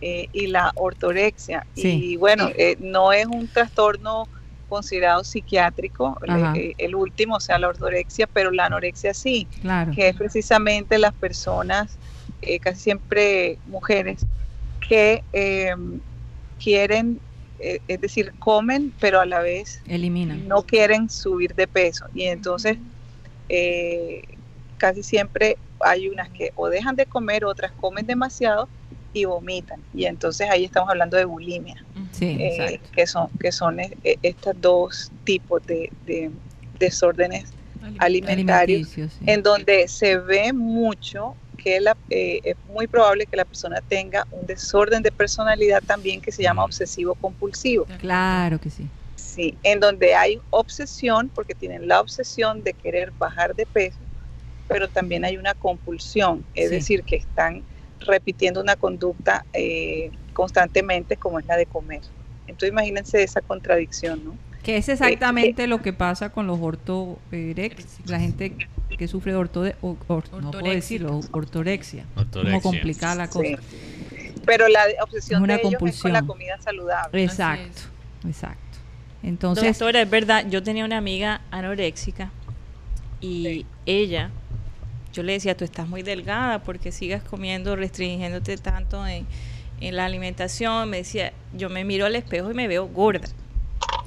eh, y la ortorexia.
Sí.
Y bueno, eh, no es un trastorno considerado psiquiátrico,
Ajá.
eh, el último, o sea, la ortorexia, pero la anorexia sí,
Claro.
que es precisamente las personas, eh, casi siempre mujeres, que eh, quieren, eh, es decir, comen, pero a la vez
Eliminan.
no quieren subir de peso. Y entonces eh, casi siempre hay unas que o dejan de comer, otras comen demasiado y vomitan. Y entonces ahí estamos hablando de bulimia,
Sí,
eh, que son, que son estos dos tipos de, de desórdenes alimentarios,
sí.
en donde se ve mucho que la, eh, es muy probable que la persona tenga un desorden de personalidad también que se llama obsesivo compulsivo.
Claro que sí.
Sí, en donde hay obsesión, porque tienen la obsesión de querer bajar de peso, pero también hay una compulsión, es
Sí.
decir, que están repitiendo una conducta eh, constantemente como es la de comer. Entonces imagínense esa contradicción, ¿no?
Que es exactamente lo que pasa con los ortorex, la gente que sufre de orto, or- no puedo decirlo, ortorexia.
Ortorexia.
Como complicada la cosa.
Sí. Pero la obsesión
Es una
de ellos es con
compulsión.
la comida saludable.
Exacto, exacto. Entonces,
Doctora, es verdad, yo tenía una amiga anoréxica y ella, yo le decía, tú estás muy delgada porque sigas comiendo, restringiéndote tanto en, en la alimentación. Me decía, yo me miro al espejo y me veo gorda.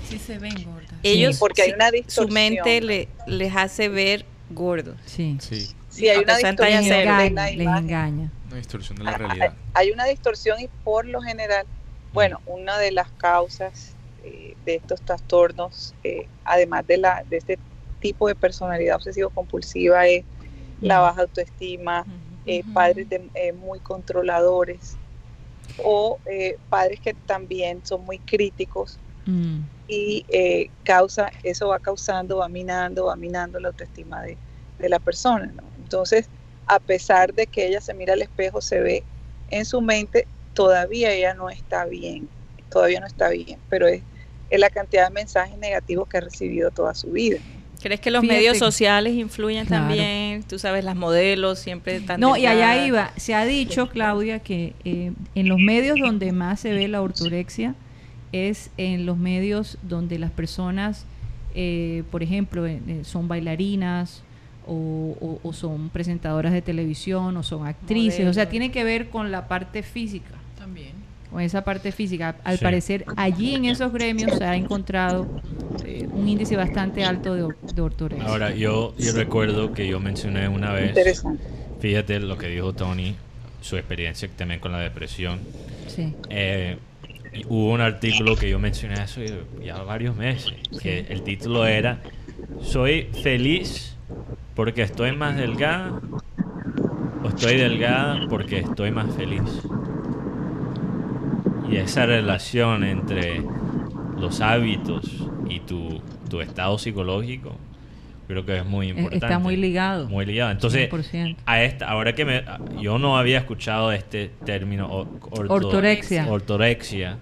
Sí se ven gordas.
Ellos,
porque hay
su mente le, les hace ver gordos.
sí,
Sí,
Sí, hay una
les
distorsión
engaña, les engaña.
una distorsión de la
hay,
realidad.
hay una distorsión y por lo general, bueno, una de las causas eh, de estos trastornos, eh, además de, la, de este tipo de personalidad obsesivo-compulsiva, es la baja autoestima, eh, padres de- eh, muy controladores o eh, padres que también son muy críticos
Mm,
y eh, causa, eso va causando, va minando, va minando la autoestima de, de la persona. ¿no? Entonces, a pesar de que ella se mira al espejo, se ve en su mente, todavía ella no está bien, todavía no está bien, pero es, es la cantidad de mensajes negativos que ha recibido toda su vida.
¿Crees que los
Fíjate.
medios sociales influyen
Claro.
también? Tú sabes, las modelos siempre están
No, y allá iba. Se ha dicho, Claudia, que eh, en los medios donde más se ve la ortorexia es en los medios donde las personas, eh, por ejemplo, eh, son bailarinas o, o- o son presentadoras de televisión o son actrices. O sea, tiene que ver con la parte física.
También.
Con esa parte física. Al
Sí.
parecer, allí en esos gremios se ha encontrado eh, un índice bastante alto de, de ortorexia.
Ahora, yo, yo recuerdo que yo mencioné una vez, fíjate lo que dijo Tony, su experiencia también con la depresión.
Sí.
Eh, y hubo un artículo que yo mencioné hace ya varios meses, que el título era ¿Soy feliz porque estoy más delgada o estoy delgada porque estoy más feliz? Y esa relación entre los hábitos y tu, tu estado psicológico creo que es muy
Eh,
importante.
Está muy ligado.
Muy ligado. Entonces,
100%.
a esta, ahora que me, yo no había escuchado este término orto-
Ortorexia.
ortorexia,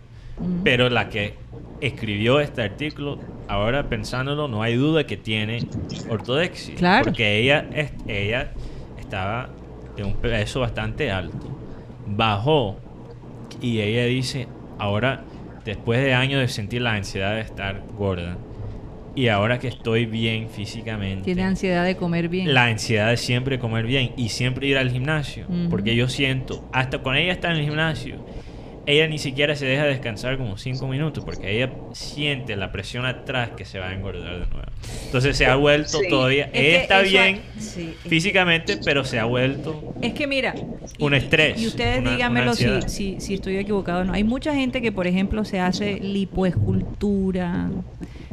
pero la que escribió este artículo, ahora pensándolo, no hay duda que tiene ortorexia,
Claro.
porque ella estaba de un peso bastante alto, bajó y ella dice, ahora después de años de sentir la ansiedad de estar gorda y ahora que estoy bien físicamente,
Tiene ansiedad de comer bien.
la ansiedad de siempre comer bien y siempre ir al gimnasio.
Ujú.
Porque yo siento, hasta cuando ella está en el gimnasio, ella ni siquiera se deja descansar como cinco minutos porque ella siente la presión atrás que se va a engordar de nuevo. Entonces se ha vuelto
Sí.
todavía,
Es
ella
que
está
eso-
bien
sí, es-
físicamente, pero se ha vuelto
Es que mira,
un estrés.
y ustedes
una-
díganmelo
una
si, si, si estoy equivocado o no. Hay mucha gente que, por ejemplo, se hace lipoescultura.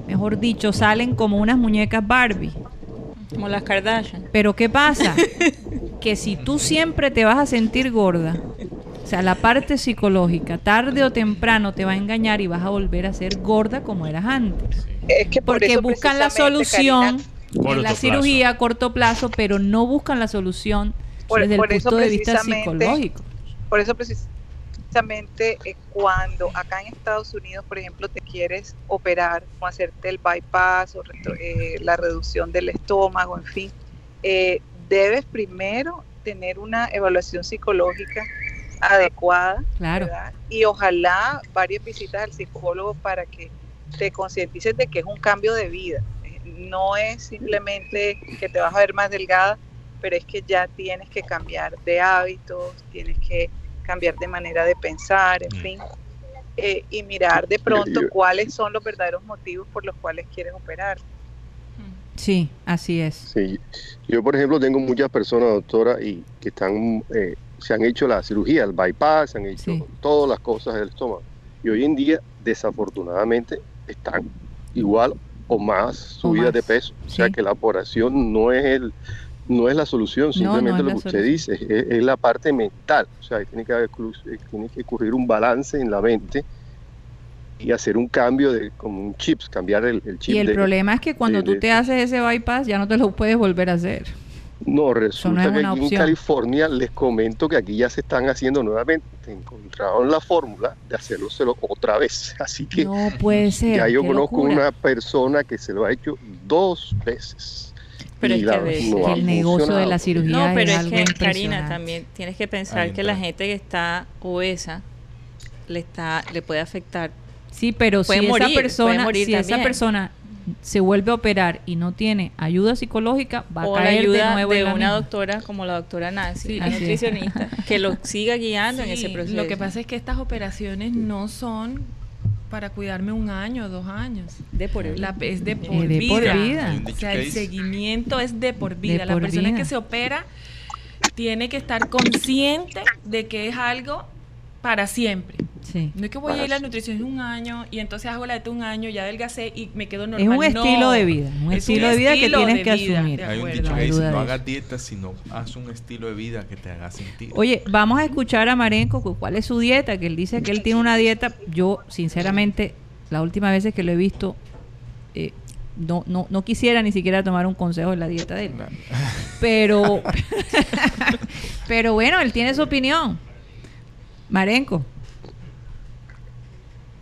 Mejor dicho, salen como unas muñecas Barbie.
Como las Kardashian.
Pero ¿qué pasa? que si tú siempre te vas a sentir gorda, o sea, la parte psicológica, tarde o temprano te va a engañar y vas a volver a ser gorda como eras antes.
Es que por
Porque
eso
buscan la solución
Karina,
en la cirugía a corto plazo, pero no buscan la solución
Por-
desde
por
el punto de vista psicológico.
Por eso precisamente eh, cuando acá en Estados Unidos, por ejemplo, te quieres operar o hacerte el bypass o eh, la reducción del estómago, en fin, eh, debes primero tener una evaluación psicológica adecuada
Claro.
y ojalá varias visitas al psicólogo para que te concientices de que es un cambio de vida. Eh, No es simplemente que te vas a ver más delgada, pero es que ya tienes que cambiar de hábitos, tienes que cambiar de manera de pensar, en fin, eh, y mirar de pronto cuáles son los verdaderos motivos por los cuales quieres operar.
Sí, así es.
Sí, yo por ejemplo tengo muchas personas, doctora, y que están, eh, se han hecho la cirugía, el bypass, se han hecho
Sí.
todas las cosas del estómago. Y hoy en día, desafortunadamente, están igual o más subidas de
más,
peso. O sea
sí.
que la operación no es el no es la solución,
No,
simplemente
no
lo que usted dice, es, es la parte mental. O sea, tiene que, haber eh, tiene que ocurrir un balance en la mente y hacer un cambio de como un chips, cambiar el, el chip.
Y el
de-
problema es que cuando
de-
tú te haces ese bypass ya no te lo puedes volver a hacer.
No, resulta
es
que aquí en
opción.
California les comento que aquí ya se están haciendo nuevamente. Encontraron la fórmula de hacérselo otra vez. Así que
No puede ser.
ya yo conozco
locura.
una persona que se lo ha hecho dos veces.
Pero
Y
es
la-
que
no
el negocio de la cirugía
No, pero
es
es
algo
que, Karina, también tienes que pensar que la gente que está obesa le está le puede afectar.
Sí, pero
Puede
si
morir,
esa
puede
persona,
morir
si esa persona se vuelve a operar y no tiene ayuda psicológica, va
o
a caer
ayuda
de nuevo
de
en la
una
misma.
doctora como la doctora Nancy,
Sí.
la
es.
nutricionista, que lo siga guiando en ese proceso.
Lo que pasa es que estas operaciones no son para cuidarme un año, dos años.
de por vida.
La, es de por
Es de por
vida. O sea, el seguimiento es de por vida.
De
la
por
persona
vida.
que se opera tiene que estar consciente de que es algo para siempre.
Sí.
No es que voy a ir a la nutrición un año y entonces hago la de un año, ya adelgacé y me quedo
Es
normal.
un
No.
estilo de vida, un
Es
estilo de vida que tienes que
vida,
asumir.
Hay un dicho
No
que dice, no hagas dieta, sino haz un estilo de vida que te haga sentir.
Oye, vamos a escuchar a Marenco cu- cuál es su dieta, que él dice que él tiene una dieta. Yo, sinceramente, las últimas veces que lo he visto, eh, no, no, no quisiera ni siquiera tomar un consejo de la dieta de él.
No.
Pero, pero bueno, él tiene su opinión. Marenco.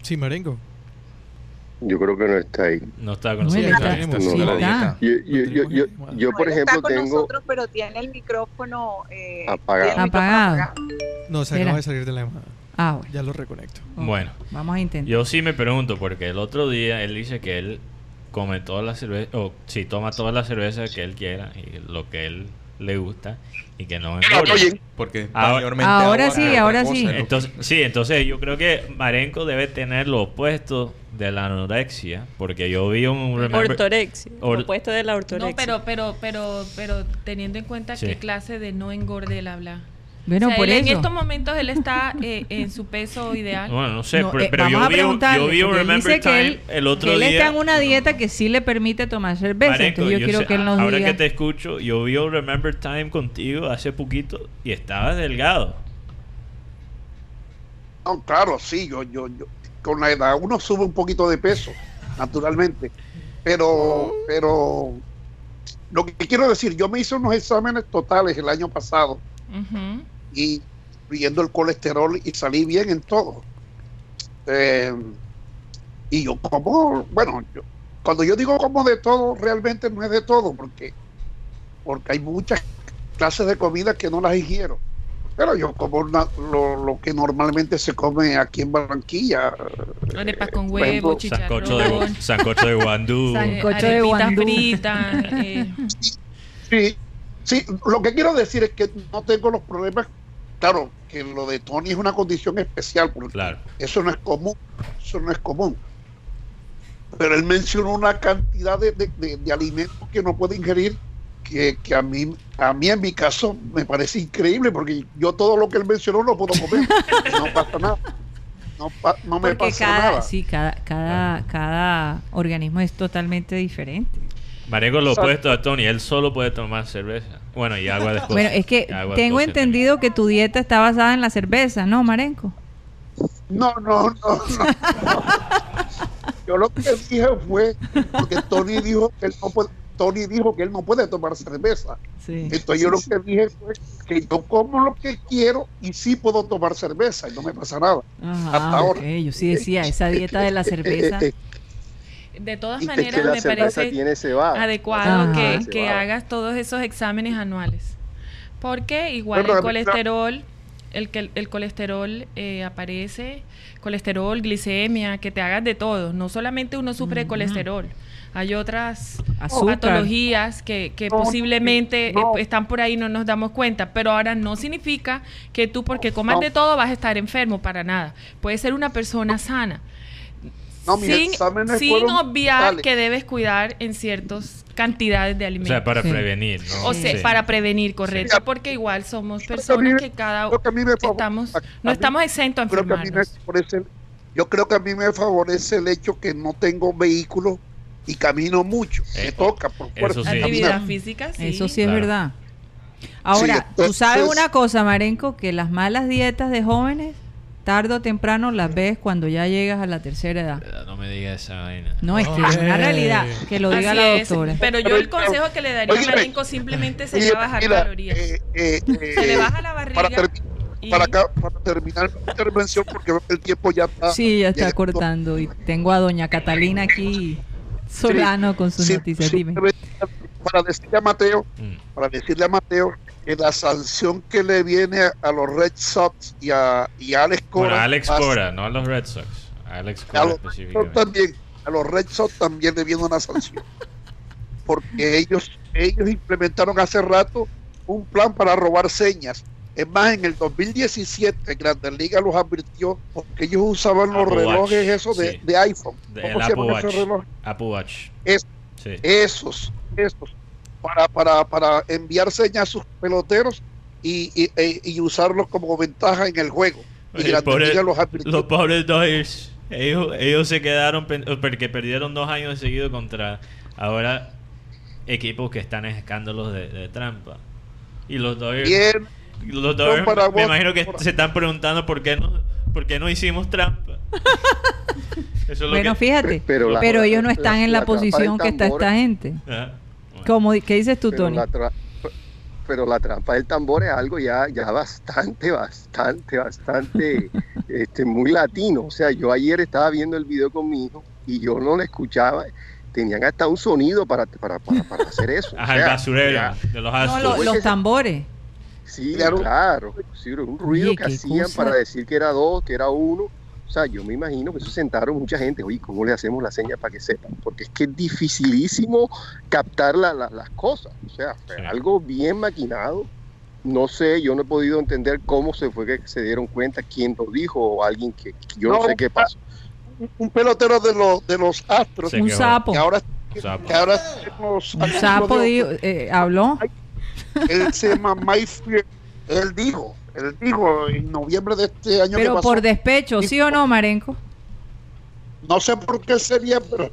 Sí, Marengo.
Yo creo que no está ahí.
No está con nosotros.
está-
Está
no,
haciendo
no.
la dieta.
Yo, yo, yo, yo, yo, por
Él está
ejemplo,
con
tengo
nosotros, pero tiene el micrófono eh,
Apagado.
tiene el micrófono
Apagado.
No, se acaba de salir de la llamada.
Ah, bueno.
Ya lo reconecto.
Ok,
Bueno.
Vamos a intentar.
Yo sí me pregunto, porque el otro día él dice que él come toda la cerveza, o si toma toda la cerveza que él quiera y lo que él le gusta y que no engorda.
Porque
Ahora-
mayormente
ahora sí, ahora
cosa,
sí.
¿no?
Entonces, sí, entonces yo creo que Marenco debe tener lo opuesto de la anorexia, porque yo vi un remember-
Ortorexia,
Or-
opuesto de la ortorexia.
No, pero, pero, pero, pero teniendo en cuenta
Sí.
qué clase de no engorde él habla.
Bueno,
O sea,
por
él En
eso.
estos momentos él está eh, en su peso ideal.
Bueno, no sé,
No,
pero,
eh,
pero
vamos
yo
a
vi, yo vi un Remember
dice que
Time
él-
el otro
que él
día.
está en una dieta que sí le permite tomar cerveza.
Marenco,
entonces yo,
yo
quiero
sé-
que él nos
ahora
diga.
que te escucho, yo vi un Remember Time contigo hace poquito y estabas delgado.
No, claro, sí, yo, yo, yo, con la edad uno sube un poquito de peso, naturalmente. Pero, pero, lo que quiero decir, yo me hice unos exámenes totales el año pasado Y viendo el colesterol y salí bien en todo. Eh, y yo como, bueno, yo- cuando yo digo como de todo, realmente no es de todo, porque, porque hay muchas clases de comida que no las ingiero. Pero yo como una- lo, lo que normalmente se come aquí en Barranquilla.
Arepas con huevo,
Sancocho de, sancocho de guandú.
San-
eh,
Sancocho de guandú.
fritas, eh,
Sí, sí, lo que quiero decir es que no tengo los problemas. Claro, que lo de Tony es una condición especial, porque
Claro.
eso no es común, eso no es común. Pero él mencionó una cantidad de, de- de- de alimentos que no puede ingerir que, que a mí, a mí en mi caso me parece increíble, porque yo todo lo que él mencionó lo puedo comer, no pasa nada. No, pa- no me
Porque
pasa
cada,
nada.
sí, cada, cada, cada organismo es totalmente diferente.
Marengo lo opuesto a Tony, él solo puede tomar cerveza. Bueno, y agua después.
Bueno, es que
Agua
tengo entendido que tu dieta está basada en la cerveza, ¿no, Marenco?
No, no, no, no. Yo lo que dije fue porque Tony dijo que él no puede, Tony dijo que él no puede tomar cerveza.
Sí.
Entonces yo lo que dije fue que yo como lo que quiero y sí puedo tomar cerveza y no me pasa nada. Hasta
Ajá,
ahora.
ok, yo sí decía, esa dieta de la cerveza.
De todas maneras,
que la
me parece
tiene
adecuado
Ajá.
que, que hagas todos esos exámenes anuales. Porque igual el colesterol, el, que el colesterol eh, aparece, colesterol, glicemia, que te hagas de todo. No solamente uno sufre de colesterol. Hay otras
Azúcar.
patologías que, que
No,
posiblemente
no.
eh, están por ahí y no nos damos cuenta, pero ahora no significa que tú porque comas
No.
de todo vas a estar enfermo, para nada. Puedes ser una persona sana.
No, mis
sin
exámenes
sin
fueron
obviar que debes cuidar en ciertas cantidades de
O
alimentos.
sea, para
Sí.
prevenir, ¿no?
O sea,
Sí.
para prevenir, correcto,
Sí.
porque igual somos
que
personas
me-
que cada
me favor-
estamos
a- a
no
mí-
estamos exentos a
me
enfermarnos.
yo creo que a mí me favorece el hecho que no tengo vehículo y camino mucho. Me
Eh,
toca por
eso
fuerza.
Actividad física, sí.
Eso sí es verdad. Ahora,
Sí,
tú sabes una cosa, Marenco, que las malas dietas de jóvenes, tarde o temprano las ves cuando ya llegas a la tercera edad.
No me digas esa vaina.
No, es que es una realidad, que lo diga
Así
la
es,
doctora.
Pero yo el consejo que le daría a
Óyeme.
Marenco simplemente sería
Oye,
bajar
mira,
calorías.
eh, eh,
Se le
eh,
baja la barriga
para, termi-
y-
para acá- para terminar mi intervención, porque veo que el tiempo ya está.
Sí, ya está
llegando.
cortando. Y tengo a doña Catalina aquí, Solano, con sus
Sí,
noticias.
sí,
Dime.
Para decirle a Mateo,
Mm.
para decirle a Mateo que la sanción que le viene a, a los Red Sox y a, y a Alex Cora.
Bueno, a Alex
va a-
Cora, no a los Red Sox. A Alex
A
Cora
los,
específicamente.
también, a los Red Sox también le viene una sanción. Porque ellos, ellos implementaron hace rato un plan para robar señas. Es más, en el 2017 Grandes Ligas los advirtió porque ellos usaban los
Watch,
relojes esos de,
sí.
de iPhone.
De-
¿Cómo se
Apple
llaman
Watch.
esos relojes?
Apple Watch.
Es-
Sí.
esos, esos, para, para, para enviar señas a sus peloteros y, y, e- y usarlos como ventaja en el juego. Y Grandes
pobre-
los.
Los pobres Dodgers. Ellos, ellos se quedaron porque perdieron dos años de seguido contra ahora equipos que están en escándalos de, de trampa. Y los Dodgers,
Bien,
los Dodgers
para
me
vos,
imagino que
por-
se están preguntando por qué no, por qué no hicimos trampa. Eso es lo
Bueno,
que-
fíjate,
Pero
pero,
la-
ellos no están
la-
en la, posición que está esta gente.
Ajá.
Como, ¿Qué dices tú,
pero
Tony?
la, pero la trampa del tambor es algo ya, ya bastante, bastante, bastante, este, muy latino. O sea, yo ayer estaba viendo el video con mi hijo y yo no lo escuchaba. Tenían hasta un sonido para, para, para, para hacer eso. O
Ajá, el
sea,
basurero
ya-
de los
No, lo- los tambores.
Sí,
Claro.
sí, era un ruido
Oye,
que hacían
cosa.
para decir que era dos, que era uno. O sea, yo me imagino que eso sentaron mucha gente. Oye, ¿cómo le hacemos la seña para que sepan? Porque es que es dificilísimo captar la- la- las cosas. O sea, fue
Sí.
algo bien maquinado. No sé, yo no he podido entender cómo se fue que se dieron cuenta, quién lo dijo o alguien que, que yo no,
No,
sé qué pasó.
un, un pelotero de los, de los Astros.
Se
Un sapo.
Que ahora,
Sapo.
que ahora
Un sapo
de-
dijo- eh, habló.
Él se llama Mike Fier- Él dijo, él dijo en noviembre de este año que
Pero
pasó,
por despecho, ¿sí o no, Marenco?
no sé por qué sería, pero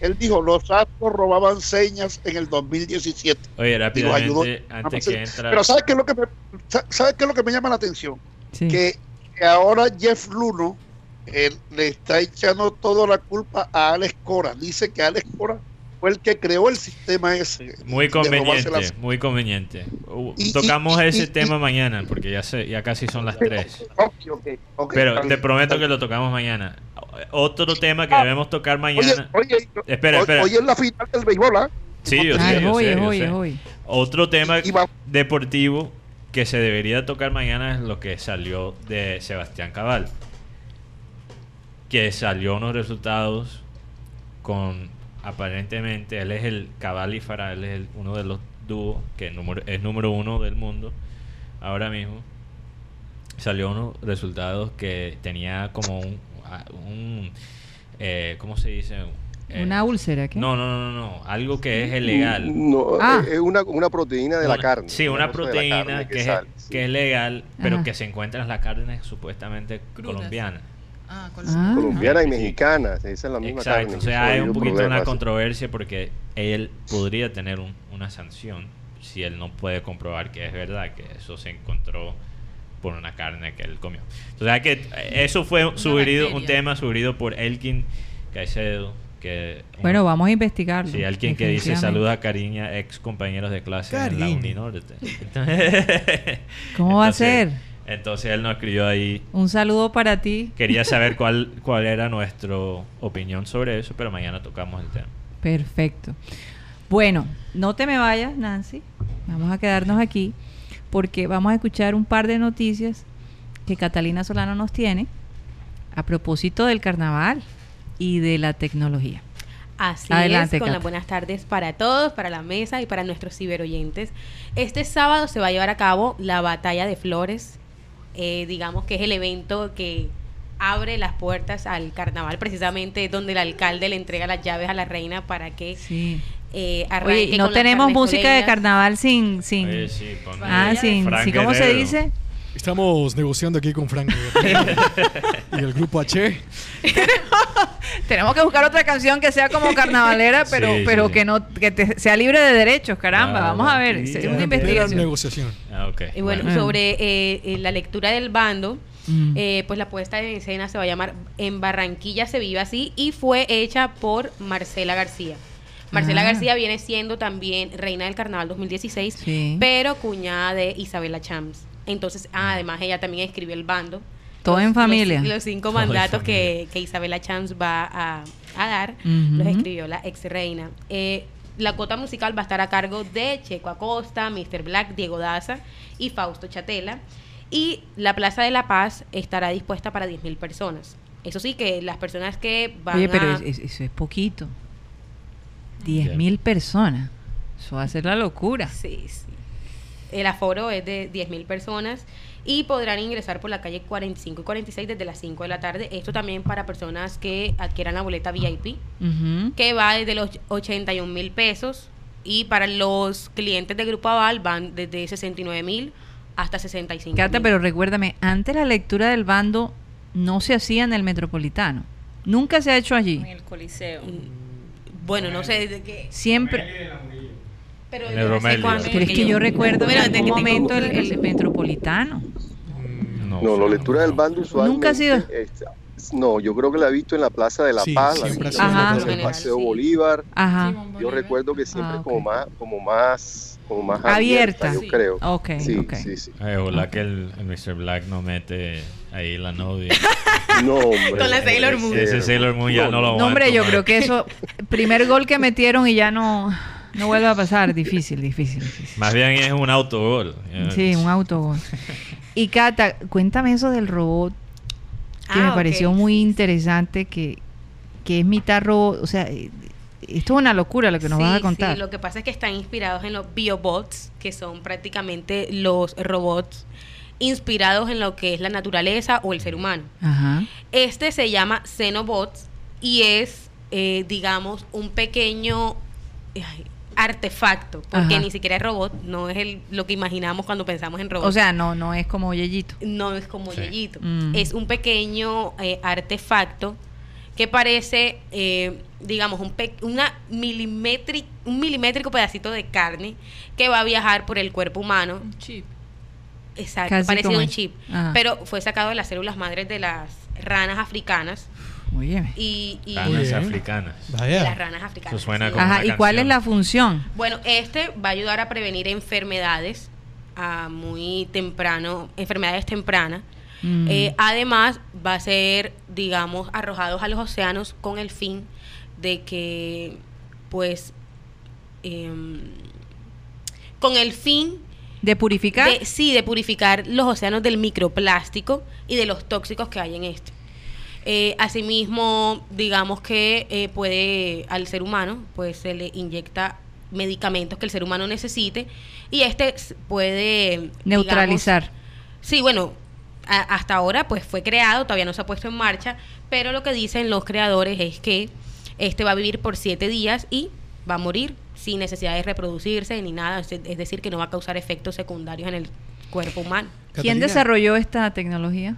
él dijo, los Astros robaban señas en el 2017.
Oye,
ayudó.
rápidamente, antes que entra.
Pero ¿sabes qué es lo que me, sa- ¿sabes qué es lo que me llama la atención?
Sí.
Que, que ahora Jeff Luno él, le está echando toda la culpa a Alex Cora. Dice que Alex Cora fue el que creó el sistema ese.
Muy conveniente,
las-
muy conveniente. Uh,
Y- y-
Tocamos
y-
ese
y-
tema mañana, porque ya se, ya casi son las 3.
Ok, ok, ok,
Pero te prometo que lo tocamos mañana. Otro tema que
Ah,
debemos tocar
Oye,
mañana.
oye,
Espera,
hoy-
espera.
hoy es la final del béisbol, ¿ah?
Sí, yo sé,
es
yo
hoy,
sé, yo
hoy,
sé.
hoy.
Otro tema
Y va-
deportivo que se debería tocar mañana es lo que salió de Sebastián Cabal. Que salió unos resultados con aparentemente él es el Cabal y Farah, él es el- uno de los dúos que es número, es número uno del mundo ahora mismo. Salió unos resultados que tenía como un, eh, ¿cómo se dice? Eh,
Una úlcera, ¿qué?
no, no, no, no, algo que es ilegal.
No,
Ah.
es una, una proteína de la carne.
Sí, una proteína que, es, que es legal, pero
Ajá.
que se encuentra en las carnes supuestamente
Crudas.
colombianas.
Ah,
Ah.
colombiana y mexicana, esa es la misma
Exacto,
carne.
o sea, hay un poquito
problemas.
una controversia porque él podría tener un- una sanción si él no puede comprobar que es verdad, que eso se encontró por una carne que él comió. O sea, que eh, eso fue sugerido, un tema sugerido por Elkin Caicedo, que... un-
Bueno, vamos a investigarlo.
Sí, alguien que dice saluda a Cariña, ex compañeros de clase en la
Cariño.
Uninorte. Entonces-
¿Cómo va a ser?
Entonces él nos escribió ahí
Un saludo para ti.
Quería saber cuál, cuál era nuestra opinión sobre eso, pero mañana tocamos el tema.
Perfecto. Bueno, no te me vayas, Nancy. Vamos a quedarnos aquí porque vamos a escuchar un par de noticias que Catalina Solano nos tiene a propósito del carnaval y de la tecnología.
Así
Adelante,
es, con
Cata.
las buenas tardes para todos, para la mesa y para nuestros ciberoyentes. Este sábado se va a llevar a cabo la Batalla de Flores, eh, digamos que es el evento que abre las puertas al carnaval, precisamente donde el alcalde le entrega las llaves a la reina para que
Sí.
eh, arranque
Oye, y no tenemos música de carnaval sin... sin
Oye, sí,
ah, sin, ¿cómo se dice?
Estamos negociando aquí con Frank y el grupo H.
Tenemos que buscar otra canción que sea como carnavalera, pero,
Sí,
pero
sí.
que no que te- sea libre de derechos, caramba.
Ah,
Vamos a ver,
sí,
es una investigación.
negociación.
Ah, ok.
Y bueno,
Bueno.
sobre eh, eh, la lectura del bando,
Mm.
eh, pues la puesta en escena se va a llamar En Barranquilla se vive así y fue hecha por Marcela García. Marcela
Ah.
García viene siendo también reina del carnaval 2016,
Sí.
pero cuñada de Isabela Chams. Entonces, ah, además ella también escribió el bando.
Todo
Los-
en familia.
Los, los cinco mandatos que, que Isabela Chams va a, a dar, los escribió la ex reina. Eh, la cuota musical va a estar a cargo de Checo Acosta, Mr. Black, Diego Daza y Fausto Chatela. Y la Plaza de la Paz estará dispuesta para 10.000 personas. Eso sí, que las personas que van
Oye, pero
a...
es- es- eso es poquito. 10 mil personas. Eso va a ser la locura.
Sí, sí. El aforo es de 10.000 personas y podrán ingresar por la calle 45 y 46 desde las 5 de la tarde. Esto también para personas que adquieran la boleta VIP, que va desde los 81 mil pesos y para los clientes de Grupo Aval van desde 69 mil hasta 65
Cata, pero recuérdame, antes la lectura del bando no se hacía en el Metropolitano. Nunca se ha hecho allí.
En el Coliseo.
Bueno, no sé desde qué...
Siempre.
Pero
En el
hace
Romelio.
cuándo,
Pero es que yo recuerdo
Bueno,
en algún momento el, el Metropolitano.
No,
No, la lectura del bando usualmente.
Nunca ha sido.
es- no, yo creo que la he visto en la Plaza de la
Sí,
Paz, en
General,
Paseo
sí.
Bolívar.
Ajá.
Yo
Bolívar.
recuerdo que siempre
Ah,
es como más, como más, como más
Abierta.
abierta, yo
Sí.
creo.
Ok,
sí,
ok.
sí, sí.
Ay, ojalá que el, el Mr. Black no mete ahí la novia.
No, hombre.
Con la Sailor Moon.
Ese Sailor Moon ya no lo
No, hombre, yo creo que eso, primer gol que metieron y ya no, no vuelve a pasar. Difícil, difícil, difícil.
Más bien es un autogol.
Sí, un autogol. Y Cata, cuéntame eso del robot, que
Ah,
me
ok,
pareció muy
sí, sí.
interesante, que, que es mitad robot. O sea, esto es una locura lo que nos
Sí,
vas a
sí,
contar.
lo que pasa es que están inspirados en los biobots, que son prácticamente los robots inspirados en lo que es la naturaleza o el ser humano.
Ajá.
Este se llama Xenobots y es, eh, digamos, un pequeño ay, artefacto, porque
Ajá.
ni siquiera es robot, no es el, lo que imaginamos cuando pensamos en robot.
O sea, no, no es como Yeyito.
no es como
Sí.
Yeyito.
Mm.
Es un pequeño eh, artefacto que parece, eh, digamos, un, pe- una milimétric- un milimétrico pedacito de carne que va a viajar por el cuerpo humano.
Un chip.
Exacto,
Casi
parecido a un chip.
Ajá.
Pero fue sacado de las células madres de las ranas africanas.
Oye.
Y, y
Ranas africanas.
Vaya.
las ranas africanas.
Eso suena
sí.
como-
Ajá,
una
¿y cuál es la función?
Bueno, este va a ayudar a prevenir enfermedades a muy temprano, enfermedades tempranas.
Mm.
Eh, además, va a ser, digamos, arrojados a los océanos con el fin de que, pues, em, con el fin
¿De purificar?
de, sí, de purificar los océanos del microplástico y de los tóxicos que hay en este. Eh, asimismo, digamos que eh, puede al ser humano, pues se le inyecta medicamentos que el ser humano necesite y este puede digamos,
Neutralizar.
Sí, bueno, a- hasta ahora pues fue creado, todavía no se ha puesto en marcha, pero lo que dicen los creadores es que este va a vivir por siete días y va a morir sin necesidad de reproducirse ni nada, es es decir, que no va a causar efectos secundarios en el cuerpo humano.
¿Quién
Catalina,
desarrolló esta tecnología?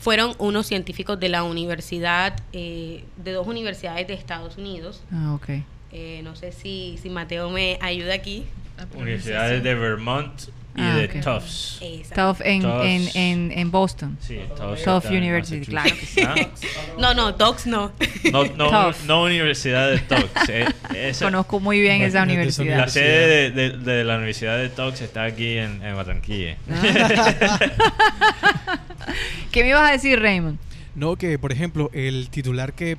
Fueron unos científicos de la universidad, eh, de dos universidades de Estados Unidos.
Ah, ok.
Eh, no sé si, si Mateo me ayuda aquí.
Universidades de Vermont y
Ah,
de. Tufts.
Tufts en,
Tufts.
en, en, en Boston.
Sí, Tufts
Tufts University, claro que sí.
Massachusetts.
No, no, Docs no.
No, no,
Tufts.
no Universidad de Tufts. eh, esa-
Conozco muy bien esa universidad.
La sede de, de- de la Universidad de Tufts está aquí en, en Barranquilla.
¿Qué me ibas a decir, Raymond?
No, que por ejemplo, el titular que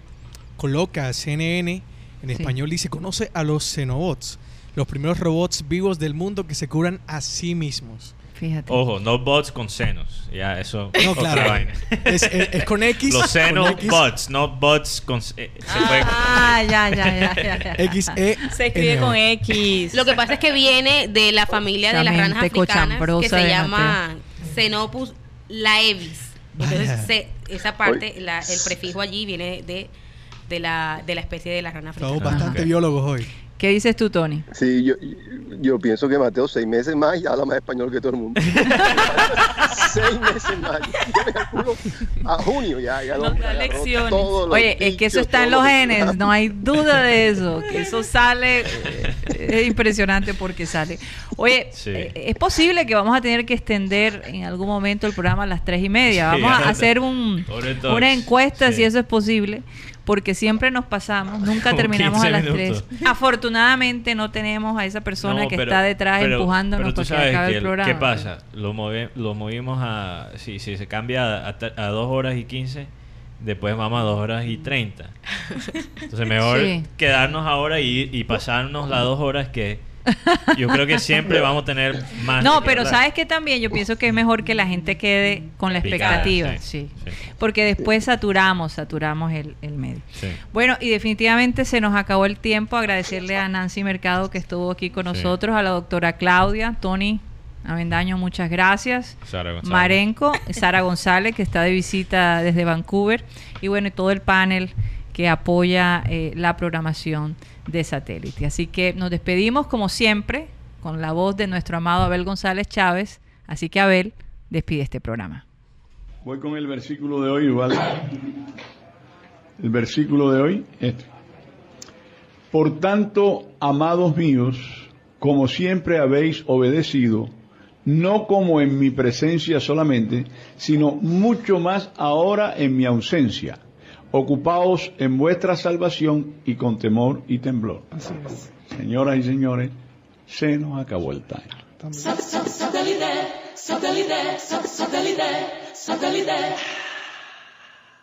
coloca CNN en
Sí.
español dice, conoce a los Xenobots, los primeros robots vivos del mundo que se curan a sí mismos.
Fíjate.
Ojo, no bots con senos. Ya, eso
No,
otra
claro.
vaina.
Es- es- es con X,
Los
con
senos
X.
bots, no bots con... eh, se puede-
Ah, ya, ya, ya, ya, ya.
X, E,
Se escribe con X.
Lo que pasa es que viene de la familia de las ranas africanas que se llama Xenopus laevis. Entonces, se- esa parte, la- el prefijo allí viene de, de, la, de la especie de la rana africana.
Somos bastante biólogos hoy.
¿Qué dices tú, Tony?
Sí, yo, yo pienso que Mateo seis meses más y habla más español que todo el mundo. seis meses más. Yo me calculo a junio ya. ya
Nos da lecciones.
Oye, es que eso está en los genes, no hay duda de eso. Que eso sale, es impresionante porque sale. Oye,
Sí.
eh, es posible que vamos a tener que extender en algún momento el programa a las tres y media.
Sí,
Vamos a hacer un, una encuesta
Sí.
si eso es posible. Porque siempre nos pasamos, nunca terminamos a
15
las
minutos.
tres. Afortunadamente no tenemos a esa persona
No,
que
pero-
está detrás
pero-
empujándonos
pero tú
para que
sabes
acabe
que
el
el-
programa.
¿Qué pasa? Lo, movi- lo movimos a... Si, si se cambia a, ta- a dos horas y 15, después vamos a dos horas y 30. Entonces mejor
Sí.
quedarnos ahora y, y pasarnos las dos horas que... Yo creo que siempre vamos a tener más...
No, pero
hablar.
sabes que también yo pienso que es mejor que la gente quede con la
Picada,
expectativa,
sí,
sí. Porque después saturamos, saturamos el, el medio.
Sí.
Bueno, y definitivamente se nos acabó el tiempo. Agradecerle a Nancy Mercado que estuvo aquí con nosotros, a la doctora Claudia, Tony Avendaño, muchas gracias.
Sara González.
Marenco, Sara González, que está de visita desde Vancouver, y bueno, y todo el panel que apoya eh, la programación de satélite. Así que nos despedimos como siempre con la voz de nuestro amado Abel González Chávez. Así que Abel, despide este programa.
Voy con el versículo de hoy, ¿vale? El versículo de hoy, este. Por tanto, amados míos, como siempre habéis obedecido, no como en mi presencia solamente, sino mucho más ahora en mi ausencia. Ocupaos en vuestra salvación y con temor y temblor. Señoras y señores, se nos acabó el time.